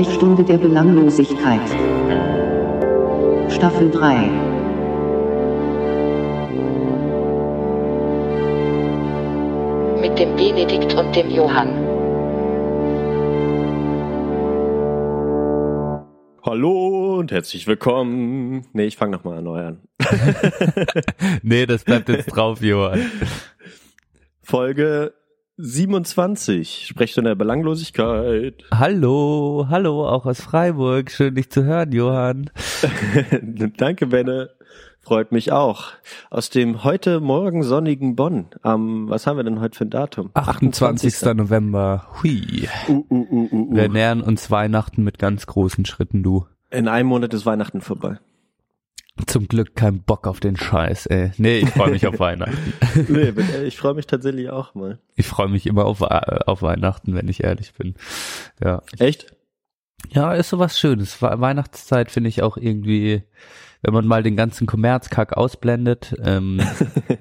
Sprechstunde der Belanglosigkeit. Staffel 3. Mit dem Benedikt und dem Johann. Hallo und herzlich willkommen. Nee, ich fange nochmal neu an. nee, das bleibt jetzt drauf, Johann. Folge 27, Sprechstunde der Belanglosigkeit. Hallo, hallo, auch aus Freiburg. Schön, dich zu hören, Johann. Danke, Benne. Freut mich auch. Aus dem heute morgen sonnigen Bonn. Am, was haben wir denn heute für ein Datum? 28. 28. November. Hui. Uh, uh, uh, uh, uh. Wir nähern uns Weihnachten mit ganz großen Schritten, du. In einem Monat ist Weihnachten vorbei. Zum Glück kein Bock auf den Scheiß, ey. Nee, ich freue mich auf Weihnachten. nee, ich freue mich tatsächlich auch mal. Ich freue mich immer auf, äh, auf Weihnachten, wenn ich ehrlich bin. Ja. Echt? Ja, ist sowas Schönes. Weihnachtszeit finde ich auch irgendwie, wenn man mal den ganzen Kommerzkack ausblendet, ähm,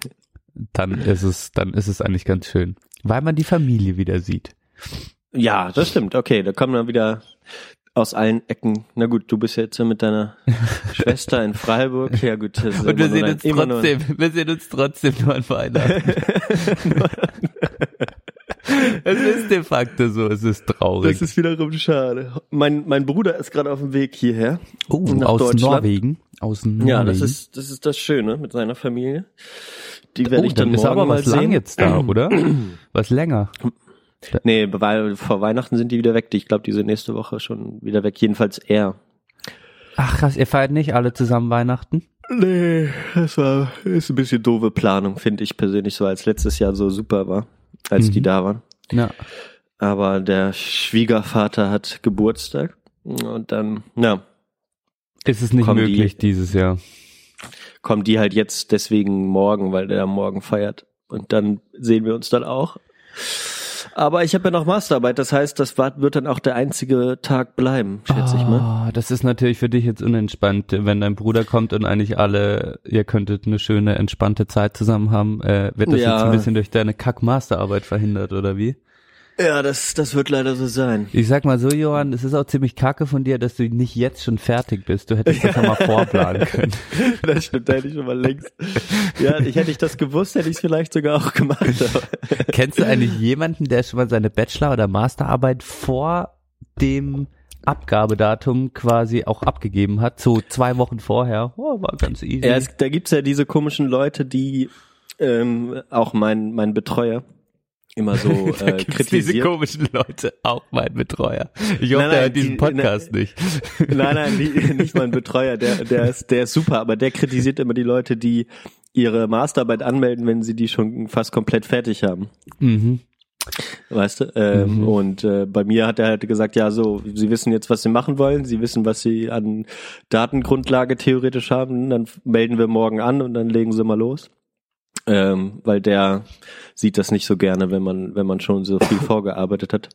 dann ist es, dann ist es eigentlich ganz schön. Weil man die Familie wieder sieht. Ja, das stimmt. Okay, da kommen dann wieder aus allen Ecken. Na gut, du bist jetzt mit deiner Schwester in Freiburg. Ja gut. Das ist Und wir sehen uns trotzdem, wir sehen uns trotzdem nur an Weihnachten. es ist de facto so, es ist traurig. Das ist wiederum schade. Mein, mein Bruder ist gerade auf dem Weg hierher. Oh, aus Norwegen. Aus Norwegen. Ja, das ist, das ist das Schöne mit seiner Familie. Die werde oh, ich dann, dann morgen ist aber mal was sehen. lang jetzt da, oder? was länger. Nee, weil vor Weihnachten sind die wieder weg. Ich glaube, die sind nächste Woche schon wieder weg. Jedenfalls er. Ach krass, ihr feiert nicht alle zusammen Weihnachten? Nee, das war ist ein bisschen doofe Planung, finde ich persönlich, so als letztes Jahr so super war, als Mhm. die da waren. Ja. Aber der Schwiegervater hat Geburtstag und dann, ja, Ist es nicht möglich die- dieses Jahr? kommen die halt jetzt deswegen morgen, weil der morgen feiert. Und dann sehen wir uns dann auch. Aber ich habe ja noch Masterarbeit, das heißt, das wird dann auch der einzige Tag bleiben, schätze ich mal. Oh, das ist natürlich für dich jetzt unentspannt, wenn dein Bruder kommt und eigentlich alle, ihr könntet eine schöne, entspannte Zeit zusammen haben. Äh, wird das Ja. jetzt ein bisschen durch deine Kack-Masterarbeit verhindert, oder wie? Ja, das, das wird leider so sein. Ich sag mal so, Johann, es ist auch ziemlich kacke von dir, dass du nicht jetzt schon fertig bist. Du hättest das ja mal vorplanen können. Das stimmt, da hätte ich schon mal längst. Ja, ich hätte ich das gewusst, hätte ich es vielleicht sogar auch gemacht. Aber Kennst du eigentlich jemanden, der schon mal seine Bachelor- oder Masterarbeit vor dem Abgabedatum quasi auch abgegeben hat? So zwei Wochen vorher. Oh, war ganz easy. ja, es, da gibt's ja diese komischen Leute, die ähm, auch mein, mein Betreuer immer so äh, gibt's diese kritisiert. komischen Leute, auch mein Betreuer. Ich hoffe, Nein, nein, hört diesen die- Podcast nicht. Nein, nein, die, nicht mein Betreuer, der, der ist, der ist super, aber der kritisiert immer die Leute, die ihre Masterarbeit anmelden, wenn sie die schon fast komplett fertig haben. Mhm. Weißt du? Ähm, Mhm. Und äh, bei mir hat er halt gesagt, ja, so, sie wissen jetzt, was sie machen wollen, sie wissen, was sie an Datengrundlage theoretisch haben, dann melden wir morgen an und dann legen sie mal los. Ähm, weil der sieht das nicht so gerne, wenn man, wenn man schon so viel vorgearbeitet hat.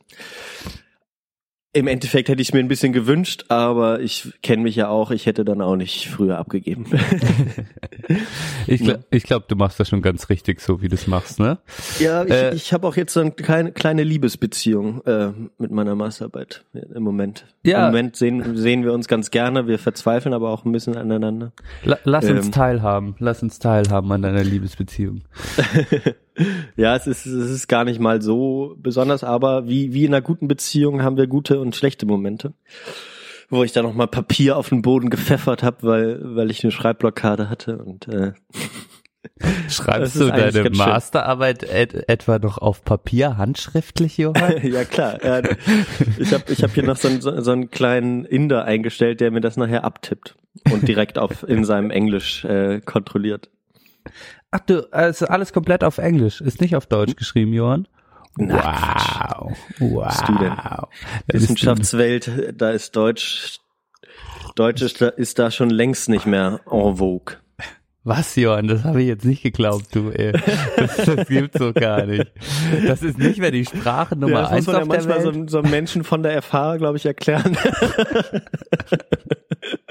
Im Endeffekt hätte ich mir ein bisschen gewünscht, aber ich kenne mich ja auch, ich hätte dann auch nicht früher abgegeben. Ich, gl ich glaube, du machst das schon ganz richtig, so wie du es machst, ne? Ja, ich, Äh, ich habe auch jetzt so eine kleine, kleine Liebesbeziehung äh, mit meiner Masterarbeit im Moment. Ja. Im Moment sehen, sehen wir uns ganz gerne, wir verzweifeln aber auch ein bisschen aneinander. La lass uns Ähm. teilhaben, lass uns teilhaben an deiner Liebesbeziehung. Ja, es ist, es ist gar nicht mal so besonders, aber wie, wie in einer guten Beziehung haben wir gute und schlechte Momente. Wo ich dann noch mal Papier auf den Boden gepfeffert habe, weil, weil ich eine Schreibblockade hatte und äh, Schreibst du deine. Masterarbeit et etwa noch auf Papier, handschriftlich, Johann? ja klar. Ich habe ich hab hier noch so einen, so, so einen kleinen Inder eingestellt, der mir das nachher abtippt und direkt auf in seinem Englisch äh, kontrolliert. Ach du, also alles komplett auf Englisch, ist nicht auf Deutsch geschrieben, Johann? Wow. Wow. Du Wissenschaftswelt, da ist Deutsch, Deutsch ist da, ist da schon längst nicht mehr en vogue. Was, Johann? Das habe ich jetzt nicht geglaubt, du, ey. Das, das gibt's so gar nicht. Das ist nicht mehr die Sprache Nummer Ja, das muss eins man ja auf der manchmal so, Welt. so einem Menschen von der FH, glaube ich, erklären.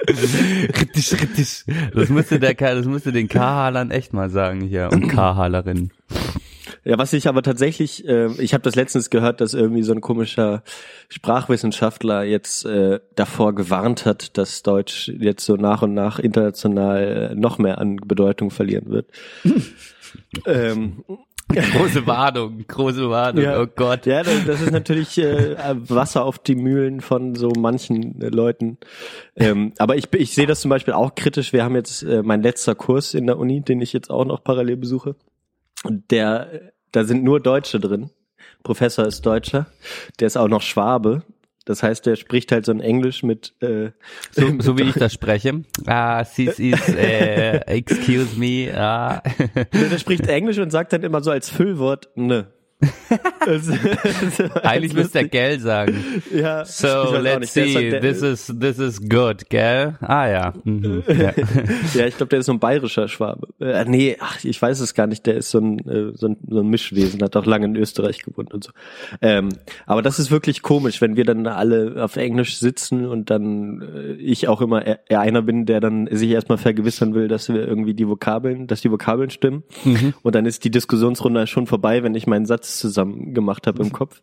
Rittisch, rittisch. Das musste der, das musste den K-Halern echt mal sagen hier und K-Halerinnen. Ja, was ich aber tatsächlich, äh, ich habe das letztens gehört, dass irgendwie so ein komischer Sprachwissenschaftler jetzt äh, davor gewarnt hat, dass Deutsch jetzt so nach und nach international noch mehr an Bedeutung verlieren wird. ähm, Große Warnung, große Warnung, Ja. oh Gott. ja, das, ist natürlich äh, Wasser auf die Mühlen von so manchen äh, Leuten. Ähm, aber ich, ich sehe das zum Beispiel auch kritisch. Wir haben jetzt äh, mein letzter Kurs in der Uni, den ich jetzt auch noch parallel besuche. Und der, da sind nur Deutsche drin. Professor ist Deutscher. Der ist auch noch Schwabe. Das heißt, der spricht halt so ein Englisch mit. Äh, So, so wie ich das spreche. Ah, this is, äh, excuse me, ah. der spricht Englisch und sagt dann immer so als Füllwort ne. Das- das- Eigentlich müsste er gell sagen. ja, So, let's see, halt der- this is, this is good, gell? Ah ja. Mhm. ja. Ja, ich glaube, der ist so ein bayerischer Schwabe. Äh, nee, ach, ich weiß es gar nicht. Der ist so ein, äh, so ein, so ein Mischwesen, hat auch lange in Österreich gewohnt und so. Ähm, aber das ist wirklich komisch, wenn wir dann alle auf Englisch sitzen und dann äh, ich auch immer eher einer bin, der dann sich erstmal vergewissern will, dass wir irgendwie die Vokabeln, dass die Vokabeln stimmen. Und dann ist die Diskussionsrunde schon vorbei, wenn ich meinen Satz zusammen gemacht habe im Kopf.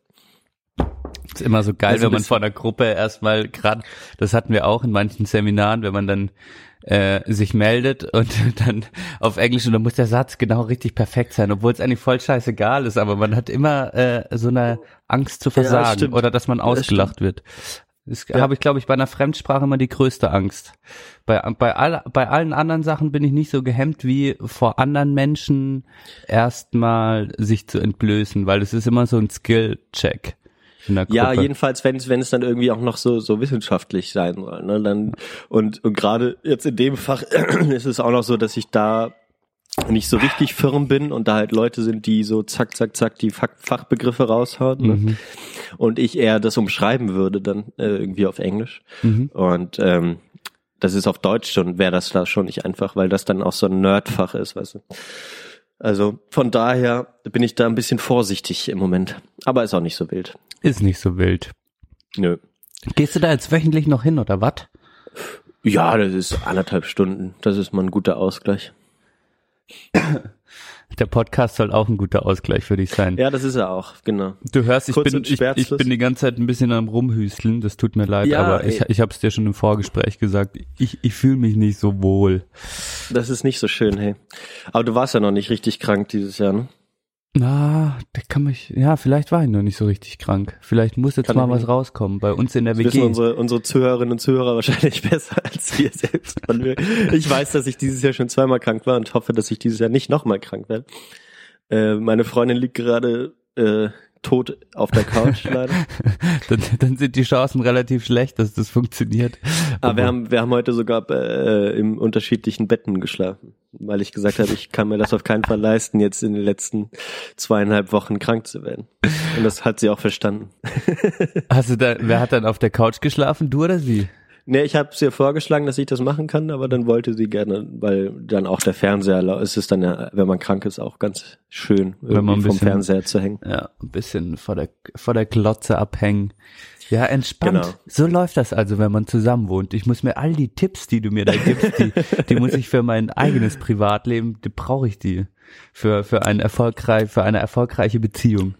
Ist immer so geil, Also wenn man das- vor einer Gruppe erstmal gerade, das hatten wir auch in manchen Seminaren, wenn man dann äh, sich meldet und dann auf Englisch und dann muss der Satz genau richtig perfekt sein, obwohl es eigentlich voll scheißegal ist, aber man hat immer äh, so eine Angst zu versagen stimmt. oder dass man Das ausgelacht wird. Das Ja. habe ich, glaube ich, bei einer Fremdsprache immer die größte Angst. Bei, bei, all, bei allen anderen Sachen bin ich nicht so gehemmt wie vor anderen Menschen erstmal sich zu entblößen, weil es ist immer so ein Skill-Check. Ja, jedenfalls, wenn es wenn es dann irgendwie auch noch so so wissenschaftlich sein soll, ne, dann und und gerade jetzt in dem Fach ist es auch noch so, dass ich da nicht so richtig firm bin und da halt Leute sind, die so zack zack zack die Fach Fachbegriffe raushauen ne? Mhm. und ich eher das umschreiben würde dann äh, irgendwie auf Englisch Mhm. und ähm, das ist auf Deutsch schon wäre das da schon nicht einfach, weil das dann auch so ein Nerdfach ist, weißt du. Also von daher bin ich da ein bisschen vorsichtig im Moment, aber ist auch nicht so wild. Ist nicht so wild. Nö. Gehst du da jetzt wöchentlich noch hin oder was? Ja, das ist anderthalb Stunden. Das ist mal ein guter Ausgleich. Der Podcast soll auch ein guter Ausgleich für dich sein. Ja, das ist er auch, genau. Du hörst, ich Kurz bin, ich, ich bin die ganze Zeit ein bisschen am Rumhüsteln, das tut mir leid, Ja, aber ich, ey. ich habe es dir schon im Vorgespräch gesagt, ich, ich fühle mich nicht so wohl. Das ist nicht so schön, hey. Aber du warst ja noch nicht richtig krank dieses Jahr, ne? Na, da kann mich, ja, vielleicht war ich noch nicht so richtig krank. Vielleicht muss jetzt Kann mal was rauskommen. Bei uns in der Das wissen WG. unsere, unsere Zuhörerinnen und Zuhörer wahrscheinlich besser als wir selbst. Ich weiß, dass ich dieses Jahr schon zweimal krank war und hoffe, dass ich dieses Jahr nicht nochmal krank werde. Äh, meine Freundin liegt gerade äh, tot auf der Couch leider. dann, dann sind die Chancen relativ schlecht, dass das funktioniert. Aber wir haben, wir haben heute sogar äh, im unterschiedlichen Betten geschlafen, weil ich gesagt habe, ich kann mir das auf keinen Fall leisten, jetzt in den letzten zweieinhalb Wochen krank zu werden. Und das hat sie auch verstanden. Hast du da, wer hat dann auf der Couch geschlafen, du oder sie? Nee, ich habe ihr vorgeschlagen, dass ich das machen kann, aber dann wollte sie gerne, weil dann auch der Fernseher, es ist dann ja, wenn man krank ist, auch ganz schön, Wenn man irgendwie ein vom bisschen- Fernseher zu hängen. Ja, ein bisschen vor der, vor der Glotze abhängen. Ja, entspannt. Genau. So läuft das also, wenn man zusammen wohnt. Ich muss mir all die Tipps, die du mir da gibst, die, die muss ich für mein eigenes Privatleben, die brauche ich die. Für, für ein erfolgreich, für eine erfolgreiche Beziehung.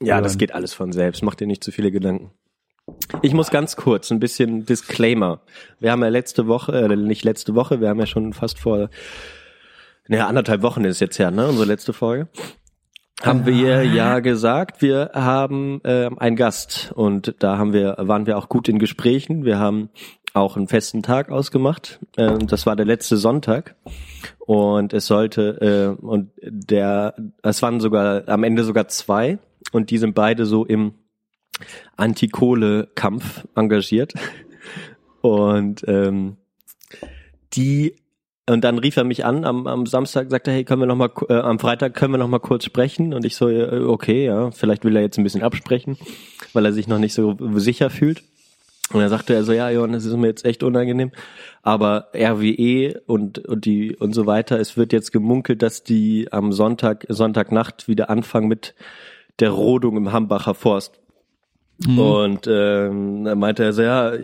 Ja, Ja. das geht alles von selbst. Mach dir nicht zu viele Gedanken. Ich muss ganz kurz ein bisschen Disclaimer. Wir haben ja letzte Woche, äh, nicht letzte Woche, wir haben ja schon fast vor, naja, anderthalb Wochen ist jetzt ja, ne, unsere letzte Folge. Haben wir ja gesagt, wir haben äh, einen Gast und da haben wir, waren wir auch gut in Gesprächen. Wir haben auch einen festen Tag ausgemacht. Ähm, das war der letzte Sonntag und es sollte äh, und der, es waren sogar am Ende sogar zwei und die sind beide so im Anti-Kohle-Kampf engagiert und ähm, die Und dann rief er mich an am, am Samstag, sagte, hey, können wir noch mal, äh, am Freitag können wir noch mal kurz sprechen? Und ich so, äh, okay, ja, vielleicht will er jetzt ein bisschen absprechen, weil er sich noch nicht so sicher fühlt. Und dann sagte er so, ja, Johann, das ist mir jetzt echt unangenehm. Aber RWE und, und die und so weiter, es wird jetzt gemunkelt, dass die am Sonntag, Sonntagnacht wieder anfangen mit der Rodung im Hambacher Forst. Mhm. Und ähm, dann meinte er so, ja,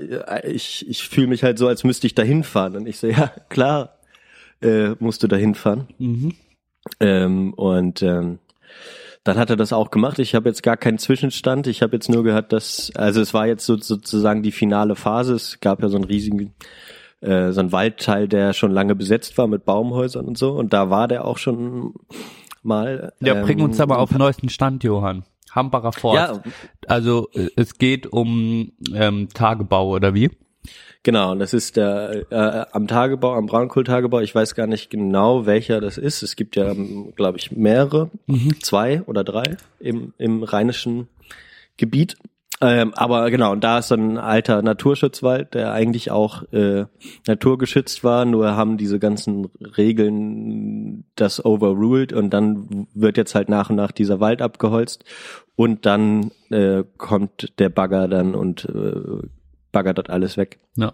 ich, ich fühle mich halt so, als müsste ich da hinfahren. Und ich so, ja, klar, äh, musst du da hinfahren. Mhm. Ähm, und ähm, dann hat er das auch gemacht. Ich habe jetzt gar keinen Zwischenstand. Ich habe jetzt nur gehört, dass, also es war jetzt so, sozusagen die finale Phase. Es gab ja so einen riesigen, äh, so einen Waldteil, der schon lange besetzt war mit Baumhäusern und so. Und da war der auch schon mal. Ja, bring uns ähm, aber auf den neuesten Stand, Johann. Hambacher Forst. Ja, Also äh, es geht um ähm, Tagebau oder wie? Genau, und das ist der äh, am Tagebau, am Braunkohltagebau. Ich weiß gar nicht genau, welcher das ist. Es gibt ja, glaube ich, mehrere, zwei oder drei im, im rheinischen Gebiet. Ähm, aber genau, und da ist so ein alter Naturschutzwald, der eigentlich auch äh, naturgeschützt war, nur haben diese ganzen Regeln das overruled und dann wird jetzt halt nach und nach dieser Wald abgeholzt und dann äh, kommt der Bagger dann und äh, baggert das alles weg. Ja.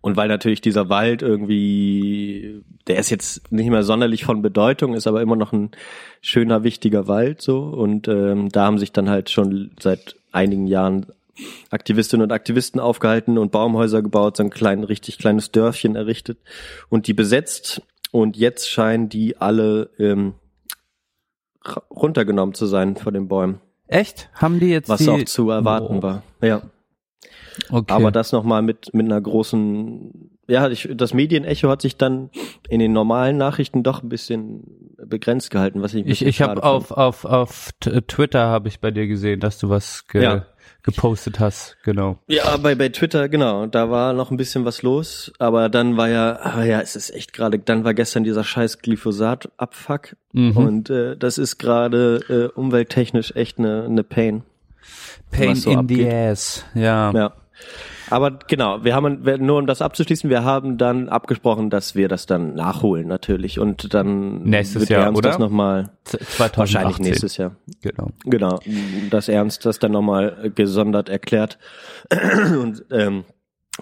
Und weil natürlich dieser Wald irgendwie, der ist jetzt nicht mehr sonderlich von Bedeutung, ist aber immer noch ein schöner, wichtiger Wald so. Und ähm, da haben sich dann halt schon seit einigen Jahren Aktivistinnen und Aktivisten aufgehalten und Baumhäuser gebaut, so ein klein, richtig kleines Dörfchen errichtet und die besetzt. Und jetzt scheinen die alle ähm, runtergenommen zu sein von den Bäumen, Echt? Haben die jetzt was die, auch zu erwarten Oh, war. Ja. Okay. Aber das nochmal mit, mit einer großen, ja, ich, das Medienecho hat sich dann in den normalen Nachrichten doch ein bisschen begrenzt gehalten, was ich ich ich habe auf auf auf T- Twitter habe ich bei dir gesehen, dass du was ge Ja. gepostet hast. Genau. Ja, bei, bei Twitter, genau, da war noch ein bisschen was los, aber dann war ja, ah ja, es ist echt gerade, dann war gestern dieser scheiß Glyphosat-Abfuck Mhm. und äh, das ist gerade äh, umwelttechnisch echt eine, eine Pain. Pain so in the abgeht. ass. Ja. Ja. Aber genau, wir haben, nur um das abzuschließen, wir haben dann abgesprochen, dass wir das dann nachholen natürlich und dann Nächstes wird Jahr, Ernst oder? das nochmal, Z- 2018. wahrscheinlich nächstes Jahr. Genau. Genau, dass Ernst das dann nochmal gesondert erklärt. Und ähm,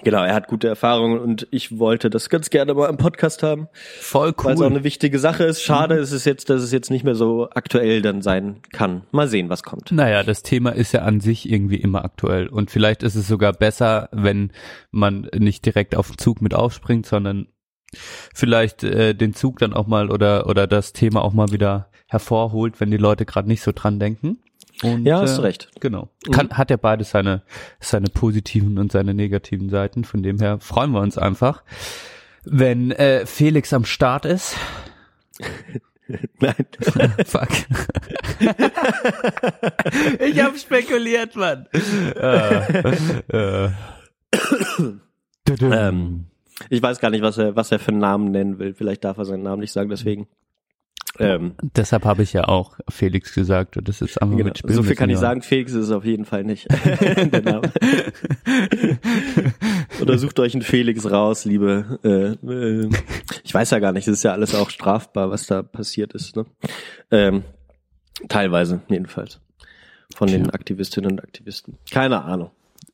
genau, er hat gute Erfahrungen und ich wollte das ganz gerne mal im Podcast haben, Voll weil es auch cool. eine wichtige Sache ist. Schade ist es jetzt, dass es jetzt nicht mehr so aktuell dann sein kann. Mal sehen, was kommt. Naja, das Thema ist ja an sich irgendwie immer aktuell. Und vielleicht ist es sogar besser, wenn man nicht direkt auf den Zug mit aufspringt, sondern vielleicht äh, den Zug dann auch mal oder, oder das Thema auch mal wieder hervorholt, wenn die Leute gerade nicht so dran denken. Und, Ja, hast äh, recht. Genau. Kann, hat ja beides seine, seine positiven und seine negativen Seiten. Von dem her freuen wir uns einfach, wenn äh, Felix am Start ist. Nein. Fuck. ich hab spekuliert, Mann. äh, äh. Ähm, ich weiß gar nicht, was er, was er für einen Namen nennen will. Vielleicht darf er seinen Namen nicht sagen, deswegen. Ähm, Deshalb habe ich ja auch Felix gesagt und das ist einfach genau. mit Spielen So viel kann ich sagen, Felix ist es auf jeden Fall nicht. Der Name. Oder sucht euch einen Felix raus, liebe. Äh, äh, ich weiß ja gar nicht, es ist ja alles auch strafbar, was da passiert ist. Ne? Ähm, teilweise jedenfalls. Von den. Aktivistinnen und Aktivisten. Keine Ahnung.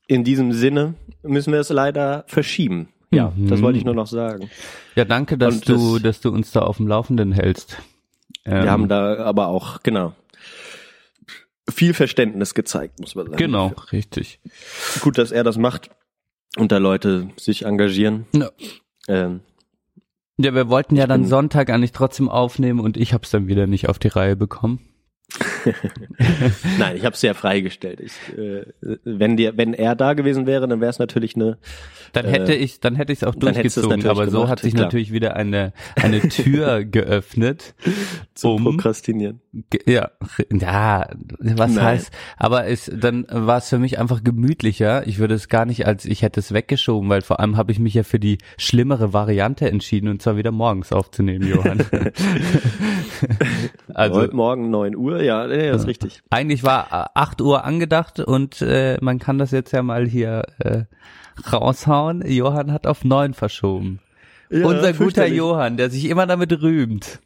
In diesem Sinne müssen wir es leider verschieben. Ja, Mhm. das wollte ich nur noch sagen. Ja, danke, dass Und du, das- dass du uns da auf dem Laufenden hältst. Ähm, Wir haben da aber auch, genau, viel Verständnis gezeigt, muss man sagen. genau, richtig. Gut, dass er das macht und da Leute sich engagieren. Ja. Ähm, Ja, wir wollten ja dann Sonntag eigentlich trotzdem aufnehmen und ich hab's dann wieder nicht auf die Reihe bekommen. nein, ich habe es ja freigestellt. Ich, äh, wenn, dir, wenn er da gewesen wäre, dann wäre es natürlich eine. Dann Äh, hätte ich, dann hätte ich es auch durchgezogen, aber so gemacht, hat sich klar. natürlich wieder eine eine Tür geöffnet. Zu um prokrastinieren. Ja, ja, was Nein. heißt, aber es, dann war es für mich einfach gemütlicher. Ich würde es gar nicht als, ich hätte es weggeschoben, weil vor allem habe ich mich ja für die schlimmere Variante entschieden und zwar wieder morgens aufzunehmen, Johann. also Heute Morgen 9 Uhr, ja, nee, das ist richtig. eigentlich war äh, 8 Uhr angedacht und äh, man kann das jetzt ja mal hier äh, raushauen. Johann hat auf 9 verschoben. Ja, Unser guter. Johann, der sich immer damit rühmt.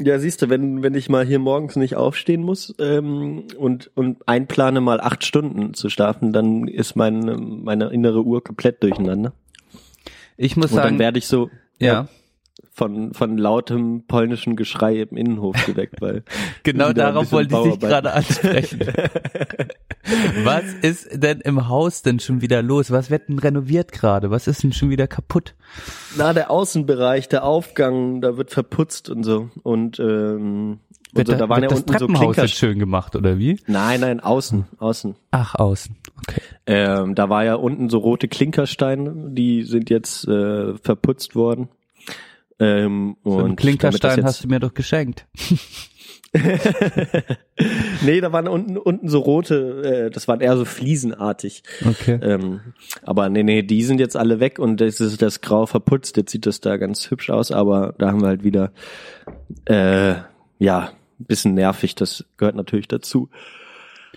Ja, siehst du, wenn, wenn ich mal hier morgens nicht aufstehen muss ähm, und, und einplane mal acht Stunden zu schlafen, dann ist meine, meine innere Uhr komplett durcheinander. Ich muss Und dann sagen, werde ich so ja, von, von lautem polnischen Geschrei im Innenhof geweckt, weil genau darauf wollte ich dich gerade ansprechen. Was ist denn im Haus denn schon wieder los? Was wird denn renoviert gerade? Was ist denn schon wieder kaputt? Na, der Außenbereich, der Aufgang, da wird verputzt und so. Und, ähm, und so, da, da waren ja das unten so Treppenhaus Klinker. jetzt schön gemacht, oder wie? Nein, nein, außen, außen. Ach, außen. Okay. Ähm, da war ja unten so rote Klinkersteine, die sind jetzt äh, verputzt worden. Ähm, So und einen Klinkerstein hast du mir doch geschenkt. nee, da waren unten unten so rote, äh, das waren eher so fliesenartig. Okay. Ähm, aber nee, nee, die sind jetzt alle weg und das ist das Grau verputzt. Jetzt sieht das da ganz hübsch aus, aber da haben wir halt wieder, äh, ja, ein bisschen nervig. Das gehört natürlich dazu.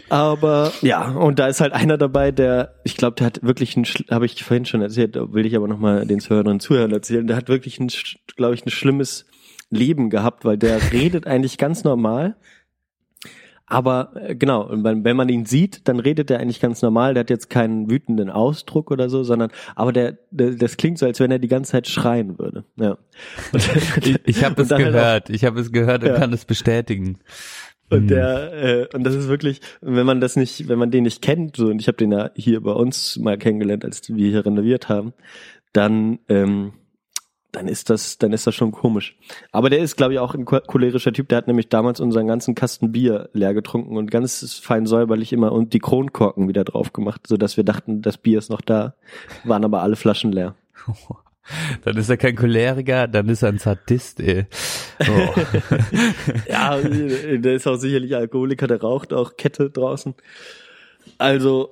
Aber ja, und da ist halt einer dabei, der, ich glaube, der hat wirklich ein, habe ich vorhin schon erzählt, will ich aber nochmal den Zuhörern und Zuhörern erzählen, der hat wirklich ein, glaube ich, ein schlimmes Leben gehabt, weil der redet eigentlich ganz normal. Aber äh, genau, wenn man ihn sieht, dann redet er eigentlich ganz normal. Der hat jetzt keinen wütenden Ausdruck oder so, sondern aber der, der das klingt so, als wenn er die ganze Zeit schreien würde. Ja. Und, Ich, ich habe es halt auch- gehört. Ich habe es gehört und kann es bestätigen. Und Hm. der äh, und das ist wirklich, wenn man das nicht, wenn man den nicht kennt, so und ich habe den ja hier bei uns mal kennengelernt, als wir hier renoviert haben, dann ähm, dann ist das, dann ist das schon komisch. Aber der ist, glaube ich, auch ein cho- cholerischer Typ. Der hat nämlich damals unseren ganzen Kasten Bier leer getrunken und ganz fein säuberlich immer und die Kronkorken wieder drauf gemacht, so dass wir dachten, das Bier ist noch da, waren aber alle Flaschen leer. Dann ist er kein Choleriker, dann ist er ein Sadist, ey. Oh. Ja, der ist auch sicherlich Alkoholiker, der raucht auch Kette draußen. Also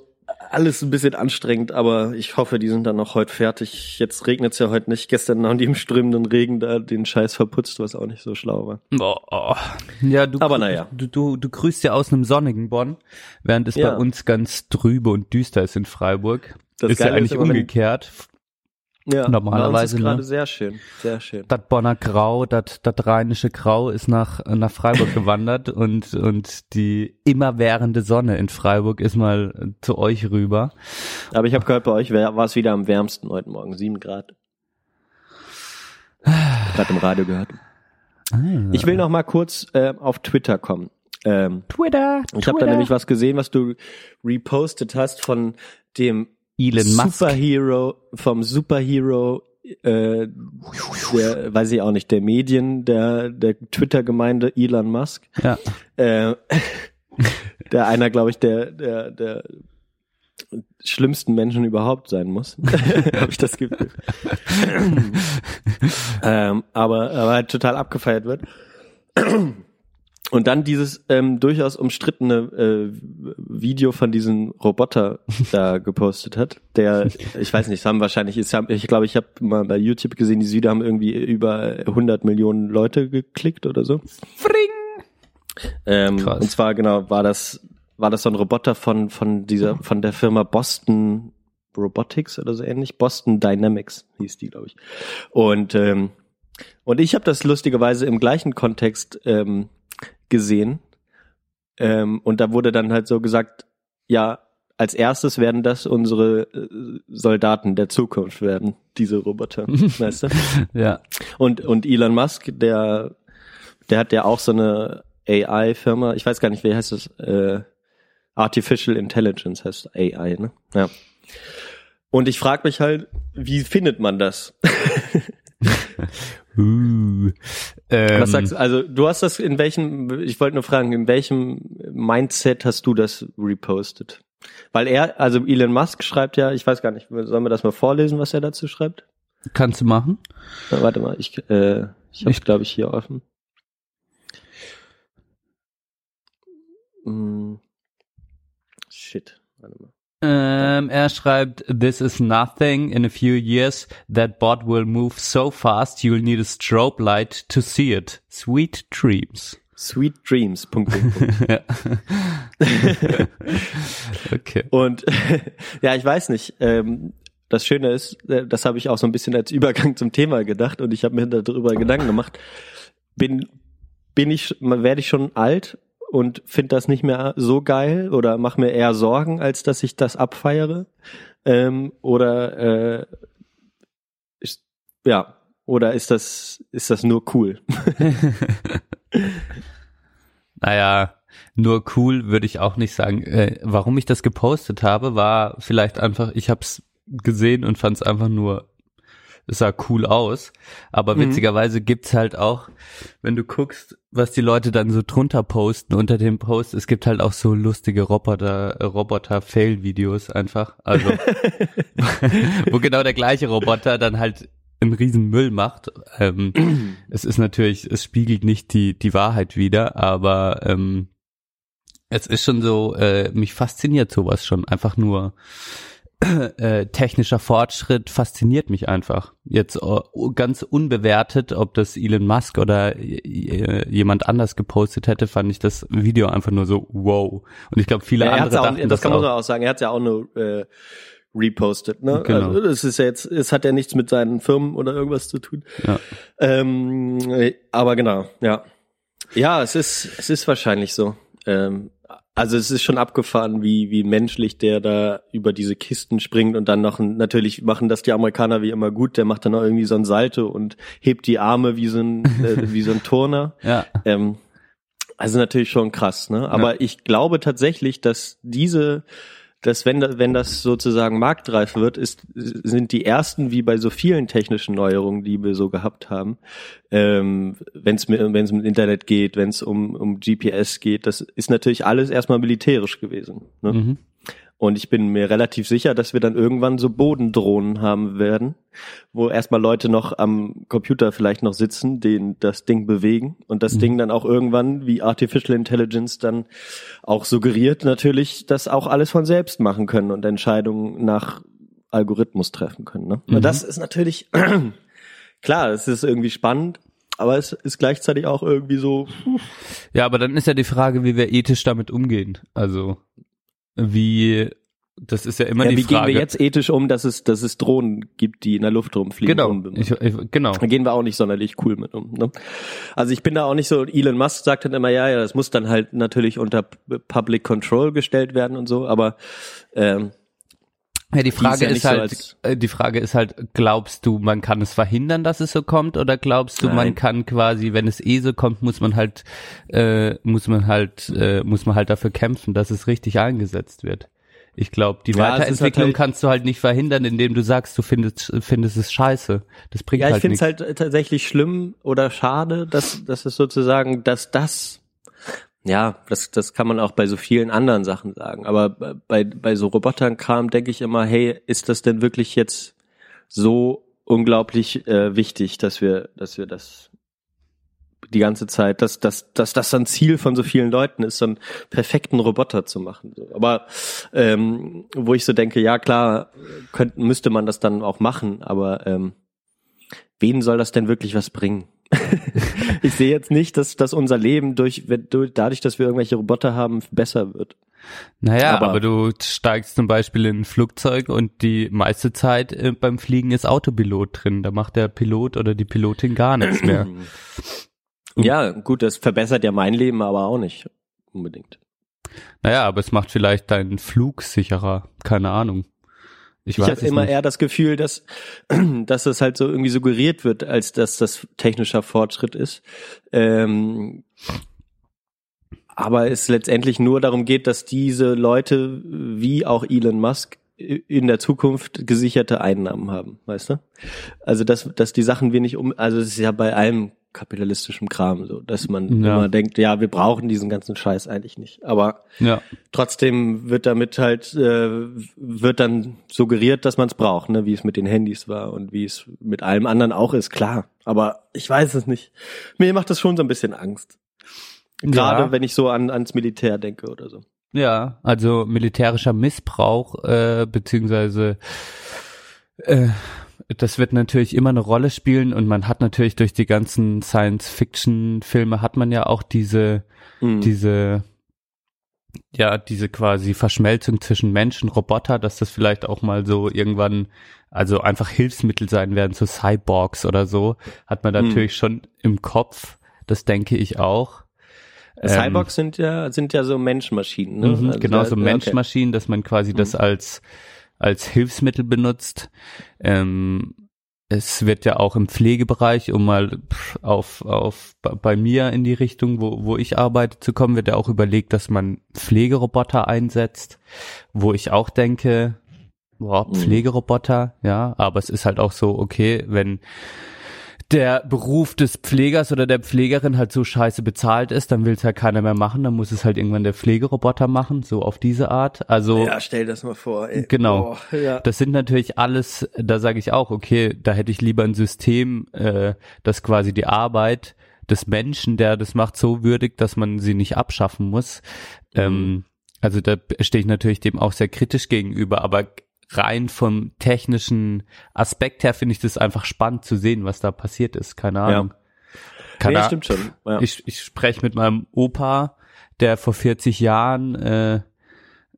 alles ein bisschen anstrengend, aber ich hoffe, die sind dann noch heute fertig. Jetzt regnet's ja heute nicht. Gestern haben die im strömenden Regen da den Scheiß verputzt, was auch nicht so schlau war. Oh, oh. Ja, du, Aber naja. du, du, du grüßt ja aus einem sonnigen Bonn, während es Ja. bei uns ganz trübe und düster ist in Freiburg. Das ist ja Geile eigentlich ist umgekehrt. Ja, Normalerweise, bei ist gerade ne? sehr schön, sehr schön. Das Bonner Grau, das rheinische Grau ist nach, nach Freiburg gewandert und, und die immerwährende Sonne in Freiburg ist mal zu euch rüber. Aber ich habe gehört, bei euch war es wieder am wärmsten heute Morgen, sieben Grad. Gerade im Radio gehört. Ich will noch mal kurz äh, auf Twitter kommen. Ähm, Twitter, ich habe da nämlich was gesehen, was du repostet hast von dem Elon Musk. Superhero, vom Superhero, äh, der, weiß ich auch nicht, der Medien, der, der Twitter-Gemeinde Elon Musk. Ja. Äh, der einer, glaube ich, der, der, der schlimmsten Menschen überhaupt sein muss. Habe ich das Gefühl. ähm, aber, aber halt total abgefeiert wird. Und dann dieses ähm, durchaus umstrittene äh, Video von diesem Roboter da gepostet hat, der, ich weiß nicht, es haben wahrscheinlich, es haben, ich glaube, ich habe mal bei YouTube gesehen, diese Video haben irgendwie über 100 Millionen Leute geklickt oder so. Ähm, Krass. und zwar genau war das war das so ein Roboter von von dieser von der Firma Boston Robotics oder so ähnlich Boston Dynamics hieß die glaube ich und ähm, und ich habe das lustigerweise im gleichen Kontext ähm, gesehen ähm, und da wurde dann halt so gesagt ja als erstes werden das unsere äh, Soldaten der Zukunft werden diese Roboter weißt du Ja. und, und Elon Musk, der, der hat ja auch so eine AI-Firma, ich weiß gar nicht, wie heißt das? Äh, Artificial Intelligence heißt AI, ne? Ja. Und ich frage mich halt, wie findet man das? Uh. Ähm, Was sagst du? Also du hast das in welchem, ich wollte nur fragen, in welchem Mindset hast du das repostet? Weil er, also Elon Musk schreibt ja, ich weiß gar nicht, sollen wir das mal vorlesen, was er dazu schreibt? Kannst du machen? Na, warte mal, ich, äh, ich habe Ich- glaube ich hier offen. Hm. Shit, warte mal. Ähm, er schreibt, this is nothing. In a few years, that bot will move so fast, you'll need a strobe light to see it. Sweet dreams. Sweet Dreams. Punkt, Punkt, Punkt. Okay. Und ja, ich weiß nicht. Ähm, das Schöne ist, äh, das habe ich auch so ein bisschen als Übergang zum Thema gedacht und ich habe mir darüber Gedanken gemacht. Bin bin ich werde ich schon alt und finde das nicht mehr so geil oder mache mir eher Sorgen, als dass ich das abfeiere ähm, oder äh, ist, ja oder ist das ist das nur cool? naja, nur cool würde ich auch nicht sagen. Äh, warum ich das gepostet habe, war vielleicht einfach, ich habe es gesehen und fand es einfach nur, es sah cool aus. Aber mhm. witzigerweise gibt's halt auch, wenn du guckst, was die Leute dann so drunter posten unter dem Post, es gibt halt auch so lustige Roboter, Roboter-Fail-Videos einfach. Also, wo genau der gleiche Roboter dann halt einen riesen Müll macht. Ähm, es ist natürlich, es spiegelt nicht die, die Wahrheit wieder, aber ähm, es ist schon so, äh, mich fasziniert sowas schon. Einfach nur äh, technischer Fortschritt fasziniert mich einfach. Jetzt uh, ganz unbewertet, ob das Elon Musk oder äh, jemand anders gepostet hätte, fand ich das Video einfach nur so wow. Und ich glaube, viele ja, andere auch, dachten das, das kann man auch sagen. Er hat ja auch nur äh, repostet. Ne? Genau. Also das ist ja jetzt, es hat ja nichts mit seinen Firmen oder irgendwas zu tun. Ja. Ähm, aber genau, ja. Ja, es ist, es ist wahrscheinlich so. Ähm, also es ist schon abgefahren, wie, wie menschlich der da über diese Kisten springt und dann noch, natürlich machen das die Amerikaner wie immer gut, der macht dann auch irgendwie so ein Salto und hebt die Arme wie so ein, äh, wie so ein Turner. Ja. Ähm, also natürlich schon krass, ne? Aber ja. ich glaube tatsächlich, dass diese dass wenn, wenn das sozusagen marktreif wird, ist, sind die ersten, wie bei so vielen technischen Neuerungen, die wir so gehabt haben, ähm, wenn es wenn es mit Internet geht, wenn es um, um GPS geht, das ist natürlich alles erstmal militärisch gewesen. Ne? Mhm. Und ich bin mir relativ sicher, dass wir dann irgendwann so Bodendrohnen haben werden, wo erstmal Leute noch am Computer vielleicht noch sitzen, den das Ding bewegen und das mhm. Ding dann auch irgendwann wie Artificial Intelligence dann auch suggeriert natürlich, das auch alles von selbst machen können und Entscheidungen nach Algorithmus treffen können. Ne? Mhm. Und das ist natürlich klar, es ist irgendwie spannend, aber es ist gleichzeitig auch irgendwie so. Ja, aber dann ist ja die Frage, wie wir ethisch damit umgehen. Also wie das ist ja immer ja, die wie Frage. Wie gehen wir jetzt ethisch um, dass es, dass es Drohnen gibt, die in der Luft rumfliegen? Genau, ich, ich, genau. Da gehen wir auch nicht sonderlich cool mit um. Ne? Also ich bin da auch nicht so, Elon Musk sagt dann immer, ja, ja, das muss dann halt natürlich unter Public Control gestellt werden und so, aber ähm, ja, die Frage ist, ja ist halt, so äh, die Frage ist halt, glaubst du, man kann es verhindern, dass es so kommt, oder glaubst du, Nein. man kann quasi, wenn es eh so kommt, muss man halt, äh, muss man halt, äh, muss man halt dafür kämpfen, dass es richtig eingesetzt wird. Ich glaube, die ja, Weiterentwicklung halt kannst du halt nicht verhindern, indem du sagst, du findest, findest es scheiße. Das bringt ja, halt nichts. Ja, ich finde es halt tatsächlich schlimm oder schade, dass, dass es sozusagen, dass das ja, das, das kann man auch bei so vielen anderen Sachen sagen. Aber bei, bei so Roboternkram denke ich immer, hey, ist das denn wirklich jetzt so unglaublich äh, wichtig, dass wir, dass wir das die ganze Zeit, dass, dass, dass das ein Ziel von so vielen Leuten ist, so einen perfekten Roboter zu machen. Aber ähm, wo ich so denke, ja klar, könnte, müsste man das dann auch machen, aber ähm, wen soll das denn wirklich was bringen? ich sehe jetzt nicht, dass, dass unser Leben durch, durch, dadurch, dass wir irgendwelche Roboter haben, besser wird. Naja, aber, aber du steigst zum Beispiel in ein Flugzeug und die meiste Zeit äh, beim Fliegen ist Autopilot drin. Da macht der Pilot oder die Pilotin gar nichts mehr. Ja, gut, das verbessert ja mein Leben aber auch nicht unbedingt. Naja, aber es macht vielleicht deinen Flug sicherer. Keine Ahnung. Ich, ich habe immer nicht. eher das Gefühl, dass, dass das halt so irgendwie suggeriert wird, als dass das technischer Fortschritt ist. Ähm, aber es letztendlich nur darum geht, dass diese Leute wie auch Elon Musk in der Zukunft gesicherte Einnahmen haben, weißt du? Also dass, dass die Sachen wir nicht um, also es ist ja bei allem kapitalistischem Kram, so, dass man ja. immer denkt, ja, wir brauchen diesen ganzen Scheiß eigentlich nicht. Aber ja. trotzdem wird damit halt, äh, wird dann suggeriert, dass man es braucht, ne, wie es mit den Handys war und wie es mit allem anderen auch ist, klar. Aber ich weiß es nicht. Mir macht das schon so ein bisschen Angst. Gerade ja. wenn ich so an, ans Militär denke oder so. Ja, also militärischer Missbrauch, äh, beziehungsweise äh, das wird natürlich immer eine Rolle spielen und man hat natürlich durch die ganzen Science-Fiction-Filme hat man ja auch diese, mhm. diese, ja, diese quasi Verschmelzung zwischen Mensch und Roboter, dass das vielleicht auch mal so irgendwann, also einfach Hilfsmittel sein werden, so Cyborgs oder so, hat man Hm. natürlich schon im Kopf. Das denke ich auch. Ähm, Cyborgs sind ja, sind ja so Menschmaschinen, ne? Mhm, Also genau, so Menschmaschinen, dass man quasi das als, als Hilfsmittel benutzt. Ähm, es wird ja auch im Pflegebereich, um mal auf, auf bei mir in die Richtung, wo, wo ich arbeite, zu kommen, wird ja auch überlegt, dass man Pflegeroboter einsetzt, wo ich auch denke, boah, Mhm. Pflegeroboter, ja, aber es ist halt auch so, okay, wenn der Beruf des Pflegers oder der Pflegerin halt so scheiße bezahlt ist, dann will es halt keiner mehr machen, dann muss es halt irgendwann der Pflegeroboter machen, so auf diese Art. Also Ja, stell das mal vor. Ey. Genau. Boah, ja. das sind natürlich alles, da sage ich auch, okay, da hätte ich lieber ein System, äh, das quasi die Arbeit des Menschen, der das macht, so würdigt, dass man sie nicht abschaffen muss. Ähm, also da stehe ich natürlich dem auch sehr kritisch gegenüber, aber rein vom technischen Aspekt her finde ich das einfach spannend zu sehen, was da passiert ist. Keine Ahnung. Keine nee, stimmt schon. Ja. Ich, ich spreche mit meinem Opa, der vor 40 Jahren äh,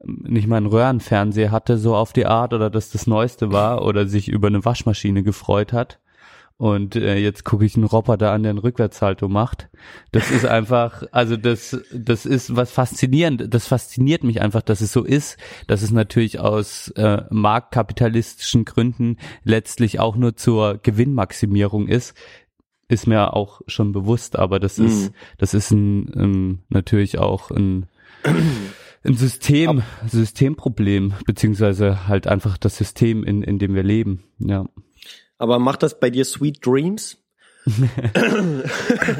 nicht mal einen Röhrenfernseher hatte, so auf die Art, oder dass das Neueste war, oder sich über eine Waschmaschine gefreut hat. Und äh, jetzt gucke ich einen Roboter an, der einen Rückwärtssalto macht. Das ist einfach, also das, das ist was faszinierend. Das fasziniert mich einfach, dass es so ist, dass es natürlich aus äh, marktkapitalistischen Gründen letztlich auch nur zur Gewinnmaximierung ist ist mir auch schon bewusst, aber das Mhm. ist, das ist ein, ähm, natürlich auch ein, ein System, Systemproblem, beziehungsweise halt einfach das System, in, in dem wir leben, ja. Aber macht das bei dir Sweet Dreams?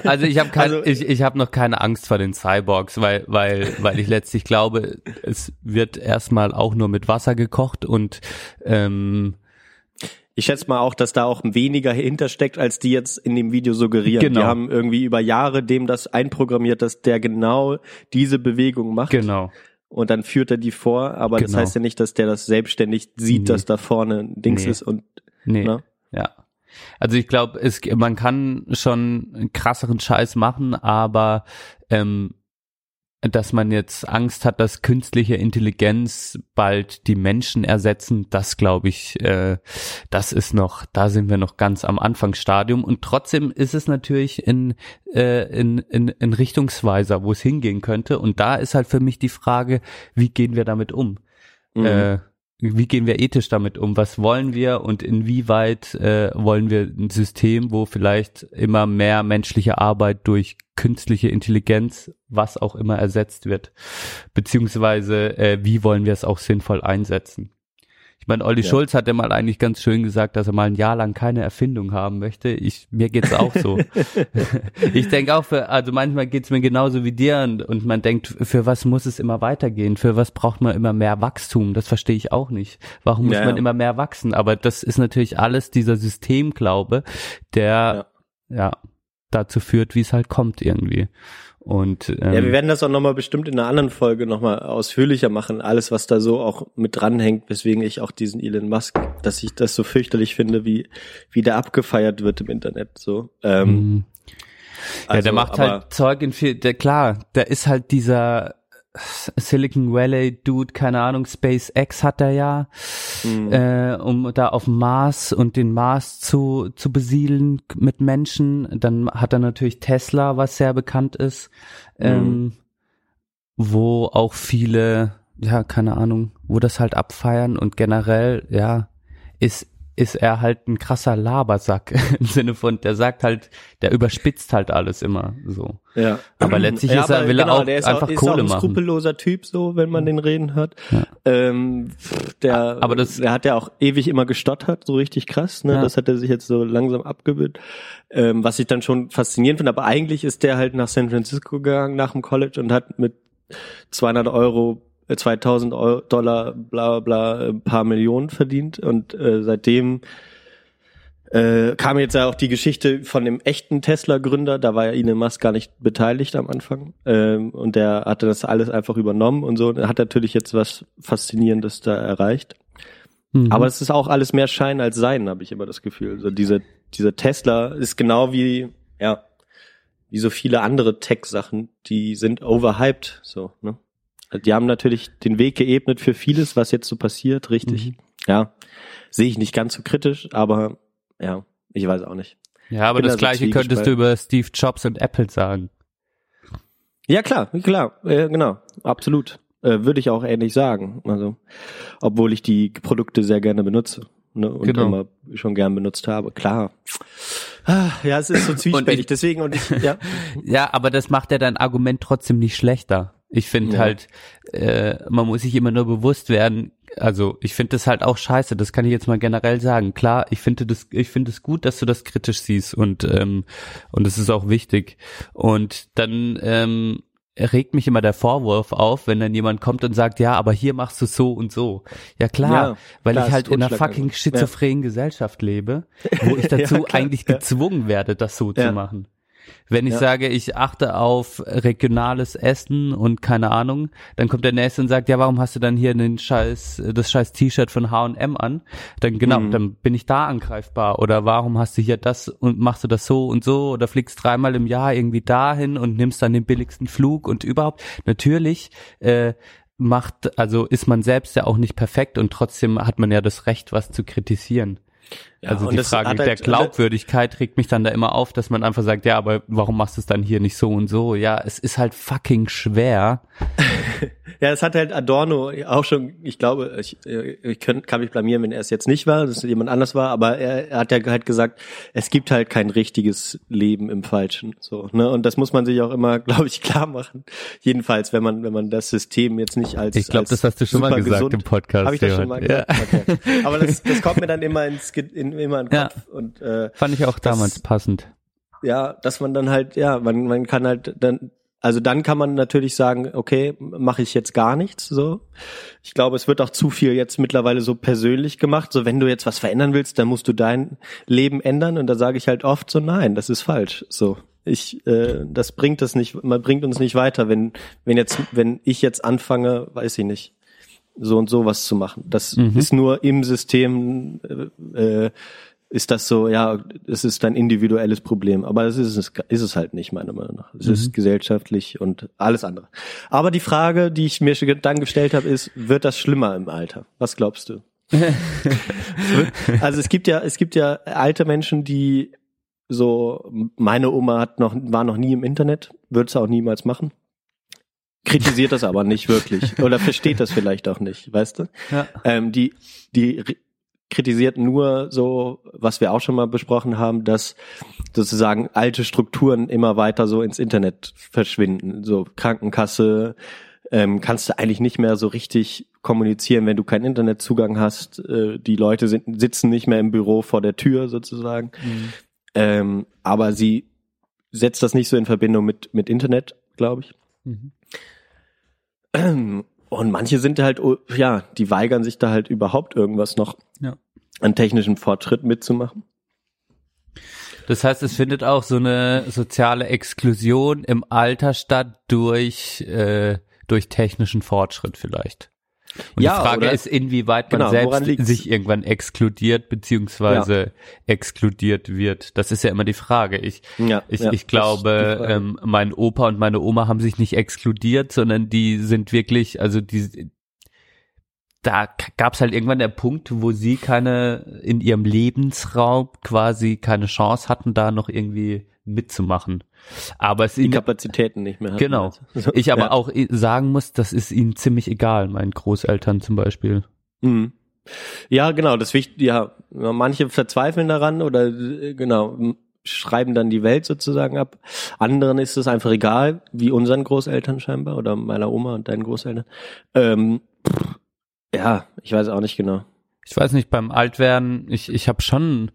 Also ich habe kein, Also- ich, ich habe noch keine Angst vor den Cyborgs, weil, weil, weil ich letztlich glaube, es wird erstmal auch nur mit Wasser gekocht und ähm, Ich schätze mal auch, dass da auch weniger hintersteckt, als die jetzt in dem Video suggerieren. Genau. Die haben irgendwie über Jahre dem das einprogrammiert, dass der genau diese Bewegung macht. genau. Und dann führt er die vor, aber das Genau. heißt ja nicht, dass der das selbstständig sieht, Nee. dass da vorne ein Dings Nee. ist und Nee. ne? Ja. Also ich glaube, es man kann schon krasseren Scheiß machen, aber ähm, dass man jetzt Angst hat, dass künstliche Intelligenz bald die Menschen ersetzen, das glaube ich, äh, das ist noch, da sind wir noch ganz am Anfangsstadium und trotzdem ist es natürlich in, äh, in, in, in Richtungsweiser, wo es hingehen könnte und da ist halt für mich die Frage, wie gehen wir damit um? Mhm. Äh, wie gehen wir ethisch damit um? Was wollen wir und inwieweit äh, wollen wir ein System, wo vielleicht immer mehr menschliche Arbeit durch künstliche Intelligenz, was auch immer ersetzt wird? Beziehungsweise äh, wie wollen wir es auch sinnvoll einsetzen? Ich meine, Olli Ja. Schulz hat ja mal eigentlich ganz schön gesagt, dass er mal ein Jahr lang keine Erfindung haben möchte. Ich, mir geht's auch so. ich denke auch für, also manchmal geht's mir genauso wie dir und, und man denkt, für was muss es immer weitergehen? Für was braucht man immer mehr Wachstum? Das verstehe ich auch nicht. Warum muss Ja, man ja. immer mehr wachsen? Aber das ist natürlich alles dieser Systemglaube, der, ja, dazu führt, wie es halt kommt irgendwie. Und, ähm, Ja, wir werden das auch nochmal bestimmt in einer anderen Folge nochmal ausführlicher machen. Alles, was da so auch mit dranhängt, weswegen ich auch diesen Elon Musk, dass ich das so fürchterlich finde, wie, wie der abgefeiert wird im Internet, so. Ähm, Mhm. ja, also, der macht aber- halt Zeug in viel, der, klar, der ist halt dieser Silicon Valley Dude, keine Ahnung, SpaceX hat er ja, Mhm. äh, um da auf dem Mars und den Mars zu, zu besiedeln mit Menschen. Dann hat er natürlich Tesla, was sehr bekannt ist, ähm, wo auch viele, ja, keine Ahnung, wo das halt abfeiern und generell, ja, ist ist er halt ein krasser Labersack im Sinne von, der sagt halt, der überspitzt halt alles immer so. Ja. Aber letztlich ist er- will er auch der ist einfach auch, ist Kohle auch ein machen. skrupelloser Typ, so, wenn man den reden hört. Ja. Ähm, der, Aber das- der hat ja auch ewig immer gestottert, so richtig krass, ne? Ja. Das hat er sich jetzt so langsam abgewöhnt. Ähm, was ich dann schon faszinierend finde, aber eigentlich ist der halt nach San Francisco gegangen, nach dem College und hat mit 200 Euro, 2000 Euro, Dollar, bla, bla, ein paar Millionen verdient und äh, seitdem äh, kam jetzt ja auch die Geschichte von dem echten Tesla-Gründer, da war ja Elon Musk gar nicht beteiligt am Anfang ähm, und der hatte das alles einfach übernommen und so und hat natürlich jetzt was Faszinierendes da erreicht. Mhm. Aber es ist auch alles mehr Schein als Sein, habe ich immer das Gefühl. So diese, dieser Tesla ist genau wie, ja, wie so viele andere Tech-Sachen, die sind overhyped, so, ne? Die haben natürlich den Weg geebnet für vieles, was jetzt so passiert, richtig. Mhm. Ja, sehe ich nicht ganz so kritisch, aber ja, ich weiß auch nicht. Ja, aber Bin das da so gleiche könntest du über Steve Jobs und Apple sagen. Ja, klar, klar, äh, genau, absolut. Äh, Würde ich auch ähnlich sagen. Also, obwohl ich die Produkte sehr gerne benutze ne, und Genau. immer schon gern benutzt habe, klar. Ah, Ja, es ist so zwiespältig. ich- Deswegen und ich, ja, Ja, aber das macht ja dein Argument trotzdem nicht schlechter. Ich finde Ja. halt, äh, man muss sich immer nur bewusst werden, also ich finde das halt auch scheiße, das kann ich jetzt mal generell sagen. Klar, ich finde das, ich finde es gut, dass du das kritisch siehst und ähm, und es ist auch wichtig. Und dann ähm, regt mich immer der Vorwurf auf, wenn dann jemand kommt und sagt, ja, aber hier machst du so und so. Ja klar, Ja, weil klar, ich halt in einer fucking einfach. schizophrenen Gesellschaft lebe, wo ich dazu Ja, eigentlich ja. gezwungen werde, das so Ja. zu machen. Wenn ich Ja. sage, ich achte auf regionales Essen und keine Ahnung, dann kommt der Nächste und sagt, ja, warum hast du dann hier den scheiß, das scheiß T-Shirt von H&M an? Dann genau, Mhm. dann bin ich da angreifbar. Oder warum hast du hier das und machst du das so und so? Oder fliegst dreimal im Jahr irgendwie dahin und nimmst dann den billigsten Flug und überhaupt. Natürlich, äh, macht, also ist man selbst ja auch nicht perfekt und trotzdem hat man ja das Recht, was zu kritisieren. Ja, also die Frage der halt- Glaubwürdigkeit regt mich dann da immer auf, dass man einfach sagt, ja, aber warum machst du es dann hier nicht so und so? Ja, es ist halt fucking schwer. Ja, es hat halt Adorno auch schon, ich glaube, ich, ich könnt, kann mich blamieren, wenn er es jetzt nicht war, dass es jemand anders war, aber er, er hat ja halt gesagt, es gibt halt kein richtiges Leben im Falschen, so, ne, und das muss man sich auch immer, glaube ich, klar machen. Jedenfalls, wenn man, wenn man das System jetzt nicht als, Ich glaube, das hast du schon mal gesagt gesund, im Podcast. Habe ich das schon mal ja. gesagt? Okay. Aber das, das kommt mir dann immer ins, Ge- immer in den Ja. Kopf und, äh, Fand ich auch Das- damals passend. ja, dass man dann halt, ja, man, man kann halt dann, also dann kann man natürlich sagen, okay, mache ich jetzt gar nichts so. Ich glaube, es wird auch zu viel jetzt mittlerweile so persönlich gemacht. So, wenn du jetzt was verändern willst, dann musst du dein Leben ändern. Und da sage ich halt oft so, nein, das ist falsch. So, ich, äh, das bringt das nicht, man bringt uns nicht weiter, wenn, wenn jetzt, wenn ich jetzt anfange, weiß ich nicht, so und so was zu machen. Das Mhm. ist nur im System, äh, äh, ist das so, ja, es ist ein individuelles Problem. Aber das ist es, ist es halt nicht, meiner Meinung nach. Es Mhm. ist gesellschaftlich und alles andere. Aber die Frage, die ich mir dann gestellt habe, ist, wird das schlimmer im Alter? Was glaubst du? Also es gibt ja, es gibt ja alte Menschen, die so, meine Oma hat noch, war noch nie im Internet, wird es auch niemals machen. Kritisiert das aber nicht wirklich. Oder versteht das vielleicht auch nicht, weißt du? Ja. Ähm, die, die ri- kritisiert nur so, was wir auch schon mal besprochen haben, dass sozusagen alte Strukturen immer weiter so ins Internet verschwinden. So Krankenkasse, ähm, kannst du eigentlich nicht mehr so richtig kommunizieren, wenn du keinen Internetzugang hast. Äh, die Leute sind, sitzen nicht mehr im Büro vor der Tür sozusagen. Ähm, aber sie setzt das nicht so in Verbindung mit, mit Internet, glaube ich. Mhm. Und manche sind halt, oh, ja, die weigern sich da halt überhaupt irgendwas noch Ja. an technischen Fortschritt mitzumachen. Das heißt, es findet auch so eine soziale Exklusion im Alter statt durch, äh, durch technischen Fortschritt vielleicht. Und Ja, die Frage oder- ist, inwieweit man Genau, selbst sich irgendwann exkludiert beziehungsweise exkludiert wird. Das ist ja immer die Frage. Ich, Ja, ich, ja, ich glaube, ähm, mein Opa und meine Oma haben sich nicht exkludiert, sondern die sind wirklich, also die, da gab es halt irgendwann der Punkt, wo sie keine in ihrem Lebensraum quasi keine Chance hatten, da noch irgendwie mitzumachen. Aber es die ihnen, Kapazitäten nicht mehr. genau. Also, Ich aber ja. auch sagen muss, das ist ihnen ziemlich egal, meinen Großeltern zum Beispiel. Mhm. Ja, genau, das wichtig, ja, manche verzweifeln daran oder äh, genau, schreiben dann die Welt sozusagen ab. Anderen ist es einfach egal, wie unseren Großeltern scheinbar oder meiner Oma und deinen Großeltern. Ähm, ja, ich weiß auch nicht genau. Ich weiß nicht, beim Altwerden, ich, ich habe schon,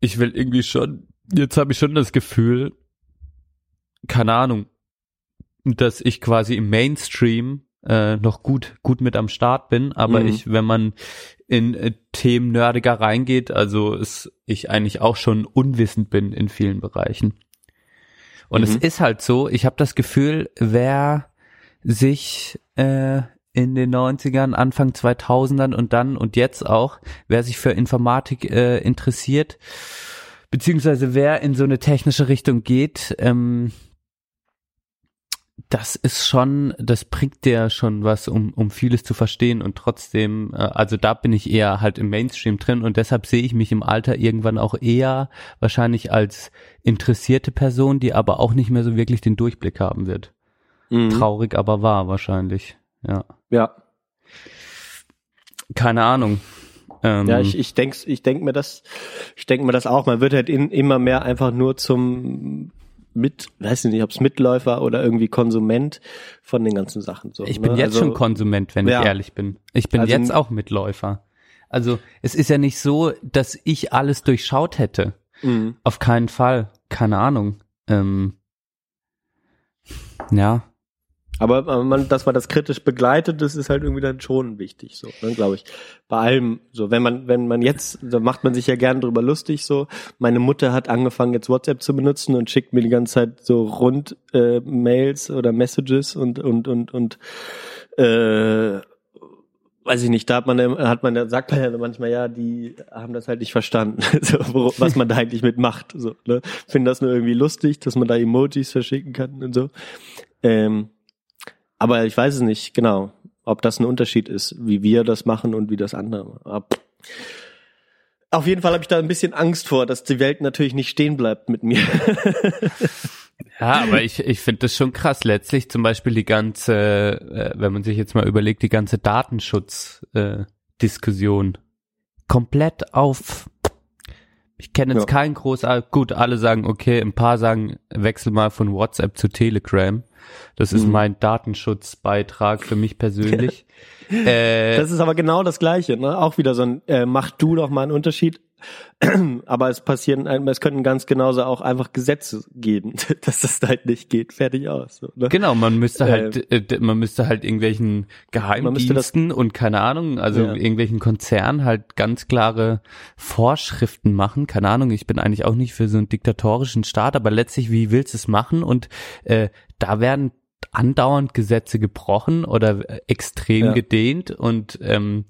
ich will irgendwie schon, jetzt habe ich schon das Gefühl, keine Ahnung, dass ich quasi im Mainstream äh, noch gut gut mit am Start bin, aber Mhm. ich, wenn man in äh, Themen nerdiger reingeht, also es, ich eigentlich auch schon unwissend bin in vielen Bereichen. Und es Mhm. ist halt so, ich habe das Gefühl, wer sich äh, in den 90ern, Anfang 2000ern und dann und jetzt auch, wer sich für Informatik äh, interessiert, beziehungsweise wer in so eine technische Richtung geht, ähm, das ist schon, das bringt dir schon was, um, um vieles zu verstehen und trotzdem, äh, also da bin ich eher halt im Mainstream drin und deshalb sehe ich mich im Alter irgendwann auch eher wahrscheinlich als interessierte Person, die aber auch nicht mehr so wirklich den Durchblick haben wird. Mhm. Traurig, aber wahr wahrscheinlich. Ja. Ja. Keine Ahnung. Ähm, Ja, ich, ich denk, ich denk mir das, ich denk mir das auch. Man wird halt in, immer mehr einfach nur zum mit, weiß ich nicht, ob es Mitläufer oder irgendwie Konsument von den ganzen Sachen. So, Ich bin ne? jetzt also, schon Konsument, wenn Ja. ich ehrlich bin. Ich bin Also- jetzt auch Mitläufer. Also es ist ja nicht so, dass ich alles durchschaut hätte. Mhm. Auf keinen Fall. Keine Ahnung. Ähm, ja. Aber aber man, dass man das kritisch begleitet, das ist halt irgendwie dann schon wichtig, so, ne, glaube ich. Bei allem, so, wenn man, wenn man jetzt, da macht man sich ja gern drüber lustig, so. Meine Mutter hat angefangen, jetzt WhatsApp zu benutzen und schickt mir die ganze Zeit so rund äh, Mails oder Messages und und und und äh, weiß ich nicht, da hat man, hat man, sagt man ja manchmal, ja, die haben das halt nicht verstanden, so, was man da eigentlich mitmacht, so, ne? Finden das nur irgendwie lustig, dass man da Emojis verschicken kann und so. Ähm, aber ich weiß es nicht genau, ob das ein Unterschied ist, wie wir das machen und wie das andere. Auf jeden Fall habe ich da ein bisschen Angst vor, dass die Welt natürlich nicht stehen bleibt mit mir. Ja, aber ich, ich finde das schon krass. Letztlich zum Beispiel die ganze, äh, wenn man sich jetzt mal überlegt, die ganze Datenschutz-Diskussion äh, komplett auf. Ich kenne jetzt Ja. keinen großartig. Gut, alle sagen, okay, ein paar sagen, wechsel mal von WhatsApp zu Telegram. Das ist Mhm. mein Datenschutzbeitrag für mich persönlich. äh, Das ist aber genau das Gleiche, ne? Auch wieder so ein, äh, mach du doch mal einen Unterschied. Aber es passieren, es können ganz genauso auch einfach Gesetze geben, dass das halt nicht geht. Fertig aus. So, ne? Genau, man müsste halt, äh, man müsste halt irgendwelchen Geheimdiensten und keine Ahnung, also Ja. irgendwelchen Konzernen halt ganz klare Vorschriften machen. Keine Ahnung, ich bin eigentlich auch nicht für so einen diktatorischen Staat, aber letztlich, wie willst du es machen? Und äh, da werden andauernd Gesetze gebrochen oder extrem Ja. gedehnt und ähm,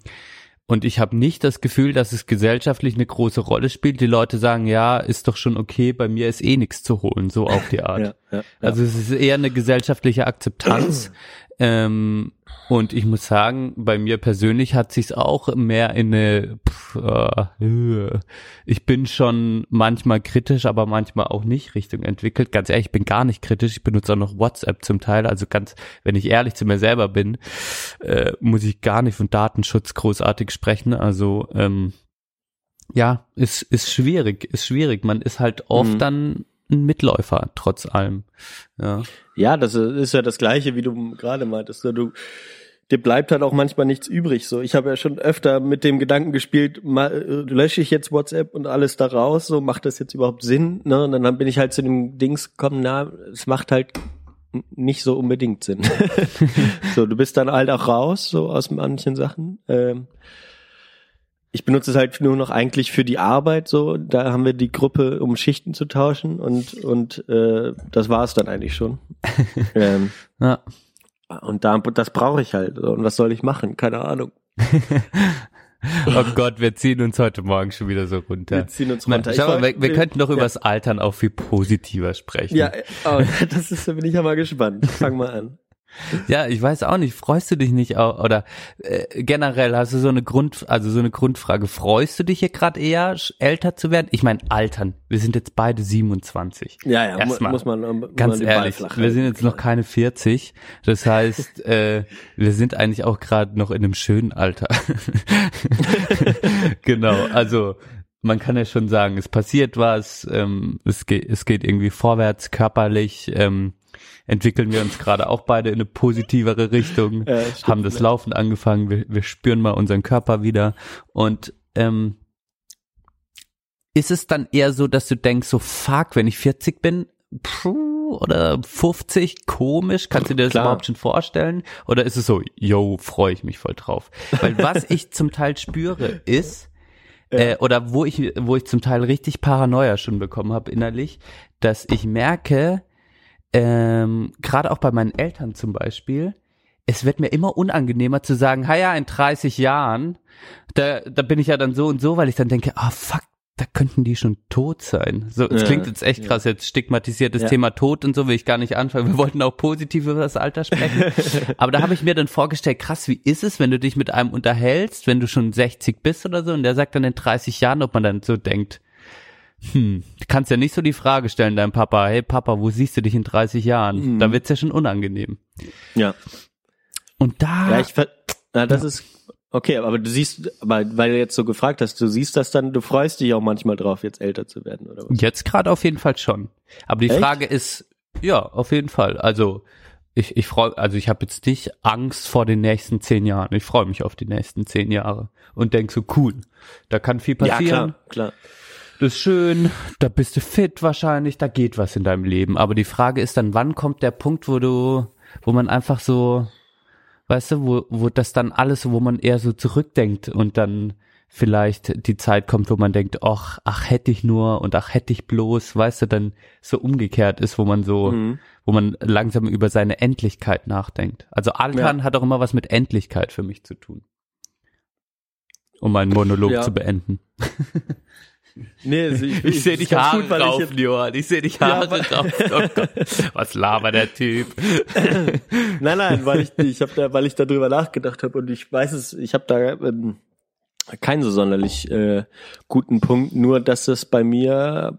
und ich habe nicht das Gefühl, dass es gesellschaftlich eine große Rolle spielt. Die Leute sagen, ja, ist doch schon okay, bei mir ist eh nichts zu holen, so auf die Art. Ja, ja. Also es ist eher eine gesellschaftliche Akzeptanz. ähm, und ich muss sagen, bei mir persönlich hat sich's auch mehr in eine, pff, äh, ich bin schon manchmal kritisch, aber manchmal auch nicht Richtung entwickelt. Ganz ehrlich, ich bin gar nicht kritisch. Ich benutze auch noch WhatsApp zum Teil. Also ganz, wenn ich ehrlich zu mir selber bin, äh, muss ich gar nicht von Datenschutz großartig sprechen. Also ähm, ja, ist ist schwierig, ist schwierig. Man ist halt oft Mhm. dann ein Mitläufer trotz allem. Ja. Ja, das ist ja das Gleiche, wie du gerade meintest. Du, dir bleibt halt auch manchmal nichts übrig. So, ich habe ja schon öfter mit dem Gedanken gespielt, mal, äh, lösche ich jetzt WhatsApp und alles da raus. So, macht das jetzt überhaupt Sinn? Ne? Und dann bin ich halt zu dem Dings gekommen, na, es macht halt nicht so unbedingt Sinn. so, du bist dann halt auch raus, so aus manchen Sachen. Ähm, ich benutze es halt nur noch eigentlich für die Arbeit so. Da haben wir die Gruppe, um Schichten zu tauschen und und äh, das war es dann eigentlich schon. ähm, ja. und da, das brauche ich halt. Und was soll ich machen? Keine Ahnung. Oh Gott, wir ziehen uns heute Morgen schon wieder so runter. Wir ziehen uns runter. schau mal, wir, wir könnten doch ja. über das Altern auch viel positiver sprechen. Ja, äh, oh, das ist, da bin ich ja mal gespannt. Fang mal an. Ja, ich weiß auch nicht. Freust du dich nicht auch oder äh, generell hast du so eine Grund, also so eine Grundfrage. Freust du dich hier gerade eher älter zu werden? Ich meine altern. Wir sind jetzt beide 27. Ja, ja, Erstmal. muss man, muss Ganz man ehrlich, wir sind jetzt noch keine 40. Das heißt, äh, wir sind eigentlich auch gerade noch in einem schönen Alter. genau, also man kann ja schon sagen, es passiert was, ähm, es, geht, es geht irgendwie vorwärts, körperlich ähm, entwickeln wir uns gerade auch beide in eine positivere Richtung, Ja, stimmt, haben das? Laufen angefangen, wir, wir spüren mal unseren Körper wieder und ähm, ist es dann eher so, dass du denkst, so fuck, wenn ich 40 bin, puh, oder 50, komisch, kannst du dir das Klar. überhaupt schon vorstellen? Oder ist es so, yo, freue ich mich voll drauf? Weil was ich zum Teil spüre, ist, äh, oder wo ich, wo ich zum Teil richtig Paranoia schon bekommen habe innerlich, dass ich merke, ähm, gerade auch bei meinen Eltern zum Beispiel, es wird mir immer unangenehmer zu sagen, ha ja, in 30 Jahren, da, da bin ich ja dann so und so, weil ich dann denke, ah fuck, da könnten die schon tot sein. So, es Ja, klingt jetzt echt krass, jetzt stigmatisiertes Ja. Thema Tod und so will ich gar nicht anfangen. Wir wollten auch positiv über das Alter sprechen. Aber da habe ich mir dann vorgestellt, krass, wie ist es, wenn du dich mit einem unterhältst, wenn du schon 60 bist oder so und der sagt dann in 30 Jahren, ob man dann so denkt, hm, du kannst ja nicht so die Frage stellen deinem Papa, hey Papa, wo siehst du dich in 30 Jahren? Mhm. Da wird's ja schon unangenehm. Ja. Und da, Ja, ich ver na, das ist okay, aber du siehst, aber weil du jetzt so gefragt hast, du siehst das dann, du freust dich auch manchmal drauf, jetzt älter zu werden, oder was? Jetzt gerade auf jeden Fall schon. Aber die Echt? Frage ist, ja, auf jeden Fall. Also ich, ich freue, also ich habe jetzt nicht Angst vor den nächsten zehn Jahren. Ich freue mich auf die nächsten zehn Jahre und denk so cool. Da kann viel Ja, passieren. klar, klar. Das ist schön. Da bist du fit wahrscheinlich. Da geht was in deinem Leben. Aber die Frage ist dann, wann kommt der Punkt, wo du, wo man einfach so, weißt du, wo, wo das dann alles, wo man eher so zurückdenkt und dann vielleicht die Zeit kommt, wo man denkt, ach, ach hätte ich nur und ach hätte ich bloß, weißt du, dann so umgekehrt ist, wo man so, Mhm. wo man langsam über seine Endlichkeit nachdenkt. Also Altern hat auch immer was mit Endlichkeit für mich zu tun. Um meinen Monolog Ja. zu beenden. Nee, also ich, Ich sehe dich Haare gut, weil ich raufen, jetzt- Johann. Ich sehe dich Ja, Haare weil- raufen. Oh Gott. Was labert der Typ? Nein, nein, weil ich, ich habe da, weil ich darüber nachgedacht habe und ich weiß es, ich habe da ähm, keinen so sonderlich äh, guten Punkt, nur dass es bei mir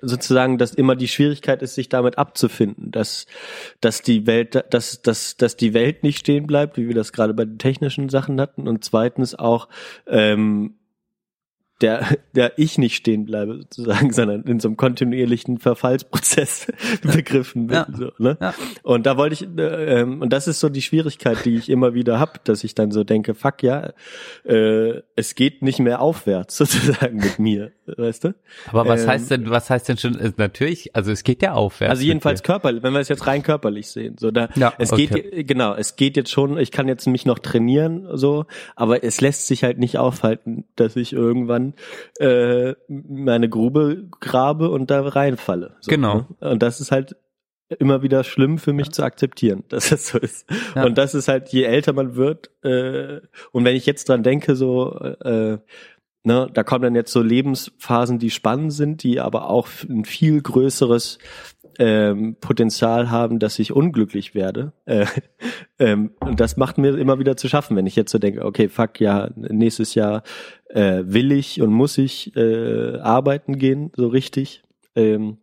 sozusagen, dass immer die Schwierigkeit ist, sich damit abzufinden, dass dass die Welt, dass dass dass die Welt nicht stehen bleibt, wie wir das gerade bei den technischen Sachen hatten, und zweitens auch ähm, der, der ich nicht stehen bleibe sozusagen, sondern in so einem kontinuierlichen Verfallsprozess begriffen bin. Ja. So, ne? Ja. Und da wollte ich, äh, ähm, und das ist so die Schwierigkeit, die ich immer wieder hab, dass ich dann so denke, fuck ja, äh, es geht nicht mehr aufwärts sozusagen mit mir, weißt du? Aber was Ähm, heißt denn, was heißt denn schon, äh, natürlich, also es geht ja aufwärts. Also jedenfalls körperlich, wenn wir es jetzt rein körperlich sehen. So da, Ja, es okay. geht genau, es geht jetzt schon. Ich kann jetzt mich noch trainieren, so, aber es lässt sich halt nicht aufhalten, dass ich irgendwann äh, meine Grube grabe und da reinfalle. So, Genau. Ne? Und das ist halt immer wieder schlimm für mich zu akzeptieren, dass das so ist. Ja. Und das ist halt, je älter man wird, äh, und wenn ich jetzt dran denke, so, äh, ne, da kommen dann jetzt so Lebensphasen, die spannend sind, die aber auch ein viel größeres ähm, Potenzial haben, dass ich unglücklich werde. Äh, ähm, und das macht mir immer wieder zu schaffen, wenn ich jetzt so denke, okay, fuck, ja, nächstes Jahr äh, will ich und muss ich äh, arbeiten gehen, so richtig. Ähm,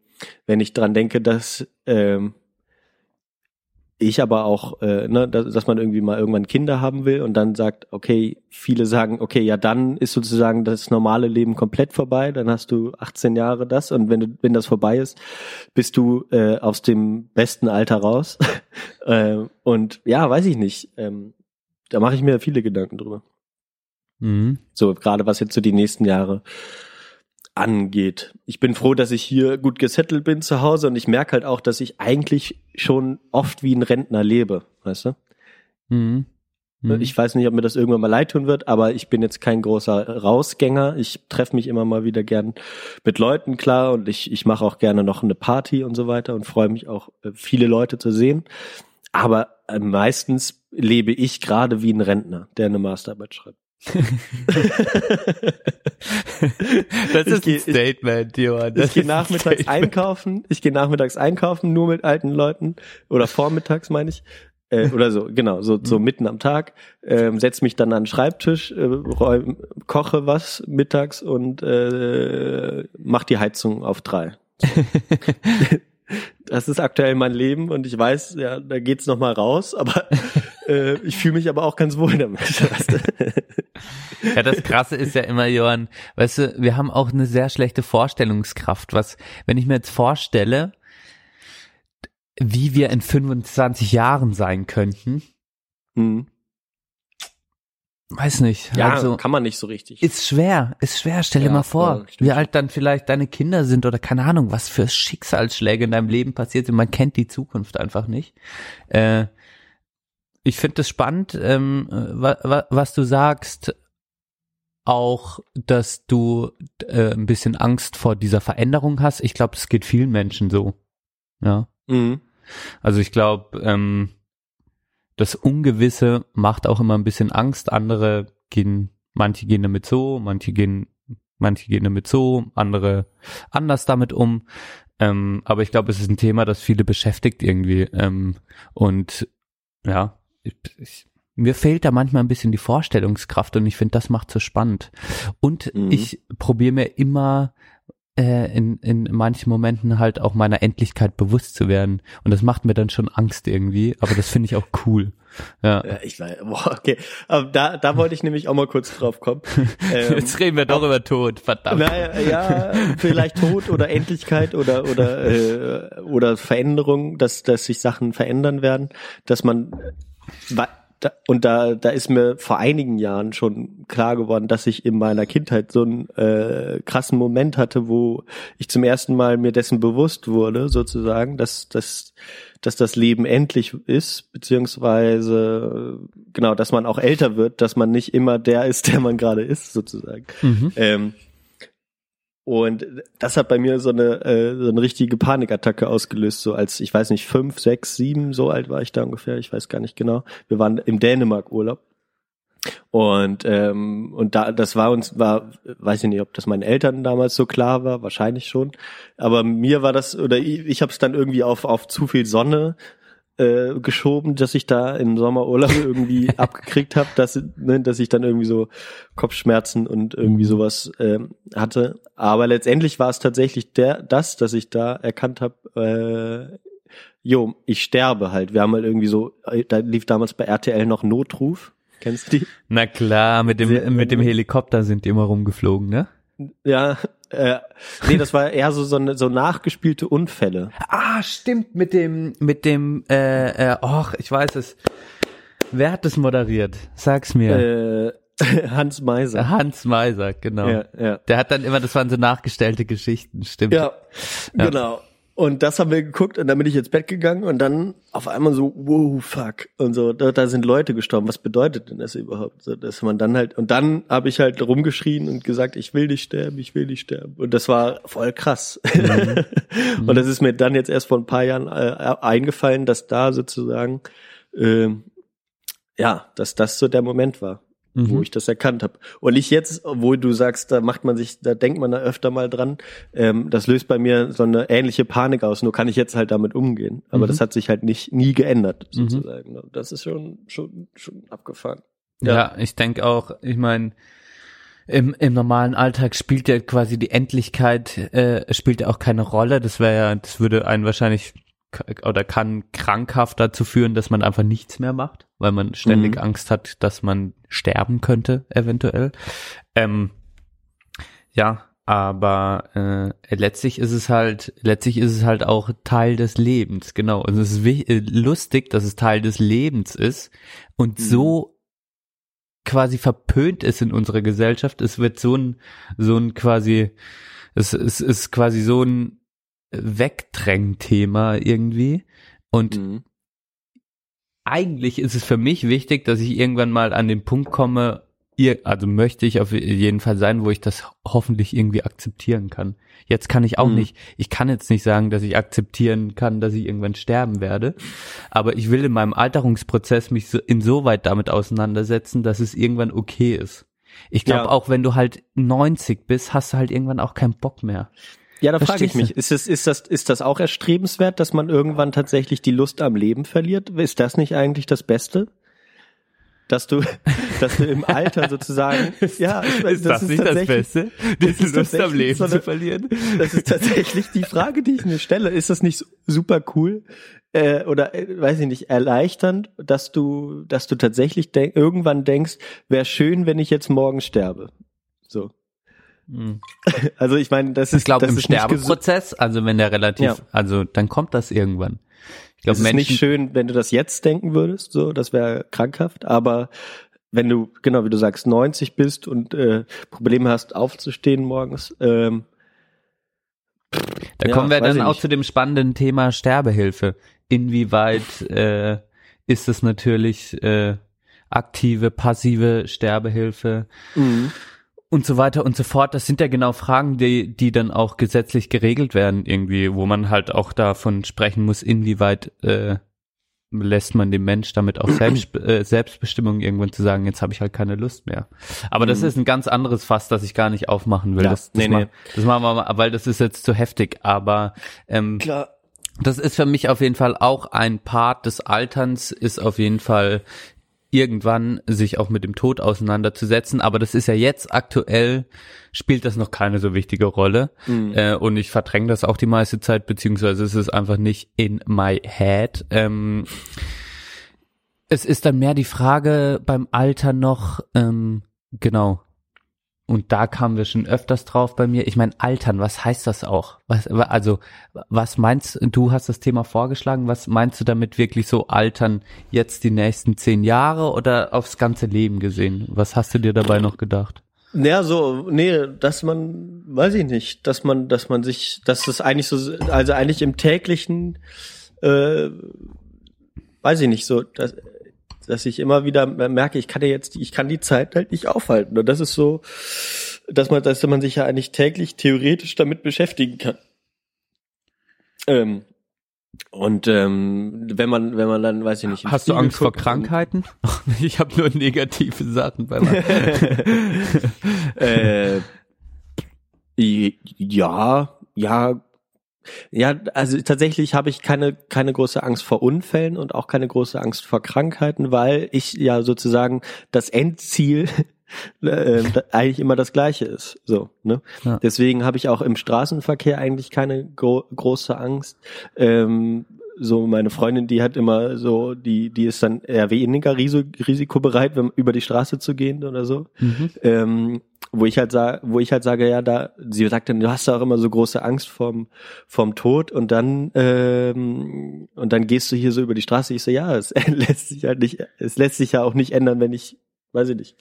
wenn ich dran denke, dass ähm, ich aber auch, äh, ne, dass, dass man irgendwie mal irgendwann Kinder haben will und dann sagt, okay, viele sagen, okay, ja, dann ist sozusagen das normale Leben komplett vorbei, dann hast du 18 Jahre das und wenn du, wenn das vorbei ist, bist du äh, aus dem besten Alter raus. äh, und ja, weiß ich nicht. Ähm, da mache ich mir viele Gedanken drüber. Mhm. So, gerade was jetzt so die nächsten Jahre angeht. Ich bin froh, dass ich hier gut gesettelt bin zu Hause und ich merke halt auch, dass ich eigentlich schon oft wie ein Rentner lebe, weißt du? Mhm. Mhm. Ich weiß nicht, ob mir das irgendwann mal leid tun wird, aber ich bin jetzt kein großer Rausgänger. Ich treffe mich immer mal wieder gern mit Leuten, klar, und ich, ich mache auch gerne noch eine Party und so weiter und freue mich auch, äh, viele Leute zu sehen. Aber äh, meistens lebe ich gerade wie ein Rentner, der eine Masterarbeit schreibt. das Ich ist geh- ein Statement, Johann. Das Ich gehe nachmittags Statement. einkaufen. Ich gehe nachmittags einkaufen, nur mit alten Leuten. Oder vormittags, meine ich. Äh, oder so, genau, so, Mhm. so mitten am Tag. Ähm, setz mich dann an den Schreibtisch, äh, räum, koche was mittags und äh, mach die Heizung auf drei. Das ist aktuell mein Leben und ich weiß, ja, da geht's noch mal raus, aber äh, ich fühle mich aber auch ganz wohl damit. Ja, das Krasse ist ja immer, Johann, weißt du, wir haben auch eine sehr schlechte Vorstellungskraft. Was, wenn ich mir jetzt vorstelle, wie wir in 25 Jahren sein könnten, Hm. weiß nicht. Ja, also, kann man nicht so richtig. ist schwer, ist schwer. Stell dir Ja, mal vor, stimmt wie alt dann vielleicht deine Kinder sind oder keine Ahnung, was für Schicksalsschläge in deinem Leben passiert sind. Man kennt die Zukunft einfach nicht. Äh, ich finde es spannend, ähm, wa, wa, was du sagst, auch, dass du äh, ein bisschen Angst vor dieser Veränderung hast. Ich glaube, das geht vielen Menschen so. Ja. Mhm. Also ich glaube, ähm, das Ungewisse macht auch immer ein bisschen Angst. Andere gehen, manche gehen damit so, manche gehen Manche gehen damit so, andere anders damit um. Ähm, aber ich glaube, es ist ein Thema, das viele beschäftigt irgendwie. Ähm, und ja, ich, mir fehlt da manchmal ein bisschen die Vorstellungskraft und ich finde, das macht so spannend. Und Mhm. ich probiere mir immer äh, in, in manchen Momenten halt auch meiner Endlichkeit bewusst zu werden. Und das macht mir dann schon Angst irgendwie, aber das finde ich auch cool. Ja. Ja, ich weiß, boah, okay. Aber da, da wollte ich nämlich auch mal kurz drauf kommen. Ähm, Jetzt reden wir doch über Tod, verdammt. Naja, ja, vielleicht Tod oder Endlichkeit oder oder äh, oder Veränderung, dass dass sich Sachen verändern werden, dass man und da da ist mir vor einigen Jahren schon klar geworden, dass ich in meiner Kindheit so einen äh, krassen Moment hatte, wo ich zum ersten Mal mir dessen bewusst wurde, sozusagen, dass dass dass das Leben endlich ist, beziehungsweise genau, dass man auch älter wird, dass man nicht immer der ist, der man gerade ist, sozusagen. Mhm. Ähm, und das hat bei mir so eine, äh, so eine richtige Panikattacke ausgelöst, so als, ich weiß nicht, fünf, sechs, sieben, so alt war ich da ungefähr, ich weiß gar nicht genau. Wir waren im Dänemark Urlaub. Und, ähm, und da, das war uns, war, weiß ich nicht, ob das meinen Eltern damals so klar war, wahrscheinlich schon. Aber mir war das, oder ich, ich habe es dann irgendwie auf, auf zu viel Sonne äh, geschoben, dass ich da im Sommerurlaub irgendwie abgekriegt habe, dass, ne, dass ich dann irgendwie so Kopfschmerzen und irgendwie sowas ähm, hatte. Aber letztendlich war es tatsächlich der, das, dass ich da erkannt habe, äh, jo, ich sterbe halt. Wir haben halt irgendwie so, äh, da lief damals bei RTL noch Notruf. Kennst du die? Na klar, mit dem, Sehr- mit dem Helikopter sind die immer rumgeflogen, ne? Ja, äh, nee, das war eher so, so, eine, so nachgespielte Unfälle. Ah, stimmt, mit dem, mit dem, äh, äh, och, ich weiß es. Wer hat das moderiert? Sag's mir. Äh, Hans Meiser. Hans Meiser, genau. Ja, ja. Der hat dann immer, das waren so nachgestellte Geschichten, stimmt. Ja, genau. Und das haben wir geguckt und dann bin ich ins Bett gegangen und dann auf einmal so, wow, fuck. Und so, da, da sind Leute gestorben. Was bedeutet denn das überhaupt? So, dass man dann halt, und dann habe ich halt rumgeschrien und gesagt, ich will nicht sterben, ich will nicht sterben. Und das war voll krass. und das ist mir dann jetzt erst vor ein paar Jahren äh, eingefallen, dass da sozusagen, ähm, ja, dass das so der Moment war wo Mhm. ich das erkannt habe. Und ich jetzt, wo du sagst, da macht man sich, da denkt man da öfter mal dran, ähm, das löst bei mir so eine ähnliche Panik aus, nur kann ich jetzt halt damit umgehen. Aber Mhm. das hat sich halt nicht nie geändert, Mhm. sozusagen. Das ist schon, schon, schon abgefahren. Ja, Ja. ich denke auch, ich meine, im, im normalen Alltag spielt ja quasi die Endlichkeit, äh, spielt ja auch keine Rolle. Das wäre ja, das würde einen wahrscheinlich oder kann krankhaft dazu führen, dass man einfach nichts mehr macht, weil man ständig Mhm. Angst hat, dass man sterben könnte, eventuell. Ähm, ja, aber äh, letztlich ist es halt, letztlich ist es halt auch Teil des Lebens, genau. Und es ist äh, lustig, dass es Teil des Lebens ist und Mhm. so quasi verpönt ist in unserer Gesellschaft. Es wird so ein, so ein quasi, es, es ist quasi so ein Wegdrängthema irgendwie. Und Mhm. Eigentlich ist es für mich wichtig, dass ich irgendwann mal an den Punkt komme, ihr, also möchte ich auf jeden Fall sein, wo ich das hoffentlich irgendwie akzeptieren kann. Jetzt kann ich auch Mhm. nicht, ich kann jetzt nicht sagen, dass ich akzeptieren kann, dass ich irgendwann sterben werde, aber ich will in meinem Alterungsprozess mich so, insoweit damit auseinandersetzen, dass es irgendwann okay ist. Ich glaube, Ja. auch wenn du halt 90 bist, hast du halt irgendwann auch keinen Bock mehr. Ja, da frage ich mich, ist das, ist das, ist das auch erstrebenswert, dass man irgendwann tatsächlich die Lust am Leben verliert? Ist das nicht eigentlich das Beste? Dass du, dass du im Alter sozusagen, ja, ich weiß, tatsächlich- Beste, die Lust am Leben zu verlieren? Das ist tatsächlich die Frage, die ich mir stelle. Ist das nicht super cool äh, oder äh, weiß ich nicht erleichternd, dass du, dass du tatsächlich denk, irgendwann denkst, wäre schön, wenn ich jetzt morgen sterbe. So. Hm. Also ich meine, das ist, Ich glaube, das im. Sterbeprozess, also wenn der relativ, Ja. also dann kommt das irgendwann. Ich glaube, Es ist Menschen, nicht schön, wenn du das jetzt denken würdest, so, das wäre krankhaft, aber wenn du, genau wie du sagst, 90 bist und äh, Probleme hast, aufzustehen morgens, ähm, da ja, kommen wir dann auch nicht. zu dem spannenden Thema Sterbehilfe. Inwieweit äh, ist es natürlich äh, aktive, passive Sterbehilfe mhm. Und so weiter und so fort. Das sind ja genau Fragen, die, die dann auch gesetzlich geregelt werden irgendwie, wo man halt auch davon sprechen muss, inwieweit äh, lässt man dem Mensch damit auch Selbst, äh, Selbstbestimmung irgendwann zu sagen, jetzt habe ich halt keine Lust mehr. Aber das ist ein ganz anderes Fass, das ich gar nicht aufmachen will. Ja, das, das, nee, ma- nee. das machen wir mal, weil das ist jetzt zu heftig. Aber ähm, Klar. das ist für mich auf jeden Fall auch ein Part des Alterns, ist auf jeden Fall irgendwann sich auch mit dem Tod auseinanderzusetzen. Aber das ist ja jetzt aktuell, spielt das noch keine so wichtige Rolle. Äh, und ich verdränge das auch die meiste Zeit, beziehungsweise es ist einfach nicht in my head. Ähm, es ist dann mehr die Frage beim Alter noch, ähm, genau. Und da kamen wir schon öfters drauf bei mir. Ich meine, altern, was heißt das auch? Was, also, was meinst du, hast das Thema vorgeschlagen, was meinst du damit wirklich so altern jetzt die nächsten zehn Jahre oder aufs ganze Leben gesehen? Was hast du dir dabei noch gedacht? Naja, so, nee, dass man, weiß ich nicht, dass man, dass man sich, dass das eigentlich so, also eigentlich im täglichen, äh, weiß ich nicht, so, dass, dass ich immer wieder merke, ich kann ja jetzt, ich kann die Zeit halt nicht aufhalten. Und das ist so, dass man, dass man sich ja eigentlich täglich theoretisch damit beschäftigen kann. Ähm, und ähm, wenn man, wenn man dann, weiß ich nicht, Hast du Spiegel Angst vor guckt Krankheiten? Ich habe nur negative Sachen bei mir. äh, ja, ja, ja, also tatsächlich habe ich keine keine große Angst vor Unfällen und auch keine große Angst vor Krankheiten, weil ich ja sozusagen das Endziel äh, eigentlich immer das gleiche ist. So, ne? Ja. Deswegen habe ich auch im Straßenverkehr eigentlich keine gro große Angst. Ähm, so meine Freundin, die hat immer so, die die ist dann eher weniger risikobereit, wenn, über die Straße zu gehen oder so Mhm. ähm, wo ich halt sage, wo ich halt sage, ja, da, sie sagt dann, du hast ja auch immer so große Angst vorm, vorm Tod und dann, ähm, und dann gehst du hier so über die Straße. Ich so, ja, es lässt sich halt nicht, es lässt sich ja auch nicht ändern, wenn ich, weiß ich nicht.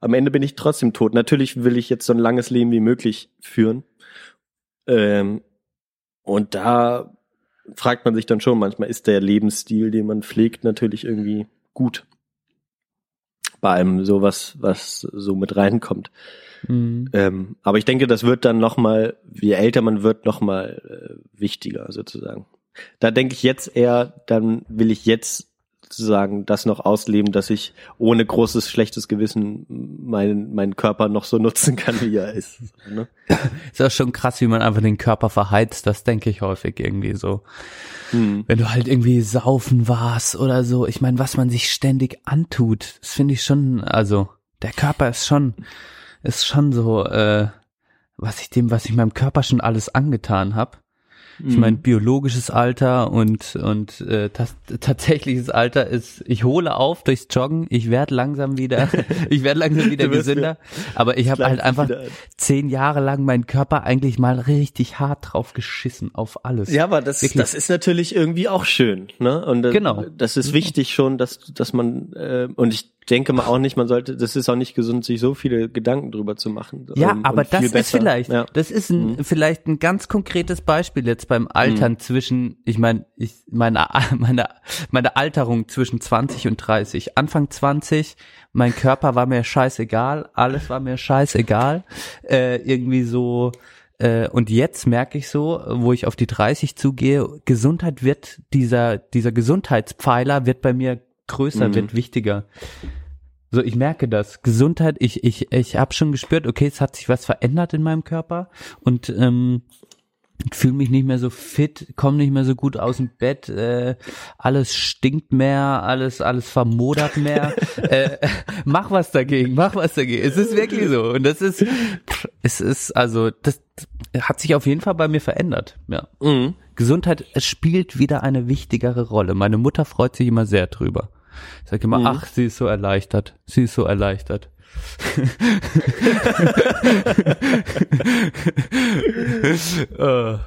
Am Ende bin ich trotzdem tot. Natürlich will ich jetzt so ein langes Leben wie möglich führen. Ähm, und da fragt man sich dann schon manchmal, ist der Lebensstil, den man pflegt, natürlich irgendwie gut bei allem sowas, was so mit reinkommt. Mhm. Ähm, aber ich denke, das wird dann noch mal, je älter man wird, noch mal äh, wichtiger sozusagen. Da denke ich jetzt eher, dann will ich jetzt sozusagen das noch ausleben, dass ich ohne großes schlechtes Gewissen meinen meinen Körper noch so nutzen kann, wie er ist. Ne? Ist auch schon krass, wie man einfach den Körper verheizt. Das denke ich häufig irgendwie so. Hm. Wenn du halt irgendwie saufen warst oder so. Ich meine, was man sich ständig antut, das finde ich schon, also der Körper ist schon, ist schon so, äh, was ich dem, was ich meinem Körper schon alles angetan habe. Ich meine, biologisches Alter und und äh, tas tatsächliches Alter ist, ich hole auf durchs Joggen, ich werde langsam wieder, ich werde langsam wieder gesünder, aber ich habe halt einfach zehn Jahre lang meinen Körper eigentlich mal richtig hart drauf geschissen auf alles. Ja, aber das, Wirklich. das ist natürlich irgendwie auch schön, ne? Und das, Genau. das ist wichtig schon, dass, dass man äh, und ich denke mal auch nicht, man sollte, das ist auch nicht gesund, sich so viele Gedanken drüber zu machen. Ja, Ähm, aber das ist besser. vielleicht, Ja. Mhm. das ist ein, vielleicht ein ganz konkretes Beispiel jetzt beim Altern zwischen, ich meine, ich meine, meine, meine Alterung zwischen 20 und 30. Anfang 20, mein Körper war mir scheißegal, alles war mir scheißegal, äh, irgendwie so, äh, und jetzt merke ich so, wo ich auf die 30 zugehe, Gesundheit wird, dieser, dieser Gesundheitspfeiler wird bei mir größer, Mhm. wird wichtiger. So, ich merke das. Gesundheit, ich, ich, ich habe schon gespürt, okay, es hat sich was verändert in meinem Körper und ähm, fühle mich nicht mehr so fit, komme nicht mehr so gut aus dem Bett, äh, alles stinkt mehr, alles, alles vermodert mehr. äh, mach was dagegen, mach was dagegen. Es ist wirklich so. Und das ist, es ist, also, das hat sich auf jeden Fall bei mir verändert. Ja. Mhm. Gesundheit es spielt wieder eine wichtigere Rolle. Meine Mutter freut sich immer sehr drüber. Ich sage immer, Mhm. ach, sie ist so erleichtert. Sie ist so erleichtert.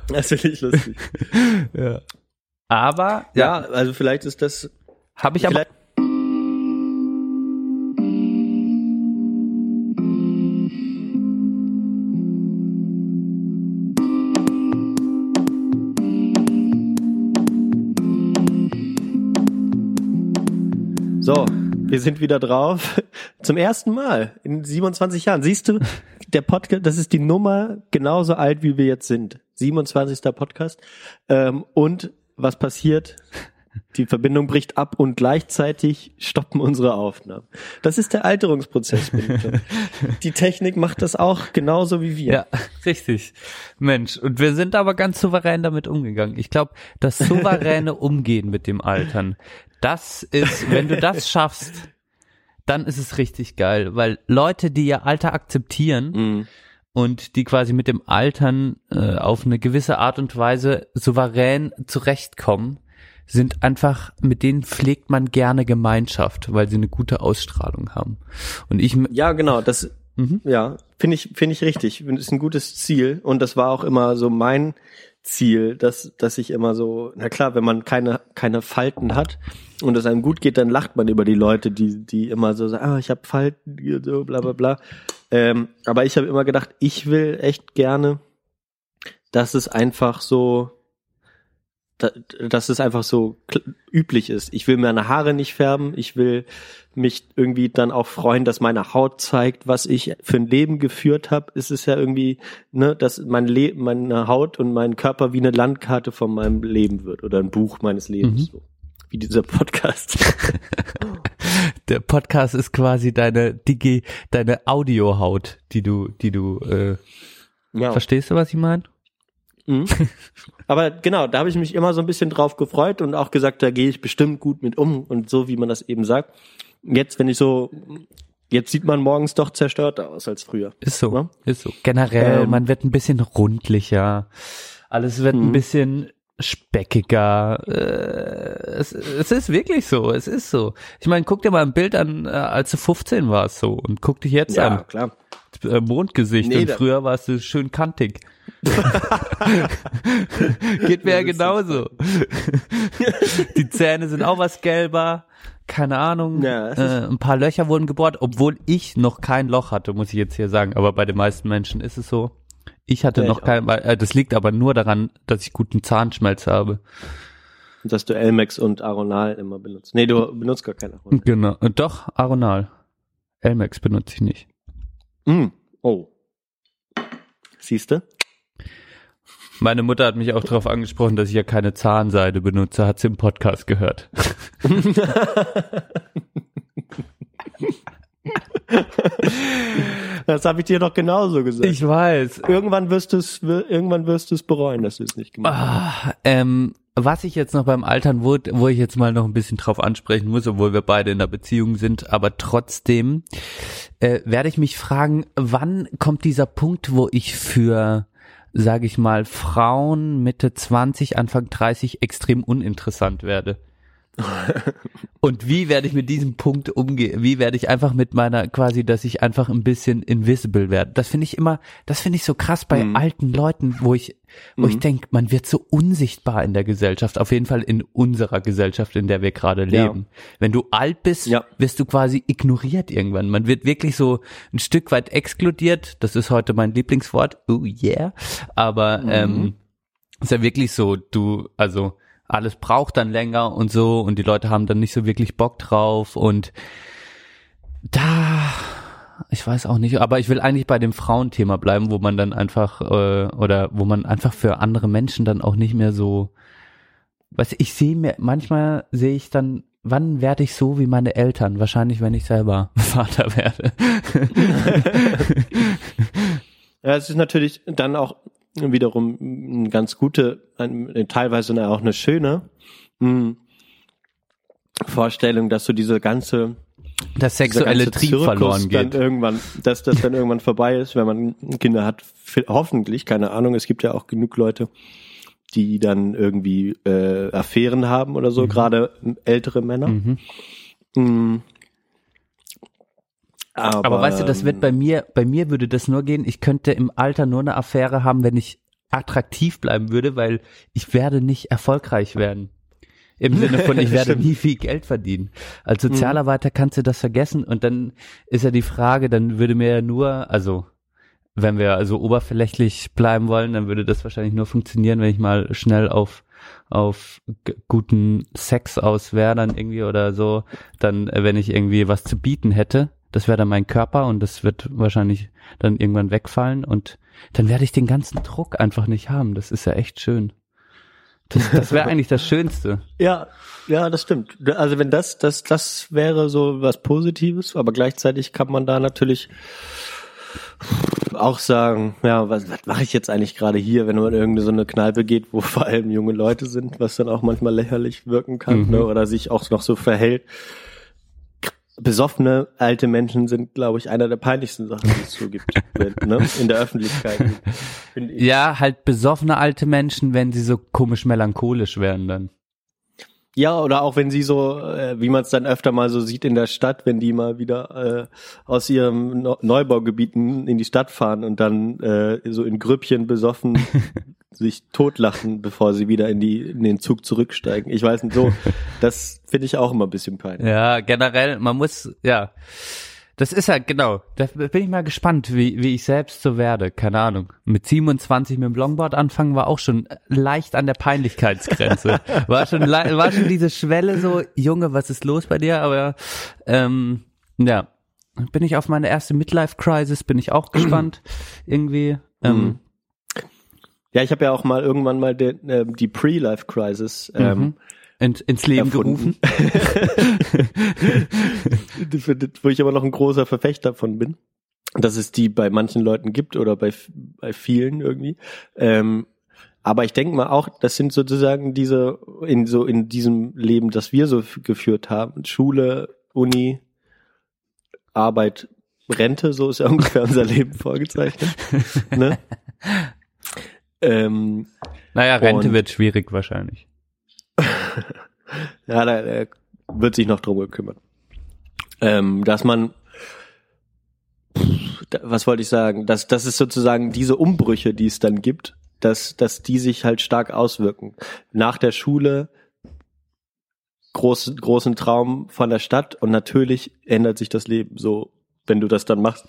Das finde ich lustig. ja. Aber, ja, ja, also vielleicht ist das habe ich aber. Wir sind wieder drauf. Zum ersten Mal in 27 Jahren. Siehst du, der Podcast, das ist die Nummer genauso alt, wie wir jetzt sind. 27. Podcast. Ähm, und was passiert? Die Verbindung bricht ab und gleichzeitig stoppen unsere Aufnahmen. Das ist der Alterungsprozess. Die Technik macht das auch genauso wie wir. Ja, richtig. Mensch, und wir sind aber ganz souverän damit umgegangen. Ich glaube, das souveräne Umgehen mit dem Altern, das ist, wenn du das schaffst, dann ist es richtig geil, weil Leute, die ihr Alter akzeptieren, Mhm. und die quasi mit dem Altern äh, auf eine gewisse Art und Weise souverän zurechtkommen, sind einfach, mit denen pflegt man gerne Gemeinschaft, weil sie eine gute Ausstrahlung haben. Und ich, Ja, genau. Das, Mhm. ja, finde ich, finde ich richtig. Das ist ein gutes Ziel. Und das war auch immer so mein Ziel, dass, dass ich immer so, na klar, wenn man keine, keine Falten hat und es einem gut geht, dann lacht man über die Leute, die, die immer so sagen, ah, ich habe Falten, so bla bla bla. Ähm, aber ich habe immer gedacht, ich will echt gerne, dass es einfach so, dass es einfach so üblich ist. Ich will meine Haare nicht färben, ich will mich irgendwie dann auch freuen, dass meine Haut zeigt, was ich für ein Leben geführt habe. Es ist ja irgendwie, ne, dass mein Leben, meine Haut und mein Körper wie eine Landkarte von meinem Leben wird oder ein Buch meines Lebens. Mhm. So. Wie dieser Podcast. der Podcast ist quasi deine Digi, deine Audiohaut, die du, die du, äh, ja. verstehst du, was ich meine? Mhm. Aber genau, da habe ich mich immer so ein bisschen drauf gefreut und auch gesagt, da gehe ich bestimmt gut mit um und so, wie man das eben sagt. Jetzt, wenn ich so, jetzt sieht man morgens doch zerstörter aus als früher. Ist so, Ja. ist so. Generell, Ähm. man wird ein bisschen rundlicher, alles wird ein Mhm. bisschen speckiger. Äh, es, es ist wirklich so, es ist so. Ich meine, guck dir mal ein Bild an, äh, als du 15 warst so und guck dich jetzt an. klar. Äh, Mondgesicht Nee, und früher warst du schön kantig. Geht mir ja genauso. Die Zähne sind auch was gelber. Keine Ahnung. Ja, äh, ein paar Löcher wurden gebohrt, obwohl ich noch kein Loch hatte, muss ich jetzt hier sagen. Aber bei den meisten Menschen ist es so. Ich hatte Ja, noch ich kein, äh, das liegt aber nur daran, dass ich guten Zahnschmelz habe. Dass du Elmex und Aronal immer benutzt. Nee, du benutzt gar keinen Aronal. Genau. Doch, Aronal. Elmex benutze ich nicht. Mhm. Oh. Siehste? Meine Mutter hat mich auch darauf angesprochen, dass ich ja keine Zahnseide benutze, hat sie im Podcast gehört. Das habe ich dir doch genauso gesagt. Ich weiß. irgendwann wirst du es, irgendwann wirst du es bereuen, dass du es nicht gemacht hast. Ah, ähm, was ich jetzt noch beim Altern, wo, wo ich jetzt mal noch ein bisschen drauf ansprechen muss, obwohl wir beide in der Beziehung sind, aber trotzdem äh, werde ich mich fragen, wann kommt dieser Punkt, wo ich für, sage ich mal, Frauen Mitte 20, Anfang 30 extrem uninteressant werde? Und wie werde ich mit diesem Punkt umgehen? Wie werde ich einfach mit meiner quasi, dass ich einfach ein bisschen invisible werde? Das finde ich immer, das finde ich so krass bei Mhm. alten Leuten, wo ich, wo ich Mhm. denke, man wird so unsichtbar in der Gesellschaft. Auf jeden Fall in unserer Gesellschaft, in der wir gerade Ja. leben. Wenn du alt bist, Ja. wirst du quasi ignoriert irgendwann. Man wird wirklich so ein Stück weit exkludiert. Das ist heute mein Lieblingswort. Oh yeah. Aber Mhm. ähm, ist ja wirklich so, du, also alles braucht dann länger und so und die Leute haben dann nicht so wirklich Bock drauf und da, ich weiß auch nicht, aber ich will eigentlich bei dem Frauenthema bleiben, wo man dann einfach äh, oder wo man einfach für andere Menschen dann auch nicht mehr so, was ich sehe mir, manchmal sehe ich dann, wann werde ich so wie meine Eltern? Wahrscheinlich, wenn ich selber Vater werde. Ja, es ist natürlich dann auch wiederum eine ganz gute, ein, teilweise auch eine schöne mh, Vorstellung, dass so diese ganze Das sexuelle ganze Trieb Zirkus verloren dann geht. irgendwann, dass das dann irgendwann vorbei ist, wenn man Kinder hat. Hoffentlich, keine Ahnung. Es gibt ja auch genug Leute, die dann irgendwie äh, Affären haben oder so, Mhm. gerade ältere Männer. Mhm. Mhm. Aber, Aber weißt du, das wird bei mir, bei mir würde das nur gehen, ich könnte im Alter nur eine Affäre haben, wenn ich attraktiv bleiben würde, weil ich werde nicht erfolgreich werden. Im Sinne von, ich werde nie viel Geld verdienen. Als Sozialarbeiter kannst du das vergessen und dann ist ja die Frage, dann würde mir ja nur, also wenn wir also oberflächlich bleiben wollen, dann würde das wahrscheinlich nur funktionieren, wenn ich mal schnell auf auf guten Sex aus wäre dann irgendwie oder so, dann äh, wenn ich irgendwie was zu bieten hätte, das wäre dann mein Körper und das wird wahrscheinlich dann irgendwann wegfallen und dann werde ich den ganzen Druck einfach nicht haben. Das ist ja echt schön. Das, das wäre eigentlich das Schönste. Ja, ja, das stimmt. Also wenn das, das, das wäre so was Positives, aber gleichzeitig kann man da natürlich auch sagen, ja, was, was mache ich jetzt eigentlich gerade hier, wenn man irgendeine so eine Kneipe geht, wo vor allem junge Leute sind, was dann auch manchmal lächerlich wirken kann, Mhm. ne, oder sich auch noch so verhält. Besoffene alte Menschen sind, glaube ich, einer der peinlichsten Sachen, die es so gibt, ne, in der Öffentlichkeit. Ja, halt besoffene alte Menschen, wenn sie so komisch melancholisch werden dann. Ja, oder auch wenn sie so, äh, wie man es dann öfter mal so sieht in der Stadt, wenn die mal wieder äh, aus ihrem no Neubaugebieten in die Stadt fahren und dann äh, so in Grüppchen besoffen sich totlachen, bevor sie wieder in die in den Zug zurücksteigen. Ich weiß nicht, so, das finde ich auch immer ein bisschen peinlich. Ja, generell, man muss, ja. Das ist halt, genau. Da bin ich mal gespannt, wie, wie ich selbst so werde. Keine Ahnung. Mit 27 mit dem Longboard anfangen war auch schon leicht an der Peinlichkeitsgrenze. War schon, war schon diese Schwelle so, Junge, was ist los bei dir? Aber, ähm, ja. Bin ich auf meine erste Midlife-Crisis, bin ich auch gespannt. Irgendwie. Ähm, Ja, ich habe ja auch mal irgendwann mal den, äh, die Pre-Life-Crisis ähm, mhm. in, ins Leben erfunden. gerufen. Wo ich aber noch ein großer Verfechter von bin, dass es die bei manchen Leuten gibt oder bei, bei vielen irgendwie. Ähm, aber ich denke mal auch, das sind sozusagen diese, in so in diesem Leben, das wir so geführt haben, Schule, Uni, Arbeit, Rente, so ist ja ungefähr unser Leben vorgezeichnet. Ne? Ähm, Naja, Rente wird schwierig wahrscheinlich. Ja, da, da wird sich noch drum gekümmert. Ähm, dass man, pff, da, was wollte ich sagen, dass, dass es sozusagen diese Umbrüche, die es dann gibt, dass, dass die sich halt stark auswirken. Nach der Schule groß, großen Traum von der Stadt und natürlich ändert sich das Leben so, wenn du das dann machst,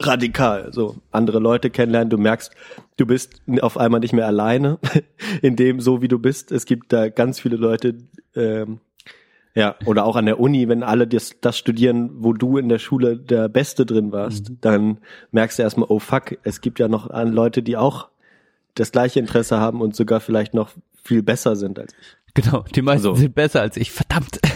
radikal. So andere Leute kennenlernen, du merkst, du bist auf einmal nicht mehr alleine in dem so wie du bist. Es gibt da ganz viele Leute, ähm, ja, oder auch an der Uni, wenn alle das, das studieren, wo du in der Schule der Beste drin warst, dann merkst du erstmal, oh fuck, es gibt ja noch an Leute, die auch das gleiche Interesse haben und sogar vielleicht noch viel besser sind als ich. Genau, die meisten So. sind besser als ich, verdammt.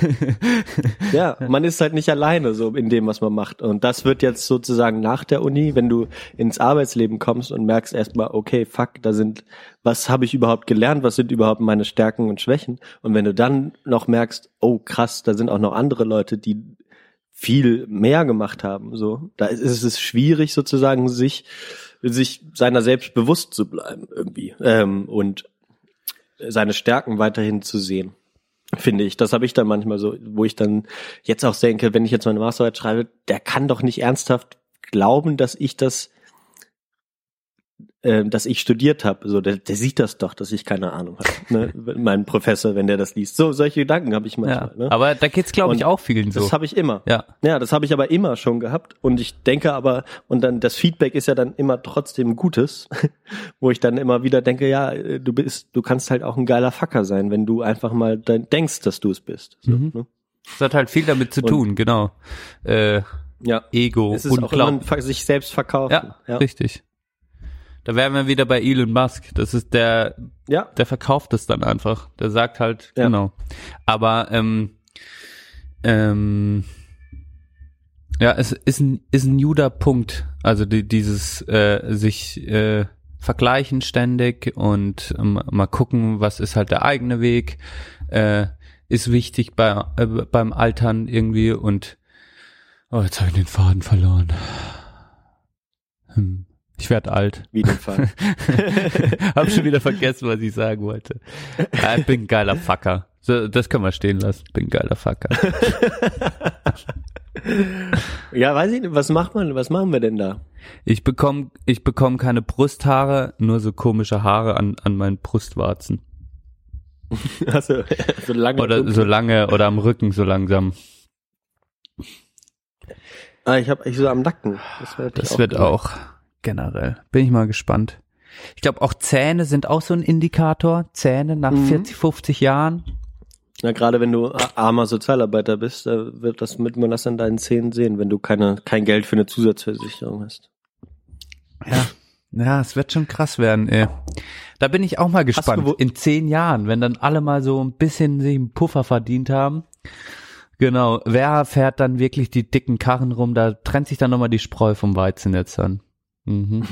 Ja, man ist halt nicht alleine so in dem, was man macht. Und das wird jetzt sozusagen nach der Uni, wenn du ins Arbeitsleben kommst und merkst erstmal, okay, fuck, da sind, was habe ich überhaupt gelernt, was sind überhaupt meine Stärken und Schwächen? Und wenn du dann noch merkst, oh krass, da sind auch noch andere Leute, die viel mehr gemacht haben, so, da ist ist es schwierig sozusagen, sich, sich seiner selbst bewusst zu bleiben irgendwie ähm, und seine Stärken weiterhin zu sehen finde ich. Das habe ich dann manchmal so, wo ich dann jetzt auch denke, wenn ich jetzt meine Masterarbeit schreibe, der kann doch nicht ernsthaft glauben, dass ich das, äh, dass ich studiert habe. So, der, der sieht das doch, dass ich keine Ahnung habe. Ne? mein Professor, wenn der das liest. So, solche Gedanken habe ich Ja, manchmal. ne? aber da geht's, glaube ich, auch vielen so. Das habe ich immer. ja, Ja, das habe ich aber immer schon gehabt und ich denke aber und dann das Feedback ist ja dann immer trotzdem Gutes, wo ich dann immer wieder denke, ja, äh, du bist, du kannst halt auch ein geiler Fucker sein, wenn du einfach mal denkst, dass du es bist. So, Mhm. ne? das hat halt viel damit zu Und- tun, genau. Äh, Ja, Ego es ist und auch immer sich selbst verkaufen. Ja, ja. richtig. Da wären wir wieder bei Elon Musk. Das ist der, ja. der verkauft es dann einfach. Der sagt halt, Ja. genau. Aber ähm, ähm, ja, es ist ein, ist ein juder Punkt. Also die, dieses äh, sich äh, vergleichen ständig und ähm, mal gucken, was ist halt der eigene Weg, äh, ist wichtig bei, äh, beim Altern irgendwie und oh, jetzt habe ich den Faden verloren. Hm. Ich werde alt. Wie den Fall. Hab schon wieder vergessen, was ich sagen wollte. Ja, ich bin ein geiler Fucker. So, das können wir stehen lassen. Bin ein geiler Fucker. ja, weiß ich nicht, was macht man, was machen wir denn da? Ich bekomme ich bekomm keine Brusthaare, nur so komische Haare an, an meinen Brustwarzen. Also, so lange. Oder so lange oder am Rücken so langsam. ah, ich habe ich so am Nacken. Das, Das auch wird geil. auch generell. Bin ich mal gespannt. Ich glaube, auch Zähne sind auch so ein Indikator. Zähne nach Mhm. 40, 50 Jahren. Na, gerade wenn du armer Sozialarbeiter bist, da wird das mit man das an deinen Zähnen sehen, wenn du keine, kein Geld für eine Zusatzversicherung hast. Ja. Ja, es wird schon krass werden, ey. Da bin ich auch mal gespannt. In zehn Jahren, wenn dann alle mal so ein bisschen sich einen Puffer verdient haben. Genau. Wer fährt dann wirklich die dicken Karren rum? Da trennt sich dann nochmal die Spreu vom Weizen jetzt an. Mhm.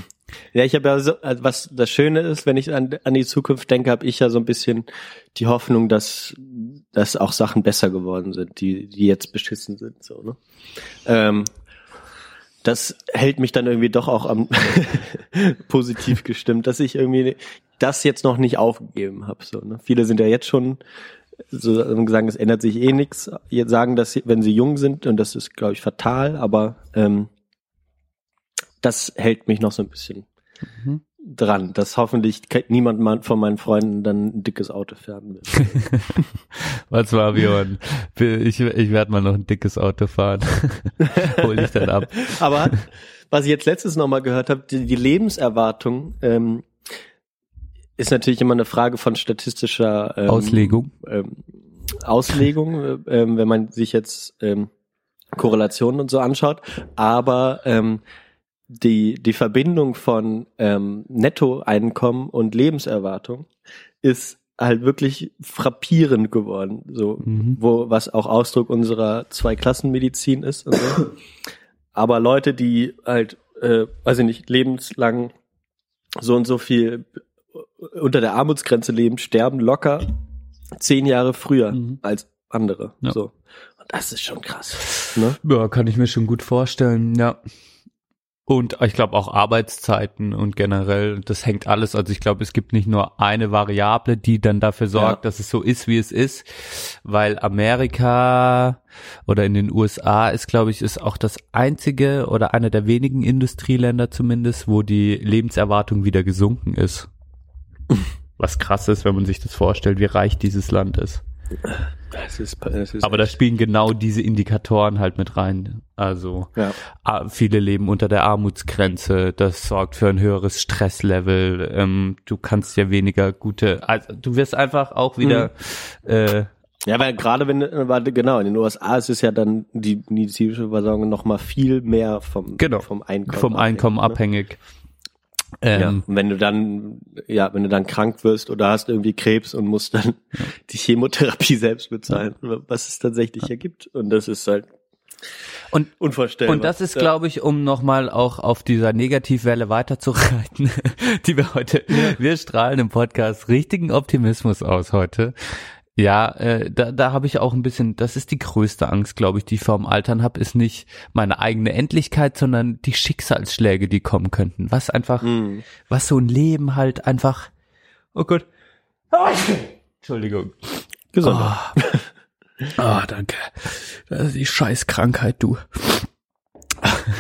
Ja, ich habe ja so, also was das Schöne ist, wenn ich an, an die Zukunft denke, habe ich ja so ein bisschen die Hoffnung, dass, dass auch Sachen besser geworden sind, die, die jetzt beschissen sind. So, ne? Ähm, das hält mich dann irgendwie doch auch am positiv gestimmt, dass ich irgendwie das jetzt noch nicht aufgegeben habe. So, ne? Viele sind ja jetzt schon so sagen, es ändert sich eh nichts. Jetzt sagen, dass sie, wenn sie jung sind, und das ist, glaube ich, fatal, aber ähm, das hält mich noch so ein bisschen mhm. dran, dass hoffentlich niemand von meinen Freunden dann ein dickes Auto fahren will. Was war, Björn? Ich, ich werde mal noch ein dickes Auto fahren. Hol ich dann ab. Aber was ich jetzt letztes noch mal gehört habe, die, die Lebenserwartung ähm, ist natürlich immer eine Frage von statistischer ähm, Auslegung. Ähm, Auslegung, äh, wenn man sich jetzt ähm, Korrelationen und so anschaut. Aber ähm, die, die Verbindung von ähm, Nettoeinkommen und Lebenserwartung ist halt wirklich frappierend geworden, so mhm. wo was auch Ausdruck unserer Zweiklassenmedizin ist. So. Aber Leute, die halt, äh, weiß ich nicht, lebenslang so und so viel unter der Armutsgrenze leben, sterben locker zehn Jahre früher mhm. als andere. Ja. So. Und das ist schon krass. Ne? Ja, kann ich mir schon gut vorstellen, ja. Und ich glaube auch Arbeitszeiten und generell, das hängt alles. Also ich glaube, es gibt nicht nur eine Variable, die dann dafür sorgt, ja. dass es so ist, wie es ist, weil Amerika oder in den USA ist, glaube ich, ist auch das einzige oder einer der wenigen Industrieländer zumindest, wo die Lebenserwartung wieder gesunken ist. Was krass ist, wenn man sich das vorstellt, wie reich dieses Land ist. Es ist, es ist Aber da spielen genau diese Indikatoren halt mit rein. Also ja. viele leben unter der Armutsgrenze, das sorgt für ein höheres Stresslevel. Ähm, du kannst ja weniger gute, also du wirst einfach auch wieder mhm. äh, ja, weil gerade wenn, warte, genau, in den USA ist es ja dann die medizinische Versorgung noch mal viel mehr vom, genau, vom Einkommen vom Einkommen abhängig. Ne? abhängig. Ähm, ja, und wenn du dann, ja, wenn du dann krank wirst oder hast irgendwie Krebs und musst dann ja. die Chemotherapie selbst bezahlen, was es tatsächlich ja. gibt. Und das ist halt und, unvorstellbar. Und das ist, ja. glaube ich, um nochmal auch auf dieser Negativwelle weiterzureiten, die wir heute, ja. wir strahlen im Podcast richtigen Optimismus aus heute. Ja, äh, da, da habe ich auch ein bisschen, das ist die größte Angst, glaube ich, die ich vor dem Altern habe, ist nicht meine eigene Endlichkeit, sondern die Schicksalsschläge, die kommen könnten. Was einfach, mm. was so ein Leben halt einfach, oh Gott. Ah, Entschuldigung. Gesundheit. Oh. oh, danke. Das ist die Scheißkrankheit, du.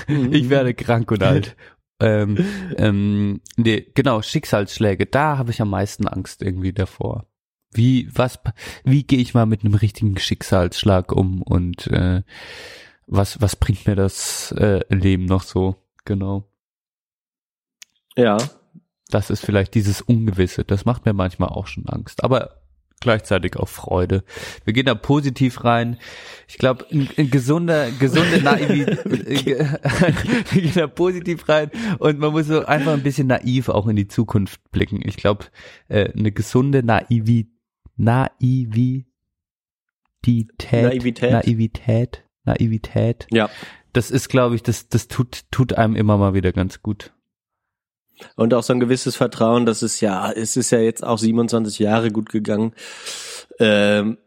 ich werde krank und alt. ähm, ähm, nee, genau, Schicksalsschläge, da habe ich am meisten Angst irgendwie davor. Wie, was, wie gehe ich mal mit einem richtigen Schicksalsschlag um und äh, was, was bringt mir das äh, Leben noch so? Genau. Ja. Das ist vielleicht dieses Ungewisse. Das macht mir manchmal auch schon Angst. Aber gleichzeitig auch Freude. Wir gehen da positiv rein. Ich glaube, ein, ein, gesunder, gesunde Naivität, wir gehen da positiv rein und man muss so einfach ein bisschen naiv auch in die Zukunft blicken. Ich glaube, äh, eine gesunde Naivität Naivität. Naivität. Naivität. Naivität. Ja. Das ist, glaube ich, das, das tut, tut einem immer mal wieder ganz gut. Und auch so ein gewisses Vertrauen, dass es ja, es ist ja jetzt auch 27 Jahre gut gegangen. Ähm,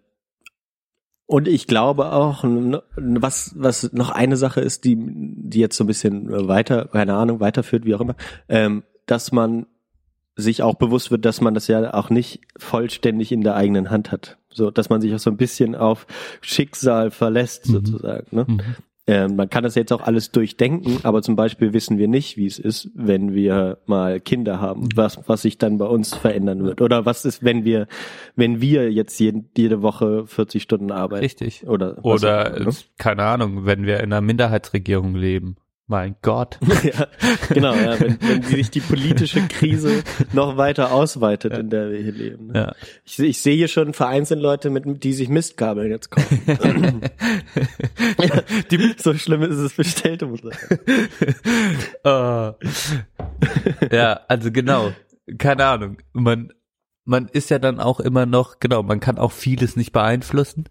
und ich glaube auch, was, was noch eine Sache ist, die, die jetzt so ein bisschen weiter, keine Ahnung, weiterführt, wie auch immer, ähm, dass man sich auch bewusst wird, dass man das ja auch nicht vollständig in der eigenen Hand hat. So, dass man sich auch so ein bisschen auf Schicksal verlässt, mhm. sozusagen. Ne? Mhm. Ähm, man kann das jetzt auch alles durchdenken, aber zum Beispiel wissen wir nicht, wie es ist, wenn wir mal Kinder haben, mhm. was, was sich dann bei uns verändern wird. Oder was ist, wenn wir, wenn wir jetzt jeden, jede Woche 40 Stunden arbeiten. Richtig. Oder, oder auch, ne? keine Ahnung, wenn wir in einer Minderheitsregierung leben. Mein Gott. ja, genau, ja, wenn, wenn sich die politische Krise noch weiter ausweitet, ja. in der wir hier leben. Ne? Ja. Ich, ich sehe hier schon vereinzelt Leute, mit, die sich Mistkabeln jetzt kaufen. die, so schlimm ist es bestellt, muss ich sagen. uh, ja, also genau, keine Ahnung. Man, man ist ja dann auch immer noch, genau, man kann auch vieles nicht beeinflussen.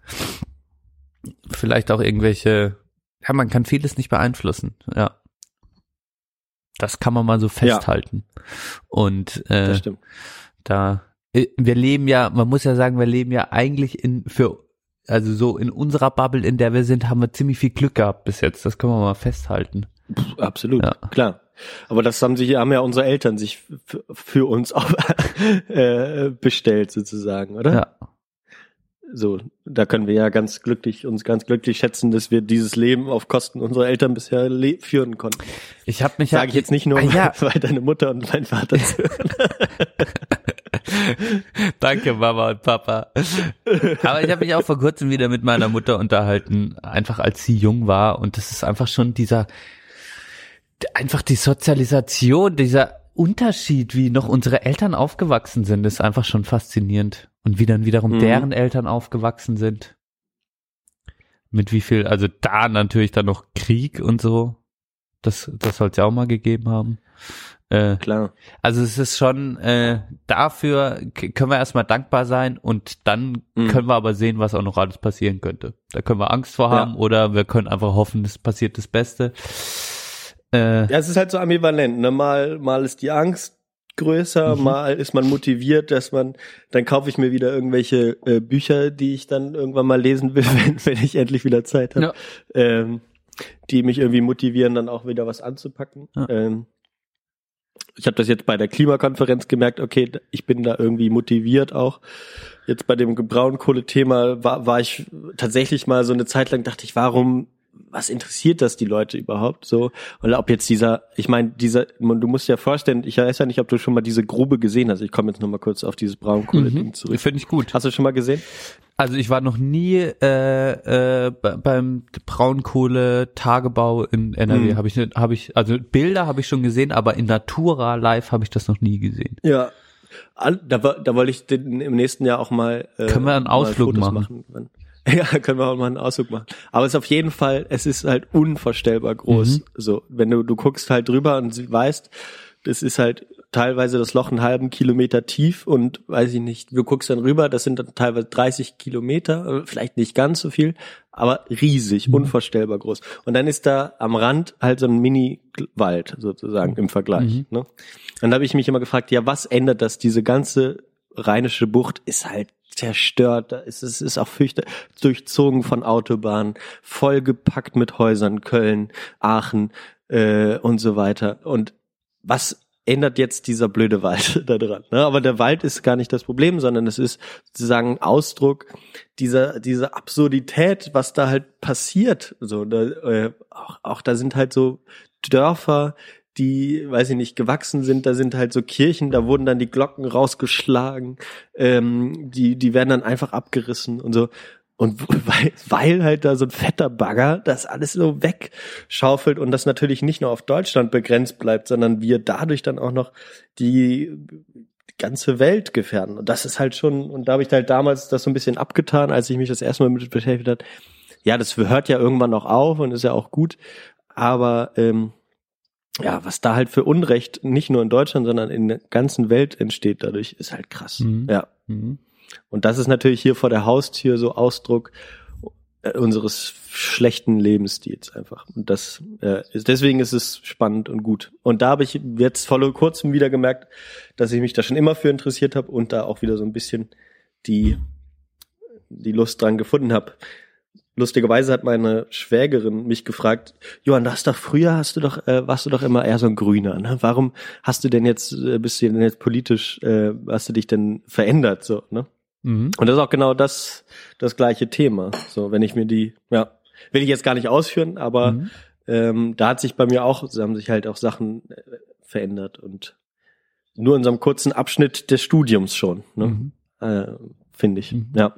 Vielleicht auch irgendwelche, ja, man kann vieles nicht beeinflussen, ja. Das kann man mal so festhalten. Und äh, da äh, wir leben ja, man muss ja sagen, wir leben ja eigentlich in für also so in unserer Bubble, in der wir sind, haben wir ziemlich viel Glück gehabt bis jetzt. Das können wir mal festhalten. Pff, Absolut, Ja. klar. Aber das haben sich, haben ja unsere Eltern sich für uns auch äh, bestellt sozusagen, oder? Ja. So, da können wir ja ganz glücklich, uns ganz glücklich schätzen, dass wir dieses Leben auf Kosten unserer Eltern bisher führen konnten. Ich habe mich ja Sage ich jetzt nicht nur, Ah, ja. weil deine Mutter und mein Vater zuhören. Danke, Mama und Papa. Aber ich habe mich auch vor kurzem wieder mit meiner Mutter unterhalten, einfach als sie jung war. Und das ist einfach schon dieser, einfach die Sozialisation, dieser Unterschied, wie noch unsere Eltern aufgewachsen sind, ist einfach schon faszinierend. Und wie dann wiederum Mhm. deren Eltern aufgewachsen sind. Mit wie viel, also da natürlich dann noch Krieg und so. Das, das soll es ja auch mal gegeben haben. Äh, Klar. also es ist schon äh, dafür können wir erstmal dankbar sein und dann Mhm. können wir aber sehen, was auch noch alles passieren könnte. Da können wir Angst vor Ja. haben oder wir können einfach hoffen, es passiert das Beste. Äh, Ja, es ist halt so ambivalent. Ne? Mal, mal ist die Angst größer, Mhm. mal ist man motiviert, dass man, dann kaufe ich mir wieder irgendwelche äh, Bücher, die ich dann irgendwann mal lesen will, wenn, wenn ich endlich wieder Zeit habe, Ja. ähm, die mich irgendwie motivieren, dann auch wieder was anzupacken. Ja. Ähm, ich habe das jetzt bei der Klimakonferenz gemerkt, okay, ich bin da irgendwie motiviert auch. Jetzt bei dem Braunkohle-Thema war, war ich tatsächlich mal so eine Zeit lang, dachte ich, warum, was interessiert das die Leute überhaupt so? Und ob jetzt dieser, ich meine, dieser, du musst dir ja vorstellen, ich weiß ja nicht, ob du schon mal diese Grube gesehen hast. Ich komme jetzt nochmal kurz auf dieses Braunkohle-Ding mhm, zurück. Finde ich gut. Hast du schon mal gesehen? Also ich war noch nie äh, äh, be- beim Braunkohle-Tagebau in NRW. Mhm. Habe ich, habe ich, also Bilder habe ich schon gesehen, aber in Natura live habe ich das noch nie gesehen. Ja. Da, da wollte ich den, im nächsten Jahr auch mal. Äh, Können wir einen Ausflug machen? machen. Ja, können wir auch mal einen Ausflug machen. Aber es ist auf jeden Fall, es ist halt unvorstellbar groß. Mhm. So, wenn du, du guckst halt drüber und sie- weißt, das ist halt teilweise das Loch einen halben Kilometer tief und weiß ich nicht, du guckst dann rüber, das sind dann teilweise 30 Kilometer, äh, vielleicht nicht ganz so viel, aber riesig, Mhm. unvorstellbar groß. Und dann ist da am Rand halt so ein Mini-Wald sozusagen im Vergleich. Mhm. Ne? Dann habe ich mich immer gefragt, ja, was ändert das? Diese ganze rheinische Bucht ist halt zerstört, da ist, es ist auch fürchter, durchzogen von Autobahnen, vollgepackt mit Häusern, Köln, Aachen äh, und so weiter. Und was ändert jetzt dieser blöde Wald da dran? Ne? Aber der Wald ist gar nicht das Problem, sondern es ist sozusagen Ausdruck dieser, dieser Absurdität, was da halt passiert. So, da, äh, auch, auch da sind halt so Dörfer, die, weiß ich nicht, gewachsen sind, da sind halt so Kirchen, da wurden dann die Glocken rausgeschlagen, ähm, die, die werden dann einfach abgerissen und so. Und weil, weil halt da so ein fetter Bagger das alles so wegschaufelt und das natürlich nicht nur auf Deutschland begrenzt bleibt, sondern wir dadurch dann auch noch die, ganze Welt gefährden. Und das ist halt schon, und da habe ich halt damals das so ein bisschen abgetan, als ich mich das erste Mal mit beschäftigt hat. Ja, das hört ja irgendwann auch auf und ist ja auch gut. Aber ähm, ja, was da halt für Unrecht nicht nur in Deutschland, sondern in der ganzen Welt entsteht dadurch, ist halt krass. Mhm. Ja. Mhm. Und das ist natürlich hier vor der Haustür so Ausdruck äh, unseres schlechten Lebensstils einfach. Und das äh, ist deswegen ist es spannend und gut. Und da habe ich jetzt vor kurzem wieder gemerkt, dass ich mich da schon immer für interessiert habe und da auch wieder so ein bisschen die die Lust dran gefunden habe. Lustigerweise hat meine Schwägerin mich gefragt, Johann, du hast doch früher hast du doch äh, warst du doch immer eher so ein Grüner, ne? Warum hast du denn jetzt äh, bist du denn jetzt politisch äh, hast du dich denn verändert so, ne? Mhm. Und das ist auch genau das, das gleiche Thema. So, wenn ich mir die, ja, will ich jetzt gar nicht ausführen, aber Mhm. ähm, da hat sich bei mir auch, haben sich halt auch Sachen äh, verändert und nur in so einem kurzen Abschnitt des Studiums schon, ne? Mhm. äh, finde ich. Mhm. Ja.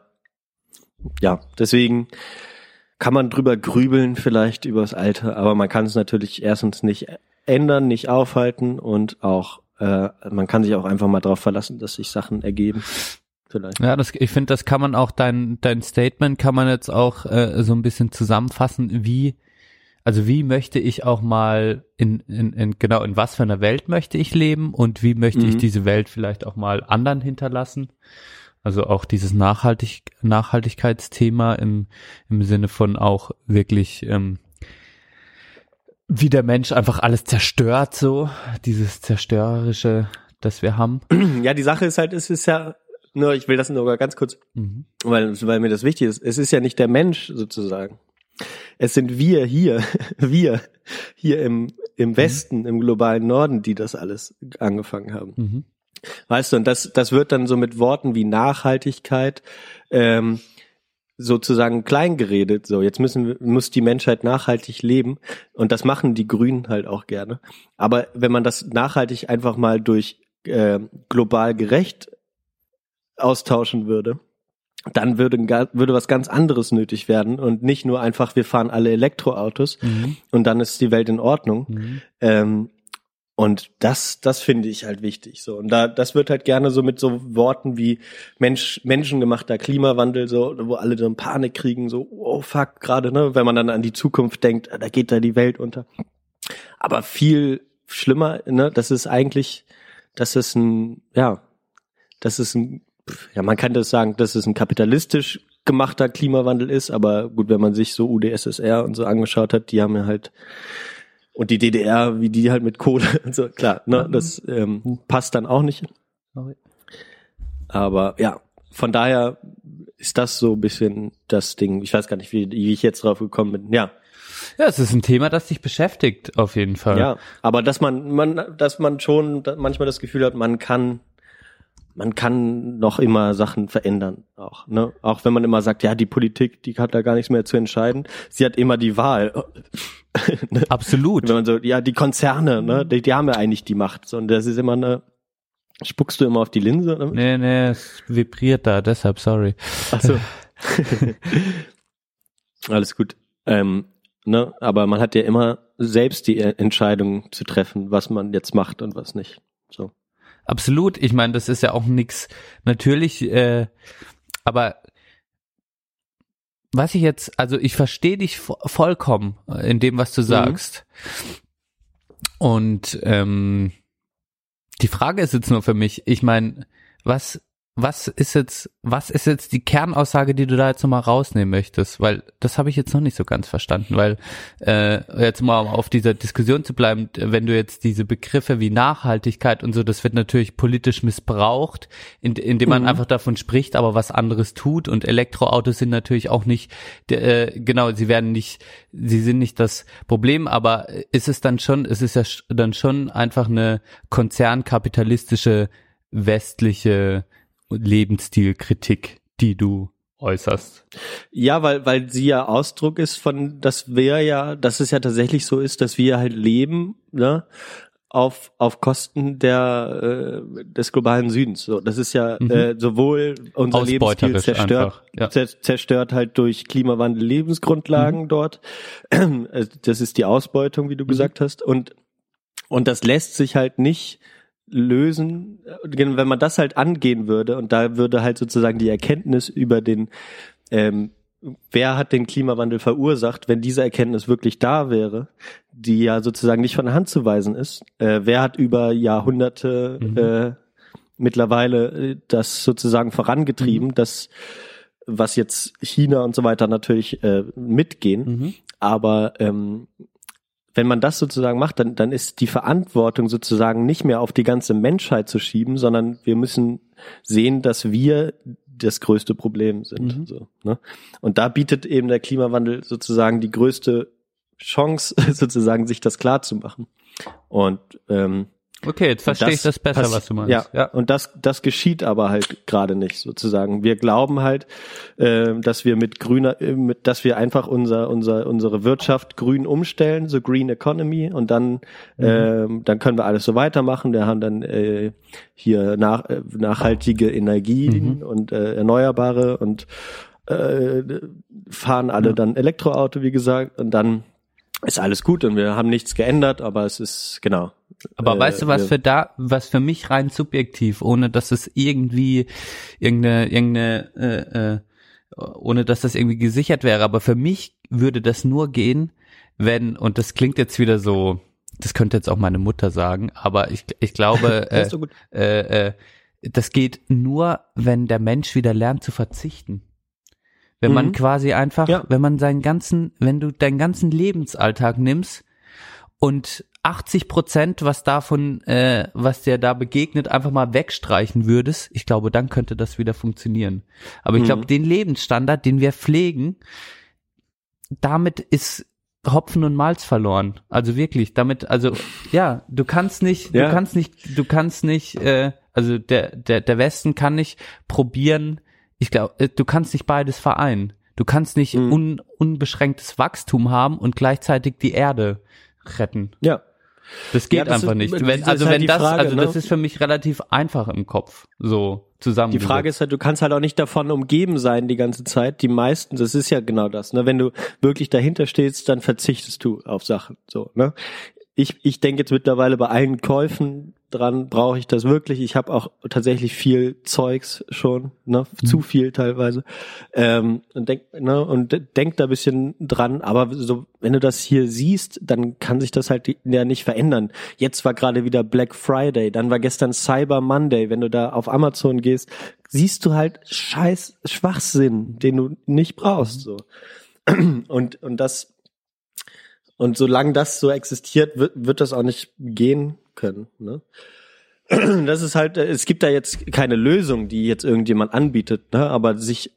Ja, deswegen kann man drüber grübeln vielleicht übers Alter, aber man kann es natürlich erstens nicht ändern, nicht aufhalten und auch äh, man kann sich auch einfach mal darauf verlassen, dass sich Sachen ergeben. Vielleicht. Ja, das, ich finde, das kann man auch, dein, dein Statement kann man jetzt auch äh, so ein bisschen zusammenfassen, wie, also wie möchte ich auch mal in, in, in genau in was für einer Welt möchte ich leben und wie möchte ich Mhm. diese Welt vielleicht auch mal anderen hinterlassen? Also auch dieses Nachhaltig Nachhaltigkeitsthema im, im Sinne von auch wirklich ähm, wie der Mensch einfach alles zerstört, so dieses zerstörerische, das wir haben. Ja, die Sache ist halt, es ist ja, nur, ich will das nur ganz kurz, Mhm. weil, weil mir das wichtig ist. Es ist ja nicht der Mensch sozusagen. Es sind wir hier, wir hier im, im Westen, im globalen Norden, die das alles angefangen haben. Mhm. Weißt du, und das, das wird dann so mit Worten wie Nachhaltigkeit ähm, sozusagen klein geredet. So, jetzt müssen muss die Menschheit nachhaltig leben. Und das machen die Grünen halt auch gerne. Aber wenn man das nachhaltig einfach mal durch äh, global gerecht austauschen würde, dann würde, würde was ganz anderes nötig werden und nicht nur einfach, wir fahren alle Elektroautos Mhm. und dann ist die Welt in Ordnung. Mhm. Ähm, und das, das finde ich halt wichtig. So und da, das wird halt gerne so mit so Worten wie Mensch, menschengemachter Klimawandel, so wo alle dann Panik kriegen, so oh fuck gerade, ne, wenn man dann an die Zukunft denkt, da geht da die Welt unter. Aber viel schlimmer, ne, das ist eigentlich, das ist ein, ja, das ist ein, ja, man kann das sagen, dass es ein kapitalistisch gemachter Klimawandel ist, aber gut, wenn man sich so UdSSR und so angeschaut hat, die haben ja halt und die DDR, wie die halt mit Kohle und so, klar, ne, das ähm, passt dann auch nicht. Aber ja, von daher ist das so ein bisschen das Ding. Ich weiß gar nicht, wie, wie ich jetzt drauf gekommen bin. Ja, Ja, es ist ein Thema, das dich beschäftigt, auf jeden Fall. ja. Aber dass man, man, dass man schon manchmal das Gefühl hat, man kann, man kann noch immer Sachen verändern, auch, ne? Auch wenn man immer sagt, ja, die Politik, die hat da gar nichts mehr zu entscheiden. Sie hat immer die Wahl. Ne? Absolut. Wenn man so, ja, die Konzerne, ne, die, die haben ja eigentlich die Macht. So, und das ist immer eine, spuckst du immer auf die Linse? Ne? Nee, nee, es vibriert da, deshalb sorry. Ach so. Alles gut. Ähm, ne, aber man hat ja immer selbst die Entscheidung zu treffen, was man jetzt macht und was nicht. So. Absolut. Ich meine, das ist ja auch nix. Natürlich, äh, aber was ich jetzt, also ich verstehe dich vo vollkommen in dem, was du sagst. Und ähm, die Frage ist jetzt nur für mich, ich meine, was was ist jetzt, was ist jetzt die Kernaussage, die du da jetzt nochmal rausnehmen möchtest? Weil das habe ich jetzt noch nicht so ganz verstanden, weil äh, jetzt mal auf dieser Diskussion zu bleiben, wenn du jetzt diese Begriffe wie Nachhaltigkeit und so, das wird natürlich politisch missbraucht, in, indem man Mhm. einfach davon spricht, aber was anderes tut und Elektroautos sind natürlich auch nicht, äh, genau, sie werden nicht, sie sind nicht das Problem, aber ist es dann schon, es ist ja sch- dann schon einfach eine konzernkapitalistische westliche Lebensstilkritik, die du äußerst. Ja, weil, weil sie ja Ausdruck ist von, dass wir ja, dass es ja tatsächlich so ist, dass wir halt leben, ne, auf, auf Kosten der, äh, des globalen Südens. So, das ist ja Mhm. äh, sowohl unser Lebensstil zerstört, einfach, ja. zer- zerstört halt durch Klimawandel Lebensgrundlagen Mhm. dort. Äh, Das ist die Ausbeutung, wie du gesagt hast. Und, und das lässt sich halt nicht lösen, äh, wenn man das halt angehen würde und da würde halt sozusagen die Erkenntnis über den, ähm, wer hat den Klimawandel verursacht, wenn diese Erkenntnis wirklich da wäre, die ja sozusagen nicht von der Hand zu weisen ist, äh, wer hat über Jahrhunderte Mhm. äh, mittlerweile äh, das sozusagen vorangetrieben, Mhm. das was jetzt China und so weiter natürlich äh, mitgehen, Mhm. aber ähm, wenn man das sozusagen macht, dann, dann ist die Verantwortung sozusagen nicht mehr auf die ganze Menschheit zu schieben, sondern wir müssen sehen, dass wir das größte Problem sind. Mhm. So, ne? Und da bietet eben der Klimawandel sozusagen die größte Chance, sozusagen sich das klar zu machen. Und ähm, Okay, jetzt verstehe ich das besser, was du meinst. Ja, ja. und das, das geschieht aber halt gerade nicht sozusagen. Wir glauben halt, äh, dass wir mit grüner, äh, mit, dass wir einfach unser, unser, unsere Wirtschaft grün umstellen, so Green Economy, und dann, ähm, dann können wir alles so weitermachen. Wir haben dann äh, hier nach, äh, nachhaltige Energien und äh, erneuerbare und äh, fahren alle dann Elektroauto, wie gesagt, und dann ist alles gut und wir haben nichts geändert, aber es ist genau. Aber Äh, weißt du, was für da, was für mich rein subjektiv, ohne dass es irgendwie irgendeine, irgendeine, äh, äh, ohne dass das irgendwie gesichert wäre, aber für mich würde das nur gehen, wenn, und das klingt jetzt wieder so, das könnte jetzt auch meine Mutter sagen, aber ich, ich glaube, äh, so äh, äh, das geht nur, wenn der Mensch wieder lernt zu verzichten. Wenn man Mhm. quasi einfach, Ja. wenn man seinen ganzen, wenn du deinen ganzen Lebensalltag nimmst und 80 Prozent, was davon, äh, was dir da begegnet, einfach mal wegstreichen würdest, ich glaube, dann könnte das wieder funktionieren. Aber ich Mhm. glaube, den Lebensstandard, den wir pflegen, damit ist Hopfen und Malz verloren. Also wirklich, damit, also ja, du kannst nicht, Ja. du kannst nicht, du kannst nicht, äh, also der, der, der Westen kann nicht probieren, ich glaube, du kannst nicht beides vereinen. Du kannst nicht Mhm. un, unbeschränktes Wachstum haben und gleichzeitig die Erde retten. Ja. Das geht Ja, das einfach ist- nicht. Wenn, also halt wenn das, Frage, also ne? das ist für mich relativ einfach im Kopf, so zusammen. Die Frage ist halt, du kannst halt auch nicht davon umgeben sein die ganze Zeit. Die meisten, das ist ja genau das. Ne? Wenn du wirklich dahinter stehst, dann verzichtest du auf Sachen. So, ne? Ich, ich denke jetzt mittlerweile bei allen Käufen dran, brauche ich das wirklich. Ich habe auch tatsächlich viel Zeugs schon, ne? zu viel teilweise. Ähm, und denk, ne? und de- denk da ein bisschen dran. Aber so, wenn du das hier siehst, dann kann sich das halt ja nicht verändern. Jetzt war gerade wieder Black Friday, dann war gestern Cyber Monday. Wenn du da auf Amazon gehst, siehst du halt scheiß Schwachsinn, den du nicht brauchst. So. Und, und das, und solange das so existiert, wird, wird das auch nicht gehen können. Ne? Das ist halt, es gibt da jetzt keine Lösung, die jetzt irgendjemand anbietet, ne? aber sich,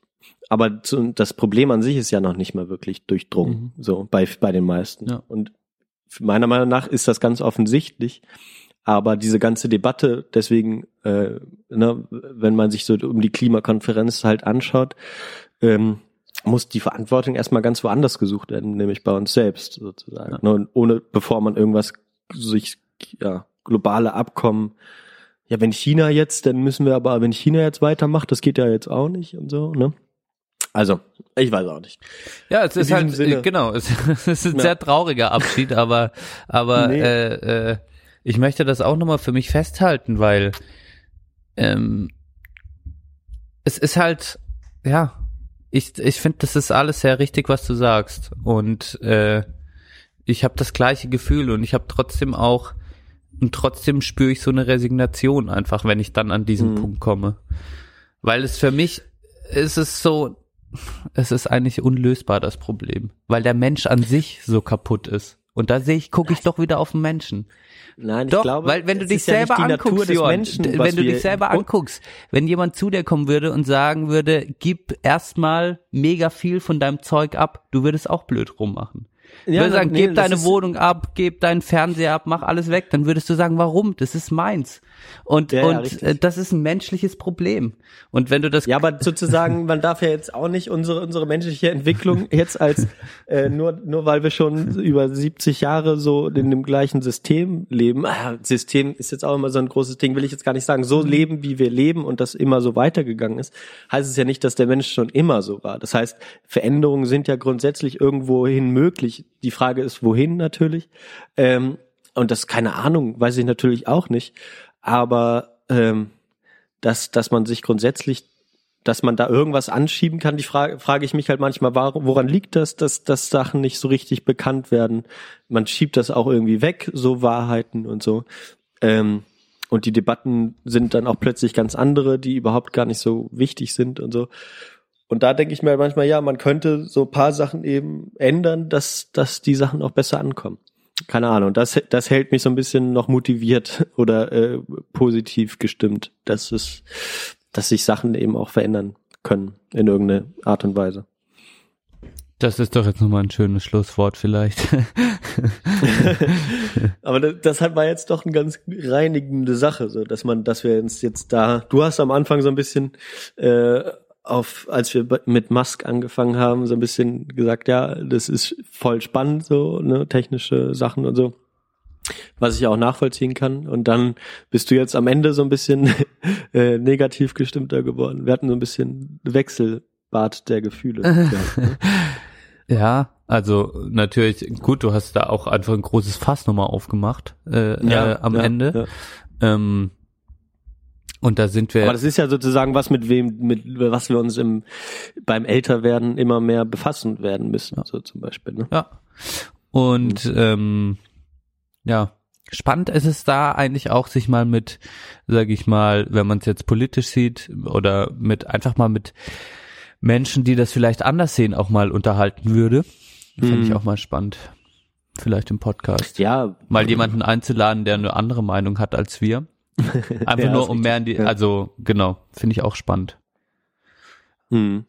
aber das Problem an sich ist ja noch nicht mal wirklich durchdrungen, so bei, bei den meisten. Ja. Und meiner Meinung nach ist das ganz offensichtlich. Aber diese ganze Debatte, deswegen, äh, ne, wenn man sich so um die Klimakonferenz halt anschaut, ähm, muss die Verantwortung erstmal ganz woanders gesucht werden, nämlich bei uns selbst sozusagen. Ja. Ne, und ohne, bevor man irgendwas sich, ja, globale Abkommen, ja, wenn China jetzt, dann müssen wir aber, wenn China jetzt weitermacht, das geht ja jetzt auch nicht und so, ne? Also, ich weiß auch nicht. Ja, es In ist halt, Sinne. äh, genau, es, es ist ein Ja. sehr trauriger Abschied, aber, aber Nee. äh, äh, ich möchte das auch nochmal für mich festhalten, weil ähm, es ist halt, ja, ich, ich finde, das ist alles sehr richtig, was du sagst. Und äh, ich habe das gleiche Gefühl und ich habe trotzdem auch, und trotzdem spüre ich so eine Resignation einfach, wenn ich dann an diesen Mhm. Punkt komme. Weil es für mich ist es so, es ist eigentlich unlösbar, das Problem. Weil der Mensch an sich so kaputt ist. Und da sehe ich, gucke ich doch wieder auf den Menschen. Nein, ich Doch, glaube, weil wenn du dich ja selber Natur anguckst, Johann, Menschen, wenn du dich selber anguckst, wenn jemand zu dir kommen würde und sagen würde, gib erstmal mega viel von deinem Zeug ab, du würdest auch blöd rummachen. Ja, Ja, würde sagen, nee, gib deine Wohnung ab, gib deinen Fernseher ab, mach alles weg. Dann würdest du sagen, warum? Das ist meins. Und, Ja, ja, und richtig. äh, das ist ein menschliches Problem. Und wenn du das Ja, aber sozusagen, man darf ja jetzt auch nicht unsere unsere menschliche Entwicklung jetzt als äh, nur nur weil wir schon über 70 Jahre so in dem gleichen System leben. Ah, System ist jetzt auch immer so ein großes Ding, will ich jetzt gar nicht sagen. So leben, wie wir leben und das immer so weitergegangen ist, heißt es ja nicht, dass der Mensch schon immer so war. Das heißt, Veränderungen sind ja grundsätzlich irgendwohin möglich. Die Frage ist, wohin natürlich. Ähm, und das keine Ahnung, weiß ich natürlich auch nicht. Aber ähm, dass, dass man sich grundsätzlich, dass man da irgendwas anschieben kann, die Frage, frage ich mich halt manchmal, woran liegt das, dass, dass Sachen nicht so richtig bekannt werden? Man schiebt das auch irgendwie weg, so Wahrheiten und so. Ähm, und die Debatten sind dann auch plötzlich ganz andere, die überhaupt gar nicht so wichtig sind und so. Und da denke ich mir halt manchmal, ja, man könnte so ein paar Sachen eben ändern, dass, dass die Sachen auch besser ankommen. Keine Ahnung, das, das hält mich so ein bisschen noch motiviert oder äh, positiv gestimmt, dass es, dass sich Sachen eben auch verändern können in irgendeine Art und Weise. Das ist doch jetzt nochmal ein schönes Schlusswort vielleicht. Aber das, das hat war jetzt doch eine ganz reinigende Sache, so dass man, dass wir uns jetzt da. Du hast am Anfang so ein bisschen äh, auf, als wir mit Musk angefangen haben, so ein bisschen gesagt, ja, das ist voll spannend, so ne, technische Sachen und so, was ich auch nachvollziehen kann. Und dann bist du jetzt am Ende so ein bisschen äh, negativ gestimmter geworden. Wir hatten so ein bisschen Wechselbad der Gefühle. gehabt, ne? ja, also natürlich, gut, du hast da auch einfach ein großes Fass nochmal aufgemacht äh, äh, am ja, Ende. Ja. Ähm, und da sind wir. Aber das ist ja sozusagen was, mit wem, mit was wir uns im beim Älterwerden immer mehr befassen werden müssen, so zum Beispiel. Ne? Ja. Und ähm, ja, spannend ist es da eigentlich auch, sich mal mit, sage ich mal, wenn man es jetzt politisch sieht oder mit einfach mal mit Menschen, die das vielleicht anders sehen, auch mal unterhalten würde. Fände ich Mhm. auch mal spannend. Vielleicht im Podcast. Ja, Mal jemanden einzuladen, der eine andere Meinung hat als wir. Einfach Ja, nur um mehr in die, ja. also genau, finde ich auch spannend. Hm.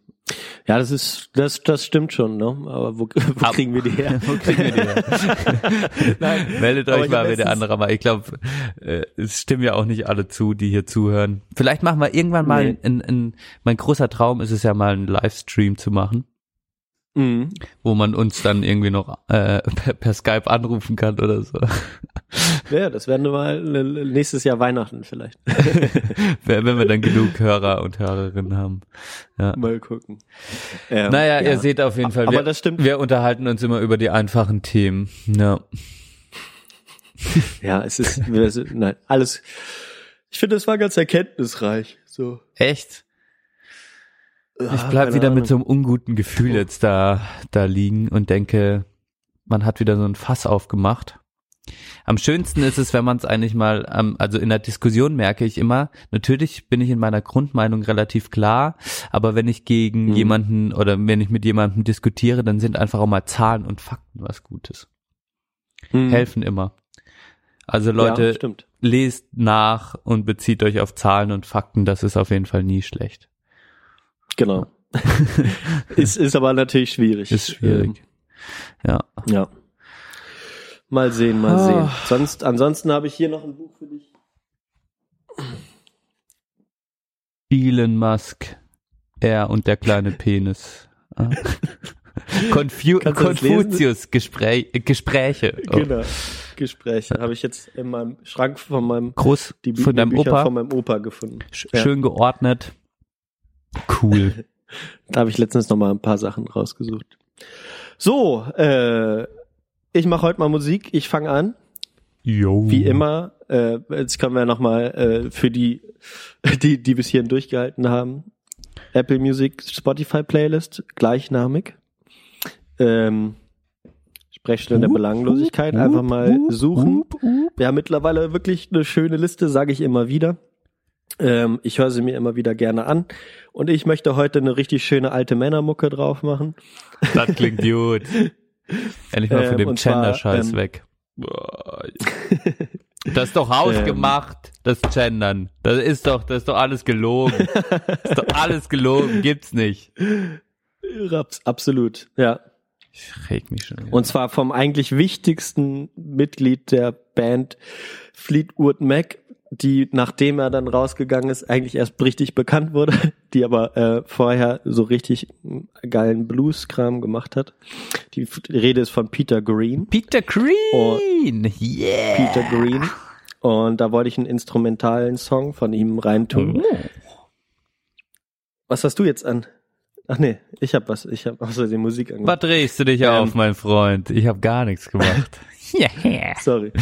Ja, das ist, das, das stimmt schon, ne? Aber wo, wo Ab- kriegen wir die her? Wo kriegen wir die her? Nein, Meldet euch mal, wenn der andere mal. Ich glaube, äh, es stimmen ja auch nicht alle zu, die hier zuhören. Vielleicht machen wir irgendwann mal Nee. in, in, mein großer Traum ist es ja mal einen Livestream zu machen, Mhm. wo man uns dann irgendwie noch äh, per, per Skype anrufen kann oder so. Ja, das werden wir mal äh, nächstes Jahr Weihnachten vielleicht. wenn wir dann genug Hörer und Hörerinnen haben. Ja. mal gucken. Ähm, Naja, ja. ihr seht auf jeden Fall, Aber wir, das stimmt. wir unterhalten uns immer über die einfachen Themen. Ja. Ja, es ist, nein, alles. Ich finde, es war ganz erkenntnisreich. So. Echt? Ich Ah, bleib wieder mit Ahnung. so einem unguten Gefühl jetzt da, da liegen und denke, man hat wieder so ein Fass aufgemacht. Am schönsten ist es, wenn man es eigentlich mal, ähm, also in der Diskussion merke ich immer, natürlich bin ich in meiner Grundmeinung relativ klar, aber wenn ich gegen Mhm. jemanden oder wenn ich mit jemandem diskutiere, dann sind einfach auch mal Zahlen und Fakten was Gutes. Hm. Helfen immer. Also Ja, Leute, stimmt. lest nach und bezieht euch auf Zahlen und Fakten, das ist auf jeden Fall nie schlecht. Genau. ist, ist aber natürlich schwierig. Ist schwierig. Ja. Ähm, ja. Mal sehen, mal Ah. sehen. Sonst, ansonsten habe ich hier noch ein Buch für dich. Elon Musk, er und der kleine Penis. Ah. Confu das Konfuzius Gespräch, äh, Gespräche. Oh. Genau. Gespräche habe ich jetzt in meinem Schrank von meinem Groß die, von deinem Bücher Opa, von meinem Opa gefunden. sch ja. schön geordnet. Cool. Da habe ich letztens noch mal ein paar Sachen rausgesucht. So, äh, ich mache heute mal Musik. Ich fange an. Jo. Wie immer, äh, jetzt können wir nochmal äh, für die, die, die bis hierhin durchgehalten haben, Apple Music Spotify Playlist, gleichnamig. Ähm, Sprechstunde der Belanglosigkeit, einfach mal suchen. Wir haben mittlerweile wirklich eine schöne Liste, sage ich immer wieder. Ähm, ich höre sie mir immer wieder gerne an. Und ich möchte heute eine richtig schöne alte Männermucke drauf machen. Das klingt gut. Endlich mal von Ähm, dem Gender-Scheiß ähm, weg. Das ist doch hausgemacht, das Gendern. Das ist doch, das ist doch alles gelogen. Das ist doch alles gelogen, gibt's nicht. Abs- Absolut, ja. Ich reg mich schon. wieder. Und zwar vom eigentlich wichtigsten Mitglied der Band Fleetwood Mac, die nachdem er dann rausgegangen ist, eigentlich erst richtig bekannt wurde, die aber äh, vorher so richtig geilen Blues-Kram gemacht hat. Die Rede ist von Peter Green. Peter Green! Yeah! Peter Green. Und da wollte ich einen instrumentalen Song von ihm reintun. Oh. Was hast du jetzt an? Ach nee, ich hab was. Ich hab außer die Musik Was angemacht. drehst du dich Ähm. auf, mein Freund? Ich habe gar nichts gemacht. yeah. Sorry.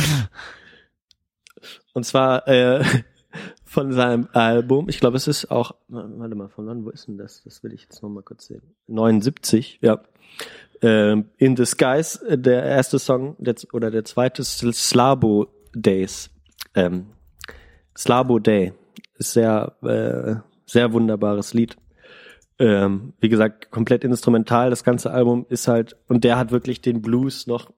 Und zwar äh, von seinem Album, ich glaube, es ist auch, warte mal, von wann, wo ist denn das? Das will ich jetzt nochmal kurz sehen. 79, ja. Ähm, In Skies, äh, der erste Song, der, oder der zweite, Sl- Slabo Days. Ähm, Slabo Day. Ist sehr, äh, sehr wunderbares Lied. Ähm, wie gesagt, komplett instrumental. Das ganze Album ist halt, und der hat wirklich den Blues noch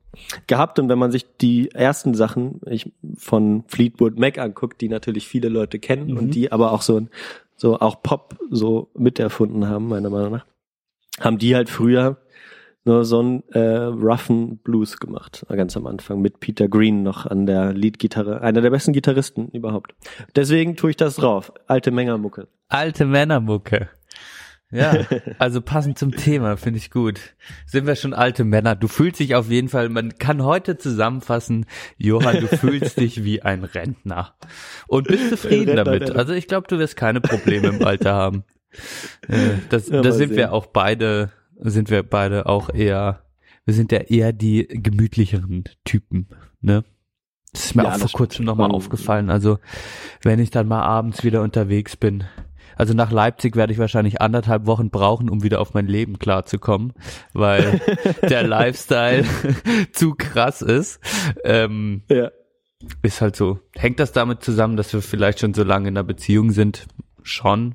gehabt. Und wenn man sich die ersten Sachen ich, von Fleetwood Mac anguckt, die natürlich viele Leute kennen Mhm. und die aber auch so, so auch Pop so miterfunden haben, meiner Meinung nach, haben die halt früher nur so einen äh, roughen Blues gemacht, ganz am Anfang mit Peter Green noch an der Leadgitarre, einer der besten Gitarristen überhaupt. Deswegen tue ich das drauf, alte Mengermucke. Alte Männermucke. Ja, also passend zum Thema, finde ich gut. Sind wir schon alte Männer? Du fühlst dich auf jeden Fall, man kann heute zusammenfassen, Johann, du fühlst dich wie ein Rentner. Und bist zufrieden Rentner, damit. Also ich glaube, du wirst keine Probleme im Alter haben. Äh, Das, Ja, da mal sind sehen. wir auch beide, sind wir beide auch eher, wir sind ja eher die gemütlicheren Typen, ne? Das ist mir Ja, auch das vor kurzem nochmal aufgefallen. Also, wenn ich dann mal abends wieder unterwegs bin, Also nach Leipzig werde ich wahrscheinlich anderthalb Wochen brauchen, um wieder auf mein Leben klarzukommen, weil der Lifestyle zu krass ist. Ähm, Ja. ist halt so. Hängt das damit zusammen, dass wir vielleicht schon so lange in einer Beziehung sind? Schon.